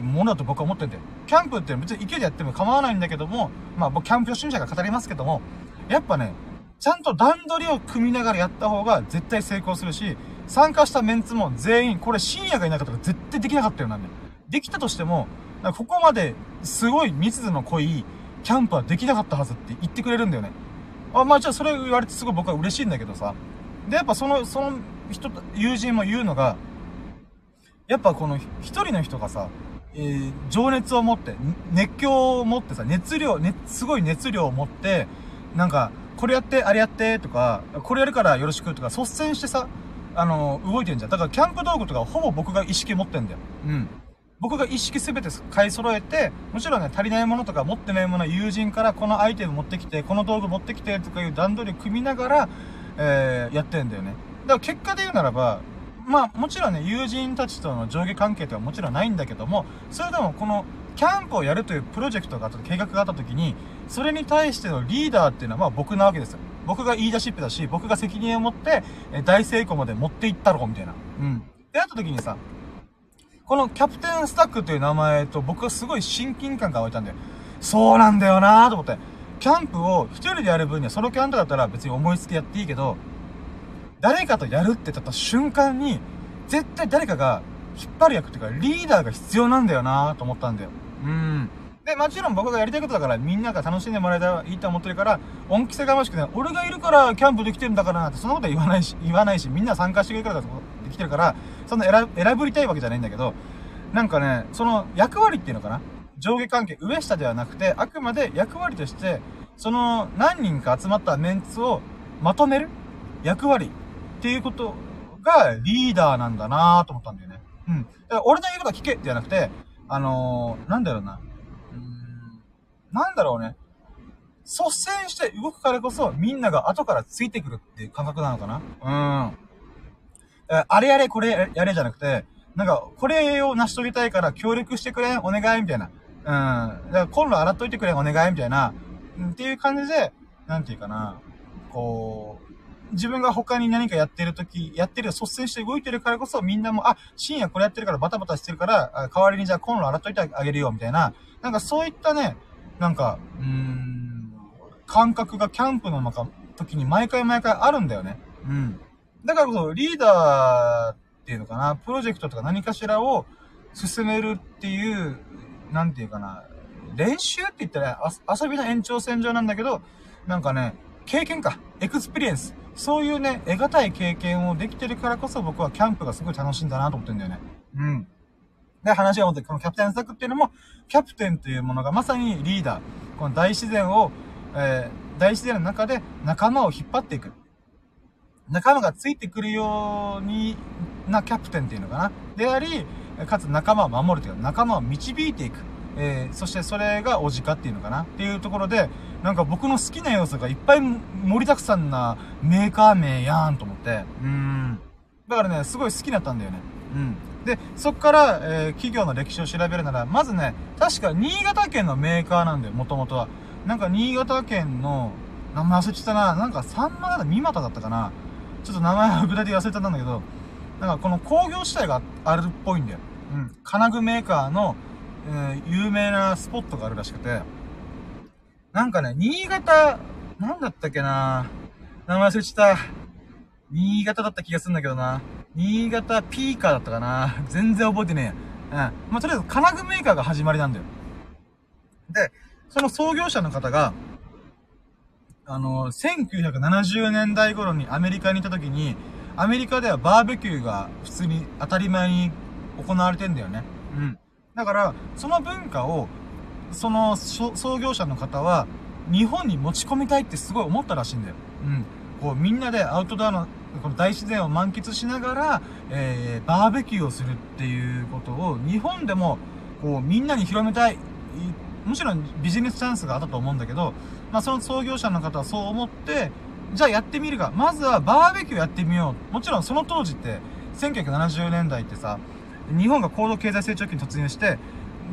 ものだと僕は思ってんだよ。キャンプって別に勢いでやっても構わないんだけども、まあ僕キャンプ初心者が語りますけども、やっぱね、ちゃんと段取りを組みながらやった方が絶対成功するし、参加したメンツも全員、これ深夜がいなかったら絶対できなかったよなんで。できたとしても、ここまですごい密度の濃いキャンプはできなかったはずって言ってくれるんだよね。あ、まあじゃあそれ言われてすごい僕は嬉しいんだけどさ。で、やっぱその、その人、友人も言うのが、やっぱこの一人の人がさ、えー、情熱を持って、熱狂を持ってさ、熱量、ね、すごい熱量を持って、なんか、これやって、あれやって、とか、これやるからよろしくとか、率先してさ、あの、動いてんじゃん。だからキャンプ道具とかほぼ僕が意識持ってんだよ。うん。僕が意識すべて買い揃えて、もちろんね、足りないものとか持ってないものは友人からこのアイテム持ってきて、この道具持ってきてとかいう段取りを組みながら、えー、やってんだよね。だから結果で言うならば、まあもちろんね、友人たちとの上下関係とはもちろんないんだけども、それでもこのキャンプをやるというプロジェクトがあった、計画があった時に、それに対してのリーダーっていうのはまあ僕なわけですよ。僕が言い出しっぺだし、僕が責任を持って、え大成功まで持っていったろ、みたいな。うん。で、あった時にさ、このキャプテンスタックという名前と僕はすごい親近感が湧いたんだよ。そうなんだよなーと思って。キャンプを一人でやる分にはソロキャンプだったら別に思いつきやっていいけど、誰かとやるって言った瞬間に、絶対誰かが引っ張る役っていうかリーダーが必要なんだよなーと思ったんだよ。うん。で、もちろん僕がやりたいことだからみんなが楽しんでもらえたらいいと思ってるから、恩着せがましくね、俺がいるからキャンプできてるんだからなって、そんなことは言わないし、言わないし、みんな参加してくれるからできてるから、そんな選選ぶりたいわけじゃないんだけど、なんかね、その役割っていうのかな？上下関係、上下ではなくて、あくまで役割として、その何人か集まったメンツをまとめる役割っていうことがリーダーなんだなぁと思ったんだよね。うん。だから俺の言うことは聞けじゃなくて、あのー、なんだろうな。なんだろうね。率先して動くからこそみんなが後からついてくるっていう感覚なのかなうん。あれやれこれやれじゃなくて、なんか、これを成し遂げたいから協力してくれお願いみたいな。うん。だからコンロ洗っといてくれお願いみたいな。っていう感じで、なんていうかな。こう、自分が他に何かやってる時、やってる、率先して動いてるからこそ、みんなも、あ、深夜これやってるからバタバタしてるから、代わりにじゃあコンロ洗っといてあげるよ、みたいな。なんかそういったね、なんか、うーん、感覚がキャンプの中、時に毎回毎回あるんだよね。うん。だからこそ、リーダーっていうのかな、プロジェクトとか何かしらを進めるっていう、なんていうかな、練習って言ったら遊びの延長線上なんだけど、なんかね、経験か、 experience。そういうね、得難い経験をできてるからこそ僕はキャンプがすごい楽しいんだなと思ってんだよね。うん。で、話が戻って、このキャプテンスタッグっていうのも、キャプテンというものがまさにリーダー。この大自然を、えー、大自然の中で仲間を引っ張っていく。仲間がついてくるようになキャプテンっていうのかな。であり、かつ仲間を守るというか、仲間を導いていく。えー、そしてそれがおじかっていうのかなっていうところで、なんか僕の好きな要素がいっぱい盛りだくさんなメーカー名やんと思って、うん。だからね、すごい好きだったんだよね。うん。で、そっから、えー、企業の歴史を調べるなら、まずね、確か新潟県のメーカーなんだよ、もともとは。なんか新潟県の、名前忘れちゃったな、なんかサンマだ、三股だったかな。ちょっと名前は具体的に忘れちゃったんだけど、なんかこの工業地帯があるっぽいんだよ。うん。金具メーカーの、えー、有名なスポットがあるらしくて、なんかね、新潟、なんだったっけな名前忘れちゃった。新潟だった気がするんだけどな。新潟ピーカーだったかな 全然覚えてねえや。うん。まあ、とりあえず金具メーカーが始まりなんだよ。で、その創業者の方が、あの、1970年代頃にアメリカにいた時に、アメリカではバーベキューが普通に当たり前に行われてんだよね。うん。だから、その文化を、その創業者の方は、日本に持ち込みたいってすごい思ったらしいんだよ。うん。こう、みんなでアウトドアの、この大自然を満喫しながら、えー、バーベキューをするっていうことを、日本でも、こう、みんなに広めたい。もちろんビジネスチャンスがあったと思うんだけど、まあ、その創業者の方はそう思って、じゃあやってみるか。まずはバーベキューやってみよう。もちろんその当時って、1970年代ってさ、日本が高度経済成長期に突入して、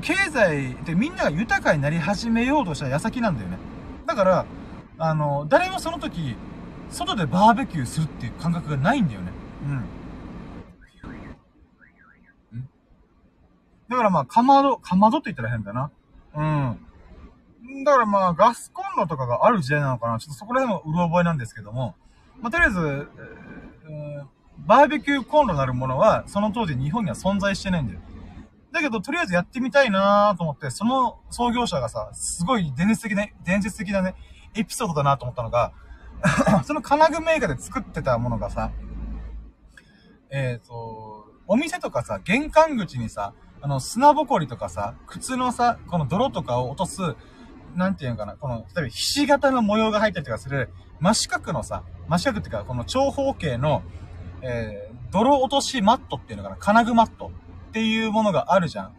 経済でみんなが豊かになり始めようとした矢先なんだよね。だから、あの、誰もその時、外でバーベキューするっていう感覚がないんだよね。うん。だからまあ、かまど、かまどって言ったら変だな。うん。だからまあ、ガスコンロとかがある時代なのかな。ちょっとそこら辺もうろ覚えなんですけども。まあ、とりあえず、えー、バーベキューコンロなるものは、その当時日本には存在してないんだよ。だけど、とりあえずやってみたいなと思って、その創業者がさ、すごい伝説的ね、伝説的なね、エピソードだなと思ったのが、その金具メーカーで作ってたものがさ、えっ、ー、と、お店とかさ、玄関口にさ、あの、砂ぼこりとかさ、靴のさ、この泥とかを落とす、なんていうのかな、この、例えばひし形の模様が入ったりとかする、真四角のさ、真四角っていうか、この長方形の、えー、泥落としマットっていうのかな金具マットっていうものがあるじゃん。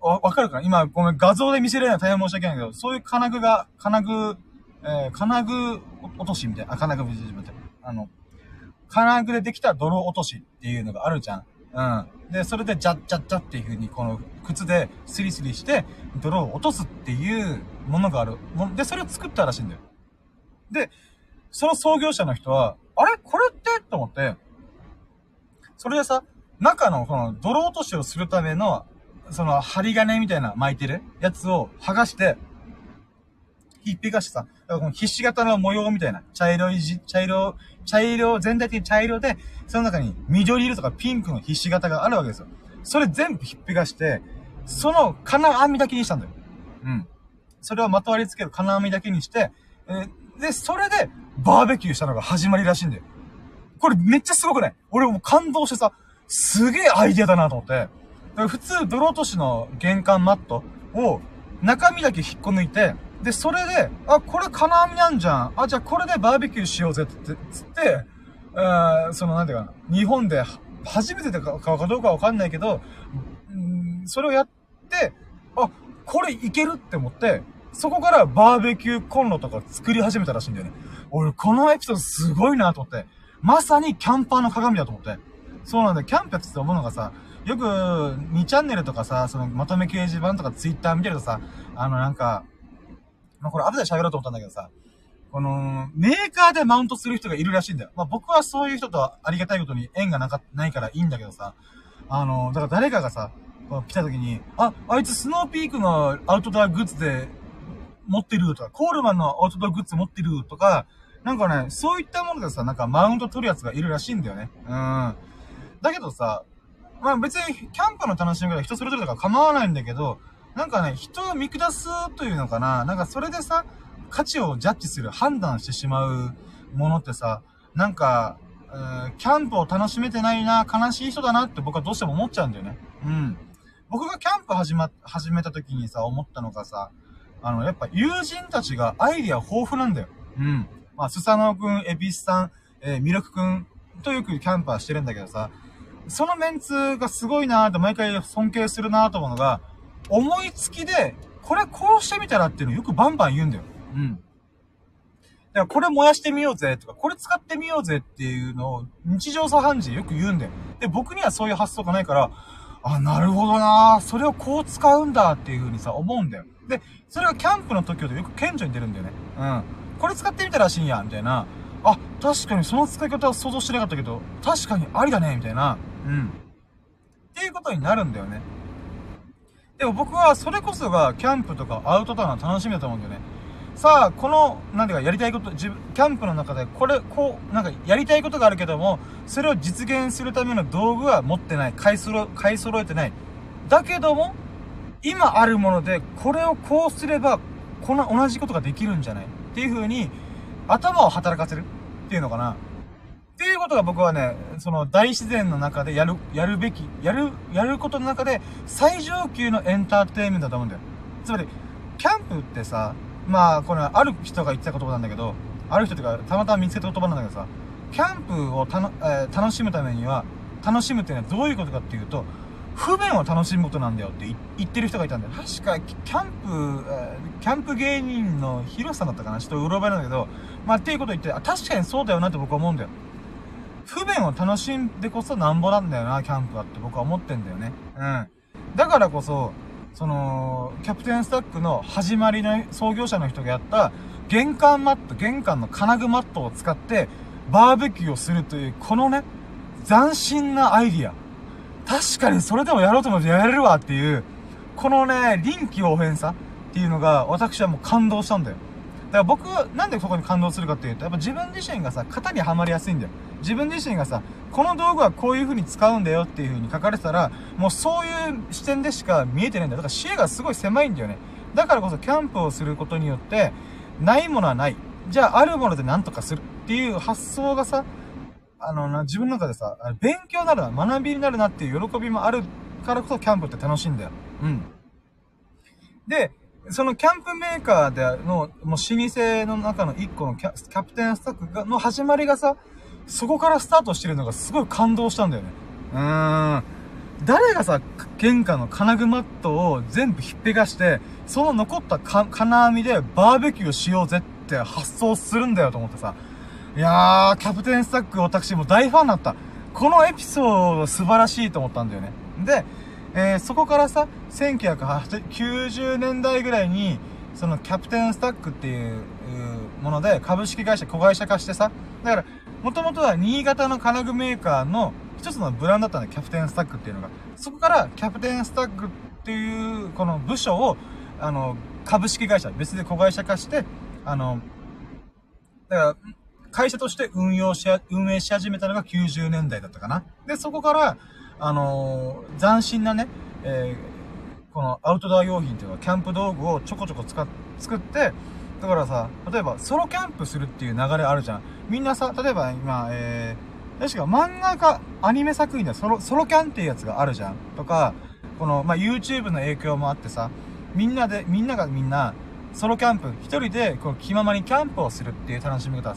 わ、わかるかな？今、ごめん、画像で見せれないの大変申し訳ないけど、そういう金具が、金具、えー、金具落としみたいな、あ、金具、あの、金具でできた泥落としっていうのがあるじゃん。うん。で、それで、ジャッジャッジャっていう風に、この、靴でスリスリして、泥を落とすっていうものがある。で、それを作ったらしいんだよ。で、その創業者の人は、あれ？これって？と思って、それでさ、中のこの泥落としをするための、その針金みたいな巻いてるやつを剥がして、ひっぺがしてさ、このひし形の模様みたいな、茶色いじ、茶色、茶色、全体的に茶色で、その中に緑色とかピンクのひし形があるわけですよ。それ全部ひっぺがして、その金網だけにしたんだよ。うん。それをまとわりつける金網だけにして、えー、で、それで、バーベキューしたのが始まりらしいんだよ。これめっちゃすごくない？俺も感動してさ、すげえアイディアだなと思って。普通、泥落としの玄関マットを、中身だけ引っこ抜いて、で、それで、あ、これ金網なんじゃん。あ、じゃあこれでバーベキューしようぜって、つって、えー、その、なんていうかな、日本で初めてかかどうかわかんないけど、うんそれをやって、あ、これいけるって思って、そこからバーベキューコンロとか作り始めたらしいんだよね。俺、このエピソードすごいなと思って。まさにキャンパーの鏡だと思って。そうなんだ。キャンプやってて思うのがさ、よく、2チャンネルとかさ、そのまとめ掲示板とかツイッター見てるとさ、あのなんか、まあ、これ後で喋ろうと思ったんだけどさ、この、メーカーでマウントする人がいるらしいんだよ。まあ、僕はそういう人とはありがたいことに縁がなか、ないからいいんだけどさ、あの、だから誰かがさ、来た時に、あ、あいつスノーピークのアウトドアグッズで持ってるとか、コールマンのアウトドアグッズ持ってるとか、なんかね、そういったものでさ、なんかマウント取るやつがいるらしいんだよね。うん。だけどさ、まあ別にキャンプの楽しみ方人それぞれだか構わないんだけど、なんかね、人を見下すというのかな、なんかそれでさ、価値をジャッジする、判断してしまうものってさ、なんか、キャンプを楽しめてないな、悲しい人だなって僕はどうしても思っちゃうんだよね。うん。僕がキャンプ始ま、始めた時にさ、思ったのがさ、あの、やっぱ友人たちがアイディア豊富なんだよ。うん。まあ、スサノオくん、エビスさん、えー、ミルクくんとよくキャンパーしてるんだけどさ、そのメンツがすごいなーって毎回尊敬するなーと思うのが、思いつきで、これこうしてみたらっていうのをよくバンバン言うんだよ。うん。だからこれ燃やしてみようぜとか、これ使ってみようぜっていうのを日常茶飯事でよく言うんだよ。で、僕にはそういう発想がないから、あ、なるほどなそれをこう使うんだっていう風にさ、思うんだよ。で、それがキャンプの時ほどよく顕著に出るんだよね。うん。これ使ってみたらしいんや、みたいな。あ、確かにその使い方は想像してなかったけど、確かにありだね、みたいな。うん。っていうことになるんだよね。でも僕はそれこそがキャンプとかアウトドアの楽しみだと思うんだよね。さあ、この、なんていうか、やりたいこと、自分、キャンプの中で、これ、こう、なんか、やりたいことがあるけども、それを実現するための道具は持ってない。買いそろ、買い揃えてない。だけども、今あるもので、これをこうすれば、この同じことができるんじゃないっていう風に、頭を働かせるっていうのかな。っていうことが僕はね、その大自然の中でやる、やるべき、やる、やることの中で最上級のエンターテインメントだと思うんだよ。つまり、キャンプってさ、まあ、これある人が言ってた言葉なんだけど、ある人っていうか、たまたま見つけた言葉なんだけどさ、キャンプをたの、えー、楽しむためには、楽しむっていうのはどういうことかっていうと、不便を楽しむことなんだよって言ってる人がいたんだよ。確か、キャンプ、え、キャンプ芸人のヒロさだったかな？ちょっとうろ覚えなんだけど、まあ、っていうこと言って、あ、確かにそうだよなって僕は思うんだよ。不便を楽しんでこそなんぼなんだよな、キャンプはって僕は思ってんだよね。うん。だからこそ、その、キャプテンスタックの始まりの創業者の人がやった、玄関マット、玄関の金具マットを使って、バーベキューをするという、このね、斬新なアイディア。確かにそれでもやろうと思ってやれるわっていう、このね、臨機応変さっていうのが、私はもう感動したんだよ。だから僕はなんでそこに感動するかっていうと、やっぱ自分自身がさ、型にはまりやすいんだよ。自分自身がさ、この道具はこういう風に使うんだよっていう風に書かれてたら、もうそういう視点でしか見えてないんだよ。だから視野がすごい狭いんだよね。だからこそキャンプをすることによって、ないものはない。じゃああるもので何とかするっていう発想がさ、あのな、自分の中でさ、勉強になるな、学びになるなっていう喜びもあるからこそキャンプって楽しいんだよ。うん。で、そのキャンプメーカーでの、もう老舗の中の一個のキャキャプテンスタッフがの始まりがさ、そこからスタートしてるのがすごい感動したんだよね。うーん。誰がさ、玄関の金具マットを全部ひっぺがして、その残った金網でバーベキューしようぜって発想するんだよと思ってさ。いやー、キャプテンスタック私も大ファンになった。このエピソード素晴らしいと思ったんだよね。で、えー、そこからさ、1990年代ぐらいに、そのキャプテンスタックっていうもので株式会社、子会社化してさ、だから、もともとは新潟の金具メーカーの一つのブランドだったんだ、キャプテンスタックっていうのが。そこからキャプテンスタックっていうこの部署を、あの、株式会社、別で子会社化して、あの、だから、会社として運用し、運営し始めたのが90年代だったかな。で、そこから、あのー、斬新なね、えー、このアウトドア用品っていうか、キャンプ道具をちょこちょこ使っ、作って、だからさ、例えばソロキャンプするっていう流れあるじゃん。みんなさ、例えば今、えー、確か漫画かアニメ作品でソロ、ソロキャンっていうやつがあるじゃん。とか、この、まあ、YouTube の影響もあってさ、みんなで、みんながみんな、ソロキャンプ、一人で、こう、気ままにキャンプをするっていう楽しみ方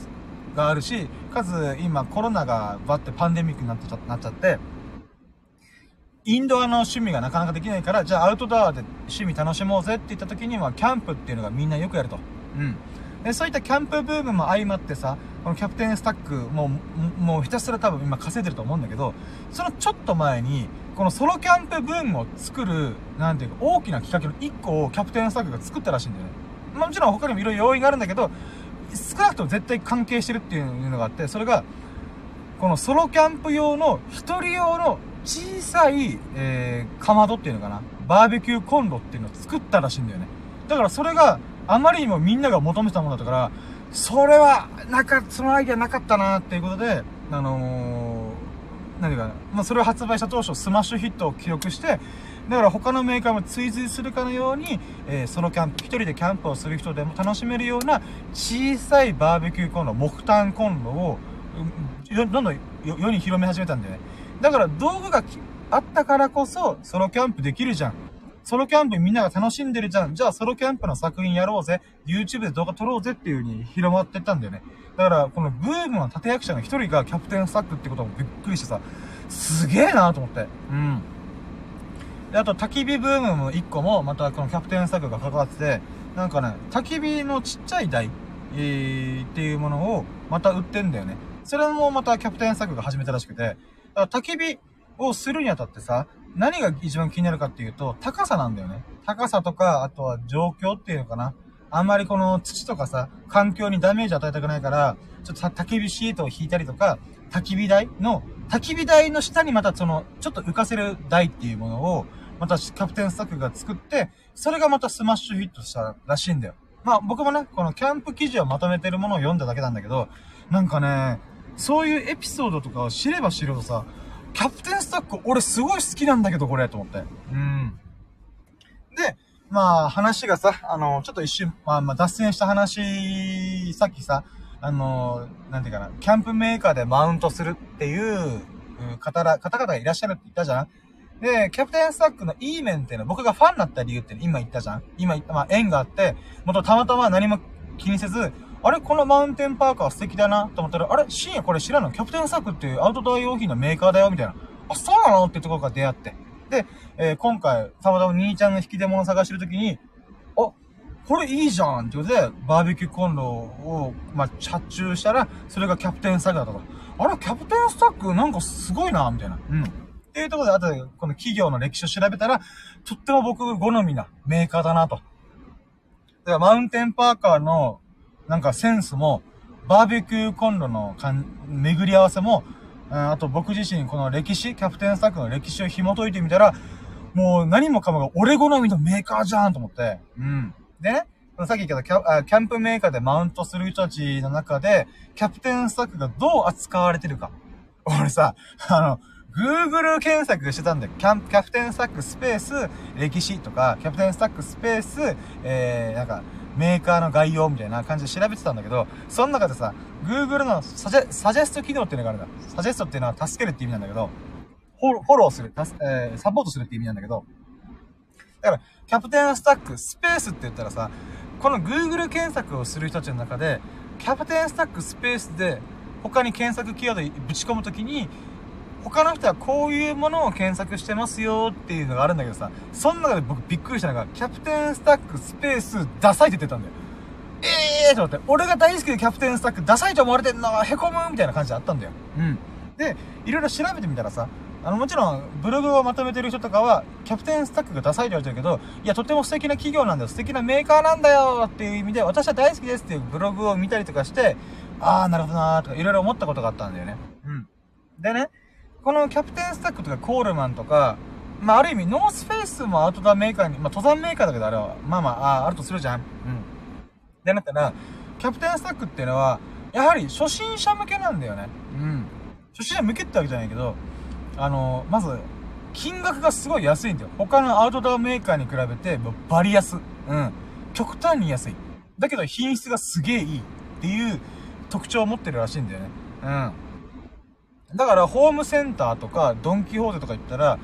があるし、かつ、今、コロナがバってパンデミックになっちゃなっちゃって、インドアの趣味がなかなかできないから、じゃあアウトドアで趣味楽しもうぜって言った時には、キャンプっていうのがみんなよくやると。うん。で、そういったキャンプブームも相まってさ、このキャプテンスタック、もう、もうひたすら多分今稼いでると思うんだけど、そのちょっと前に、このソロキャンプブームを作る、なんていうか、大きな企画の1個をキャプテンスタックが作ったらしいんだよね。まあ、もちろん他にもいろいろ要因があるんだけど、少なくとも絶対関係してるっていうのがあって、それが、このソロキャンプ用の、一人用の小さい、えー、かまどっていうのかな？バーベキューコンロっていうのを作ったらしいんだよね。だからそれがあまりにもみんなが求めたものだったから、それは、なか、そのアイデアなかったなっていうことで、あのー、何か、まあ、それを発売した当初、スマッシュヒットを記録して、だから他のメーカーも追随するかのように、えー、ソロキャンプ、一人でキャンプをする人でも楽しめるような小さいバーベキューコンロ、木炭コンロを、どんどん世に広め始めたんだよね。だから道具があったからこそ、ソロキャンプできるじゃん。ソロキャンプみんなが楽しんでるじゃん。じゃあソロキャンプの作品やろうぜ。YouTube で動画撮ろうぜっていう風に広まってったんだよね。だから、このブームの立役者の一人がキャプテンスタックってこともびっくりしてさ、すげえなと思って。うん。で、あと焚き火ブームも一個も、またこのキャプテンスタックが関わってて、なんかね、焚き火のちっちゃい台、えー、っていうものをまた売ってんだよね。それもまたキャプテンスタッグが始めたらしくて、だから焚き火をするにあたってさ、何が一番気になるかっていうと、高さなんだよね。高さとか、あとは状況っていうのかな。あんまりこの土とかさ、環境にダメージ与えたくないから、ちょっと焚き火シートを引いたりとか、焚き火台の、焚き火台の下にまたその、ちょっと浮かせる台っていうものを、またキャプテンスタッグが作って、それがまたスマッシュヒットしたらしいんだよ。まあ僕もね、このキャンプ記事をまとめてるものを読んだだけなんだけど、なんかね、そういうエピソードとかを知れば知るほどさ、キャプテンスタック、俺すごい好きなんだけど、これ、と思って。うん。で、まあ、話がさ、あの、ちょっと一瞬、まあ、まあ、脱線した話、さっきさ、あの、なんていうかな、キャンプメーカーでマウントするっていう方ら、方々がいらっしゃるって言ったじゃんで、キャプテンスタックのいい面っていうのは、僕がファンになった理由って今言ったじゃん今言った、まあ、縁があって、もとたまたま何も気にせず、あれこのマウンテンパーカー素敵だなと思ったら、あれ深夜これ知らんの？キャプテンサークっていうアウトドア用品のメーカーだよみたいな。あ、そうなの？ってところから出会って。で、えー、今回、たまたま兄ちゃんの引き出物探してるときに、あ、これいいじゃんってことで、バーベキューコンロを、まあ、発注したら、それがキャプテンサクだったと。あれキャプテンスタックなんかすごいなみたいな。うん。っていうところで、後でこの企業の歴史を調べたら、とっても僕好みなメーカーだなと。だからマウンテンパーカーのなんかセンスも、バーベキューコンロのかん巡り合わせも、うん、あと僕自身この歴史、キャプテンスタックの歴史を紐解いてみたら、もう何もかもが俺好みのメーカーじゃんと思って。うん。でね、さっき言ったキャキャンプメーカーでマウントする人たちの中で、キャプテンスタックがどう扱われてるか。俺さ、あの、Google 検索してたんだよ。キャンキャプテンスタックスペース歴史とか、キャプテンスタックスペース、えー、なんか、メーカーの概要みたいな感じで調べてたんだけど、その中でさ、Google のサジェサジェスト機能っていうのがあるんだ。サジェストっていうのは助けるって意味なんだけど、フォローする、えー、サポートするって意味なんだけど、だから、キャプテンスタック、スペースって言ったらさ、この Google 検索をする人たちの中で、キャプテンスタックスペースで、他に検索キーワードぶち込むときに、他の人はこういうものを検索してますよっていうのがあるんだけどさ、その中で僕びっくりしたのが、キャプテンスタックスペースダサいって言ってたんだよ。ええーと思って、俺が大好きでキャプテンスタックダサいと思われてんのへこむみたいな感じであったんだよ。うん。で、いろいろ調べてみたらさ、あの、もちろん、ブログをまとめてる人とかは、キャプテンスタックがダサいって言われてるけど、いや、とても素敵な企業なんだよ、素敵なメーカーなんだよっていう意味で、私は大好きですっていうブログを見たりとかして、あー、なるほどなーとか、いろいろ思ったことがあったんだよね。うん。でね、このキャプテンスタッグとかコールマンとか、まあ、ある意味、ノースフェイスもアウトドアメーカーに、まあ、登山メーカーだけど、あれは、まあまあ、ああるとするじゃん。うん。で、なったら、キャプテンスタッグっていうのは、やはり初心者向けなんだよね。うん。初心者向けってわけじゃないけど、あの、まず、金額がすごい安いんだよ。他のアウトドアメーカーに比べて、バリ安。うん。極端に安い。だけど品質がすげえいいっていう特徴を持ってるらしいんだよね。うん。だから、ホームセンターとか、ドンキホーテとか行ったら、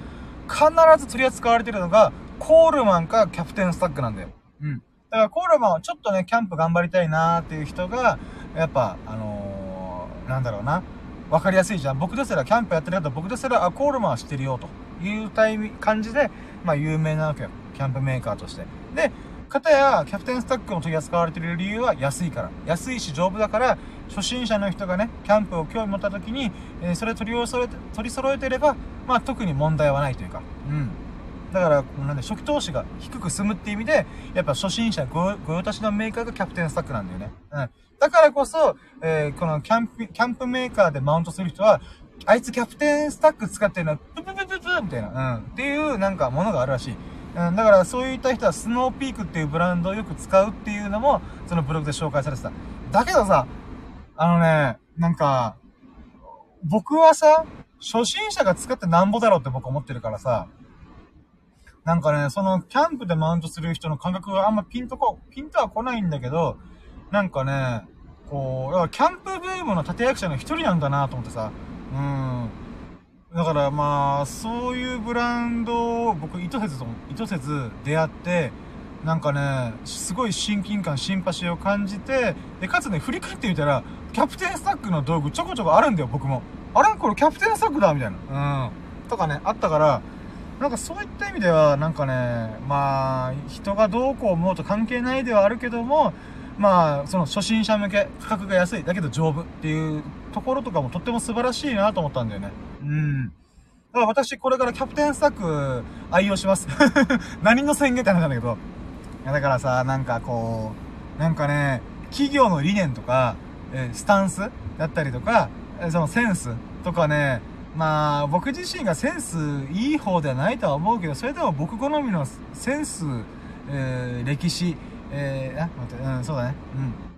必ず取り扱われてるのが、コールマンかキャプテンスタックなんだよ。うん。だからコールマンはちょっとね、キャンプ頑張りたいなーっていう人が、やっぱ、あのー、なんだろうな。わかりやすいじゃん。僕ですら、キャンプやってる方、僕ですら、あ、コールマンは知ってるよ、というタイミ感じで、まあ、有名なわけよ。キャンプメーカーとして。で、かたや、キャプテンスタックも取り扱われている理由は安いから。安いし丈夫だから、初心者の人がね、キャンプを興味持った時に、えー、それ取り揃えて、取り揃えてれば、まあ、特に問題はないというか。うん。だから、なんで、初期投資が低く済むって意味で、やっぱ初心者ご、ご用達のメーカーがキャプテンスタックなんだよね。うん。だからこそ、えー、このキャンプ、キャンプメーカーでマウントする人は、あいつキャプテンスタック使ってるのは、プププププみたいな、うん。っていうなんかものがあるらしい。うん、だからそういった人はスノーピークっていうブランドをよく使うっていうのも、そのブログで紹介されてた。だけどさ、あのね、なんか、僕はさ、初心者が使ってなんぼだろうって僕思ってるからさ、なんかね、その、キャンプでマウントする人の感覚があんまピンとこ、ピンとは来ないんだけど、なんかね、こう、キャンプブームの立役者の一人なんだなと思ってさ、うん。だからまあ、そういうブランドを僕意図せずと、意図せず出会って、なんかね、すごい親近感、シンパシーを感じて、で、かつね、振り返ってみたら、キャプテンスタックの道具ちょこちょこあるんだよ、僕も。あれ？これキャプテンスタックだみたいな。うん。とかね、あったから、なんかそういった意味では、なんかね、まあ、人がどうこう思うと関係ないではあるけども、まあ、その初心者向け、価格が安い、だけど丈夫っていうところとかもとっても素晴らしいなと思ったんだよね。うん。だから私、これからキャプテンスタック愛用します。何の宣言って話なんだけど。いや、だからさ、なんかこう、なんかね、企業の理念とか、えスタンスだったりとか、そのセンスとかね、まあ、僕自身がセンスいい方ではないとは思うけど、それでも僕好みのセンス、えー、歴史、えー、あ、待って、うん、そうだね。うん。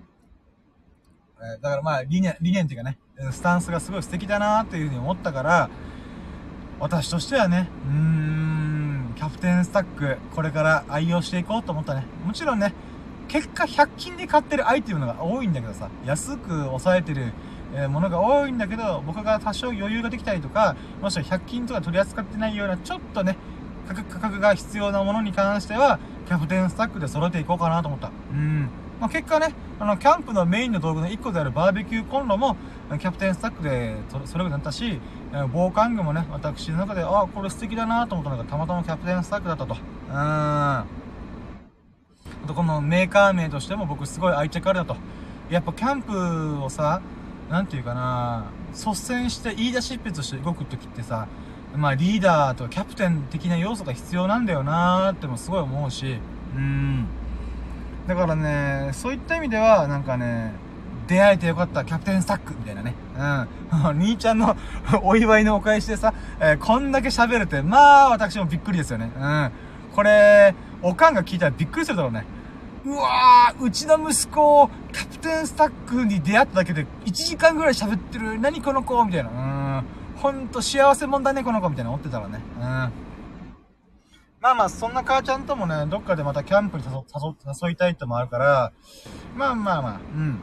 え、だからまあ、理念、理念っていうかね、スタンスがすごい素敵だなっていうふうに思ったから、私としてはね、うーん、キャプテンスタック、これから愛用していこうと思ったね。もちろんね、結果100均で買ってるアイテムが多いんだけどさ、安く抑えてる、えものが多いんだけど、僕が多少余裕ができたりとか、もしくは100均とか取り扱ってないような、ちょっとね、価格価格が必要なものに関しては、キャプテンスタックで揃えていこうかなと思った。うん。まあ、結果ね、あの、キャンプのメインの道具の1個であるバーベキューコンロも、キャプテンスタックでそれがなったし、防寒具もね、私の中で、あ、これ素敵だなと思ったのが、たまたまキャプテンスタックだったと。うん。あと、このメーカー名としても僕すごい愛着あるだと。やっぱキャンプをさ、なんていうかな、率先して言い出しっぺとして動くときってさ、まあリーダーとかキャプテン的な要素が必要なんだよなーってもすごい思うし、うん。だからね、そういった意味では、なんかね、出会えてよかった、キャプテンスタックみたいなね。うん。兄ちゃんの お祝いのお返しでさ、えー、こんだけ喋れて、まあ、私もびっくりですよね。うん。これ、おかんが聞いたらびっくりするだろうね。うわー、うちの息子、キャプテンスタックに出会っただけで1時間ぐらい喋ってる。何この子？みたいな。うん。ほんと幸せもんだね、この子みたいな思ってたらね。うん。まあまあ、そんな母ちゃんともね、どっかでまたキャンプに誘、誘、誘いたいってもあるから、まあまあまあ、うん。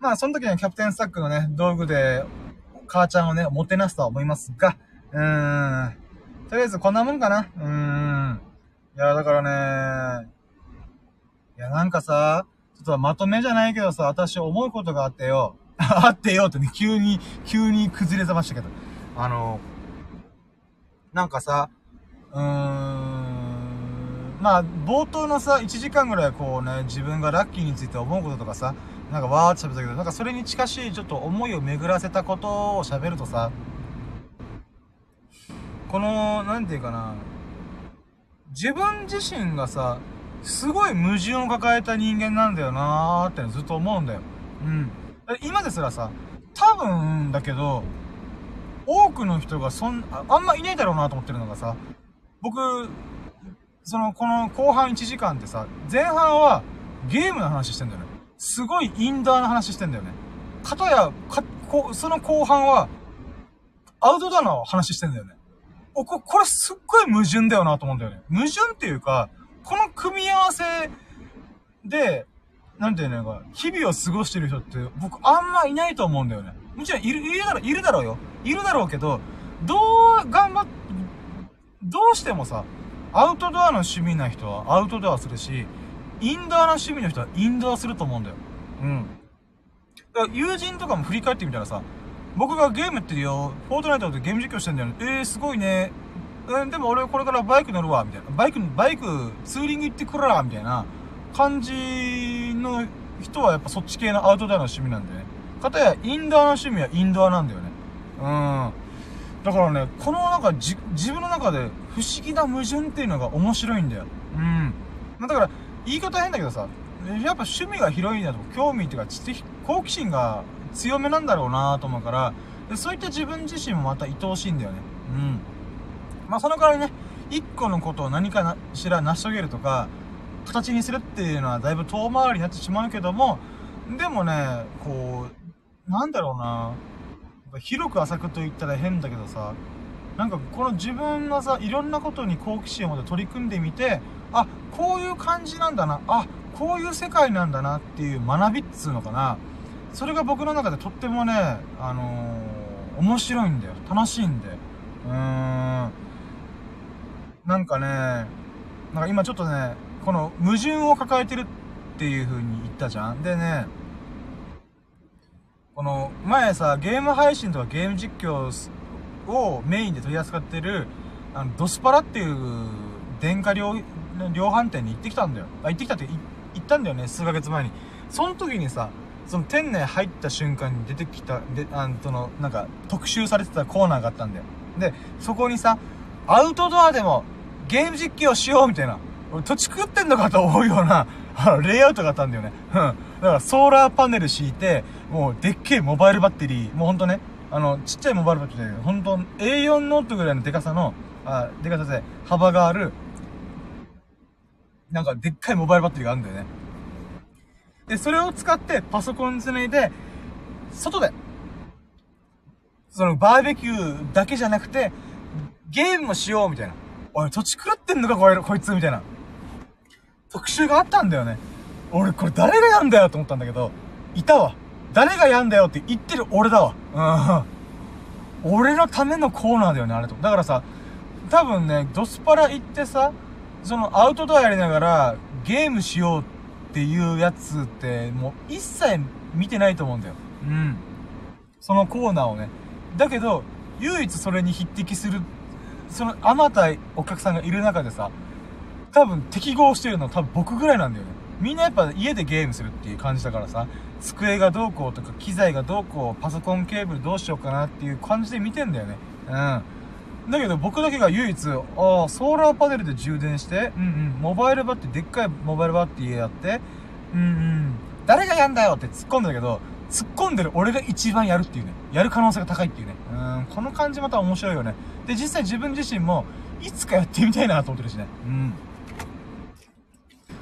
まあ、その時にはキャプテンスタックのね、道具で、母ちゃんをね、もてなすとは思いますが、うーん。とりあえずこんなもんかな。うーん。いや、だからね、いや、なんかさ、ちょっとまとめじゃないけどさ、私思うことがあってよ。あってよってね、急に、急に崩れざましたけど。あの、なんかさ、うーん、まあ、冒頭のさ、1時間ぐらいこうね、自分がラッキーについて思うこととかさ、なんかわーって喋ったけど、なんかそれに近しいちょっと思いを巡らせたことを喋るとさ、この、なんていうかな、自分自身がさ、すごい矛盾を抱えた人間なんだよなーってずっと思うんだよ。うん。今ですらさ、多分だけど、多くの人がそん、ああんまいないだろうなと思ってるのがさ、僕、その、この後半1時間ってさ、前半はゲームの話してんだよね。すごいインドアの話してんだよね。かたや、か、こ、その後半は、アウトドアの話してんだよね。お、こ、これすっごい矛盾だよなと思うんだよね。矛盾っていうか、この組み合わせで、なんていうのか、日々を過ごしてる人って僕あんまいないと思うんだよね。もちろんいる、いるだろ、いるだろうよ。いるだろうけど、どう頑張って、どうしてもさ、アウトドアの趣味な人はアウトドアするし、インドアの趣味の人はインドアすると思うんだよ。うん。だから友人とかも振り返ってみたらさ、僕がゲームってるよ、フォートナイトでゲーム実況してんだよね。えー、すごいね。うん、でも俺これからバイク乗るわ、みたいな。バイク、バイク、ツーリング行ってくるわ、みたいな感じの人はやっぱそっち系のアウトドアの趣味なんだよね。かたや、インドアの趣味はインドアなんだよね。うん。だからね、このなんかじ、自分の中で不思議な矛盾っていうのが面白いんだよ。うん。だから、言い方変だけどさ、やっぱ趣味が広いんだと、興味っていうか、知的、好奇心が強めなんだろうなと思うから、でそういった自分自身もまた愛おしいんだよね。うん。まあ、その代わりね、一個のことを何かしら成し遂げるとか、形にするっていうのはだいぶ遠回りになってしまうけども、でもね、こう、なんだろうな広く浅くと言ったら変だけどさ、なんかこの自分のさ、いろんなことに好奇心を持って取り組んでみて、あ、こういう感じなんだな、あ、こういう世界なんだなっていう学びっつうのかな。それが僕の中でとってもね、あのー、面白いんだよ。楽しいんで。うーん。なんかね、なんか今ちょっとね、この矛盾を抱えてるっていう風に言ったじゃん。でね、この前さ、ゲーム配信とかゲーム実況をメインで取り扱ってる、あの、ドスパラっていう電化量、量販店に行ってきたんだよ。あ、行ってきたって行ったんだよね、数ヶ月前に。その時にさ、その店内入った瞬間に出てきた、で、あの、その、なんか、特集されてたコーナーがあったんだよ。で、そこにさ、アウトドアでもゲーム実況しようみたいな、俺土地食ってんのかと思うような、レイアウトがあったんだよね。うん。だからソーラーパネル敷いて、もうでっけえモバイルバッテリー、もうほんとね、あの、ちっちゃいモバイルバッテリーで、ほんと A4 ノートぐらいのデカさの、あ、デカさで幅がある、なんかでっかいモバイルバッテリーがあるんだよね。で、それを使ってパソコンつないで、外で、そのバーベキューだけじゃなくて、ゲームもしようみたいな。おい、土地狂ってんのかこれ、こいつみたいな。特集があったんだよね。俺、これ誰がやんだよと思ったんだけど、いたわ。誰がやんだよって言ってる俺だわ。うん。俺のためのコーナーだよね、あれと。だからさ、多分ね、ドスパラ行ってさ、そのアウトドアやりながらゲームしようっていうやつって、もう一切見てないと思うんだよ。うん。そのコーナーをね。だけど、唯一それに匹敵する、そのあまたお客さんがいる中でさ、多分適合してるのは多分僕ぐらいなんだよね。みんなやっぱ家でゲームするっていう感じだからさ、机がどうこうとか機材がどうこう、パソコンケーブルどうしようかなっていう感じで見てんだよね。うん。だけど僕だけが唯一、ああ、ソーラーパネルで充電して、うんうん、モバイルバッテリー、でっかいモバイルバッテリーやって、うんうん、誰がやんだよって突っ込んだけど、突っ込んでる俺が一番やるっていうね。やる可能性が高いっていうね。うん、この感じまた面白いよね。で、実際自分自身も、いつかやってみたいなと思ってるしね。うん。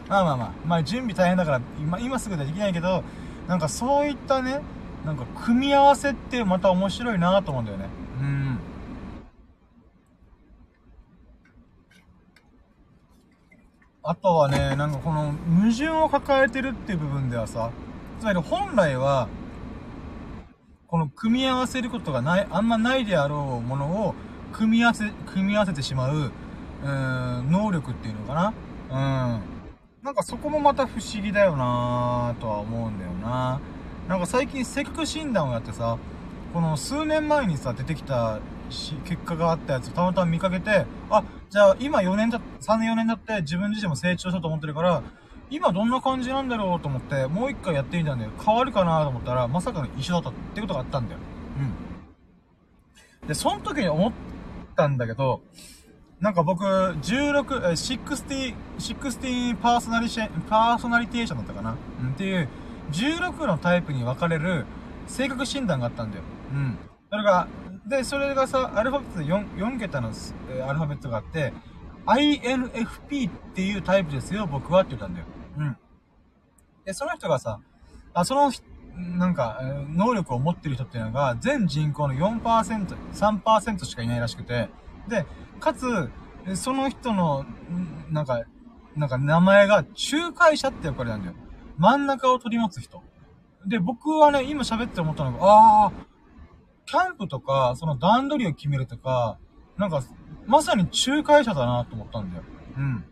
まあまあまあ、まあ準備大変だから、今、今すぐでできないけど、なんかそういったね、なんか組み合わせってまた面白いなと思うんだよね。うん。あとはね、なんかこの矛盾を抱えてるっていう部分ではさ、つまり本来は、この組み合わせることがない、あんまないであろうものを組み合わせ、組み合わせてしまう、うん、能力っていうのかな。うん。なんかそこもまた不思議だよなぁとは思うんだよな。なんか最近性格診断をやってさ、この数年前にさ、出てきたし、結果があったやつをたまたま見かけて、あ、じゃあ今4年だ、3年4年だって自分自身も成長したと思ってるから、今どんな感じなんだろうと思って、もう一回やってみたんだよ。変わるかなと思ったら、まさかの一緒だったってことがあったんだよ。うん。で、その時に思ったんだけど、なんか僕、16、え60、16パーソナリシェ、パーソナリテーションだったかな？うん、っていう、16のタイプに分かれる性格診断があったんだよ。うん。それが、で、それがさ、アルファベットで 4, 4桁の、えアルファベットがあって、INFP っていうタイプですよ、僕はって言ったんだよ。うん。で、その人がさ、あ、その、なんか、能力を持ってる人っていうのが、全人口の4%、3%しかいないらしくて、で、かつ、その人の、なんか、なんか名前が仲介者って呼ばれなんだよ。真ん中を取り持つ人。で、僕はね、今喋って思ったのが、ああ、キャンプとか、その段取りを決めるとか、なんか、まさに仲介者だなと思ったんだよ。うん。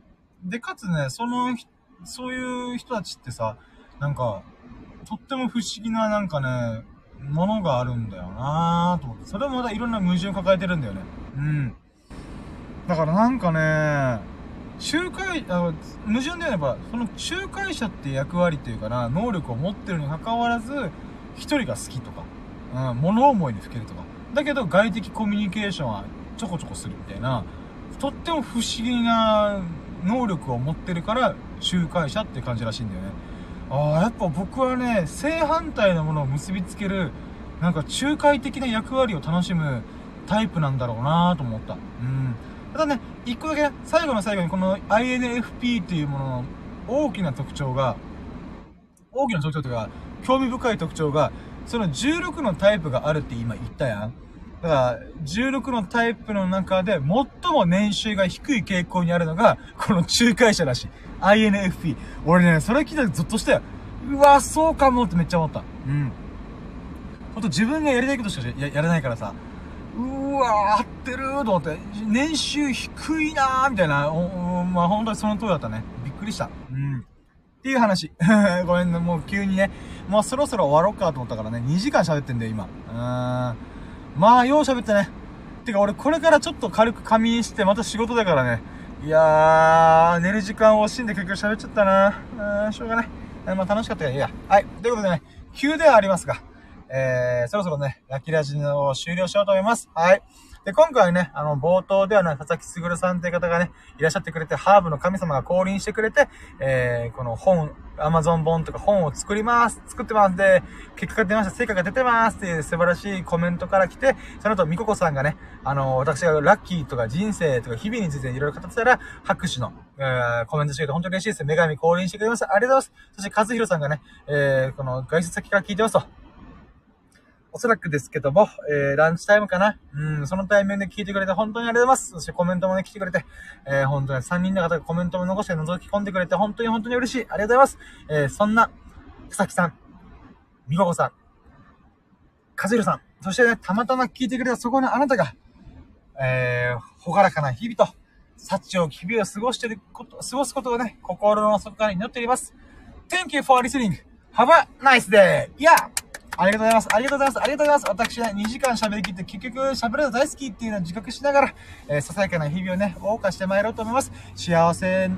で、かつね、その、そういう人たちってさ、なんか、とっても不思議ななんかね、ものがあるんだよなぁと思って。それもまたいろんな矛盾を抱えてるんだよね。うん。だからなんかね、仲介、あ矛盾であれば、その仲介者って役割っていうかな、能力を持ってるに関わらず、一人が好きとか、うん、物思いにふけるとか。だけど外的コミュニケーションはちょこちょこするみたいな、とっても不思議な能力を持ってるから仲介者って感じらしいんだよね。ああ、やっぱ僕はね、正反対のものを結びつける、なんか仲介的な役割を楽しむタイプなんだろうなと思った。うん。ただね、一個だけ、ね最後の最後にこの INFP っていうものの大きな特徴が、大きな特徴というか、興味深い特徴が、その16のタイプがあるって今言ったやん。だから、16のタイプの中で最も年収が低い傾向にあるのが、この仲介者らしい。INFP。俺ね、それ聞いた時ずっとしたよ。うわ、そうかもってめっちゃ思った。うん。ほんと自分がやりたいことしかややれないからさ、うわ合ってると思って、年収低いなーみたいな、おまあ本当にその通りだったね。びっくりした。うん。っていう話。ごめんね、もう急にね、もうそろそろ終わろうかと思ったからね、2時間喋ってんだよ、今。うーん。まあ、よう喋ってね。てか俺これからちょっと軽く仮眠して、また仕事だからね。いやー、寝る時間を惜しんで結局喋っちゃったな。うーん、しょうがない。まあ楽しかったよ。いいや。はい。ということでね、急ではありますが、えー、そろそろね、ラッキーラジオを終了しようと思います。はい。で、今回ね、あの、冒頭ではね、佐々木すぐるさんという方がね、いらっしゃってくれて、ハーブの神様が降臨してくれて、えー、この本、アマゾン本とか本を作ります。作ってます。で、結果が出ました。成果が出てます。っていう素晴らしいコメントから来て、その後、みここさんがね、あの、私がラッキーとか人生とか日々についていろいろ語ってたら、拍手の、えー、コメントしてくれて本当に嬉しいです。女神降臨してくれました。ありがとうございます。そして、和弘さんがね、えー、この外出先から聞いてますと。おそらくですけども、えー、ランチタイムかなうん、そのタイミングで聞いてくれて本当にありがとうございます。そしてコメントもね、来てくれて、えー、本当に3人の方がコメントも残して覗き込んでくれて、本当に本当に嬉しい。ありがとうございます。えー、そんな、草木さん、みここさん、かずるさん、そしてね、たまたま聞いてくれたそこのあなたが、えー、ほがらかな日々と、幸を日々を過ごしてること、過ごすことをね、心の底から祈っております。Thank you for listening. Have a nice day. Yeah! ありがとうございます。ありがとうございます。ありがとうございます。私は2時間喋りきって結局喋るの大好きっていうのを自覚しながら、えー、ささやかな日々をね、謳歌してまいろうと思います。幸せ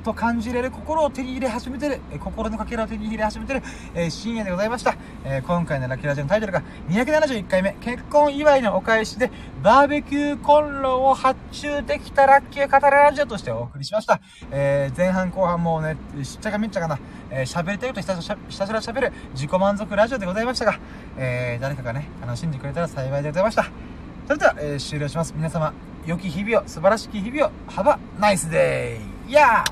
と感じれる心を手に入れ始めてる、え心のかけらを手に入れ始めてる、えー、深夜でございました。えー、今回のラッキーラジオのタイトルが271回目、結婚祝いのお返しで、バーベキューコンロを発注できたラッキー語るララジオとしてお送りしました。えー、前半後半もうね、しっちゃかめっちゃかな、え喋りたいことひたすら喋る自己満足ラジオでございましたが、え誰かがね、楽しんでくれたら幸いでございました。それでは、え終了します。皆様、良き日々を、素晴らしき日々を、Have a nice day! Yeah!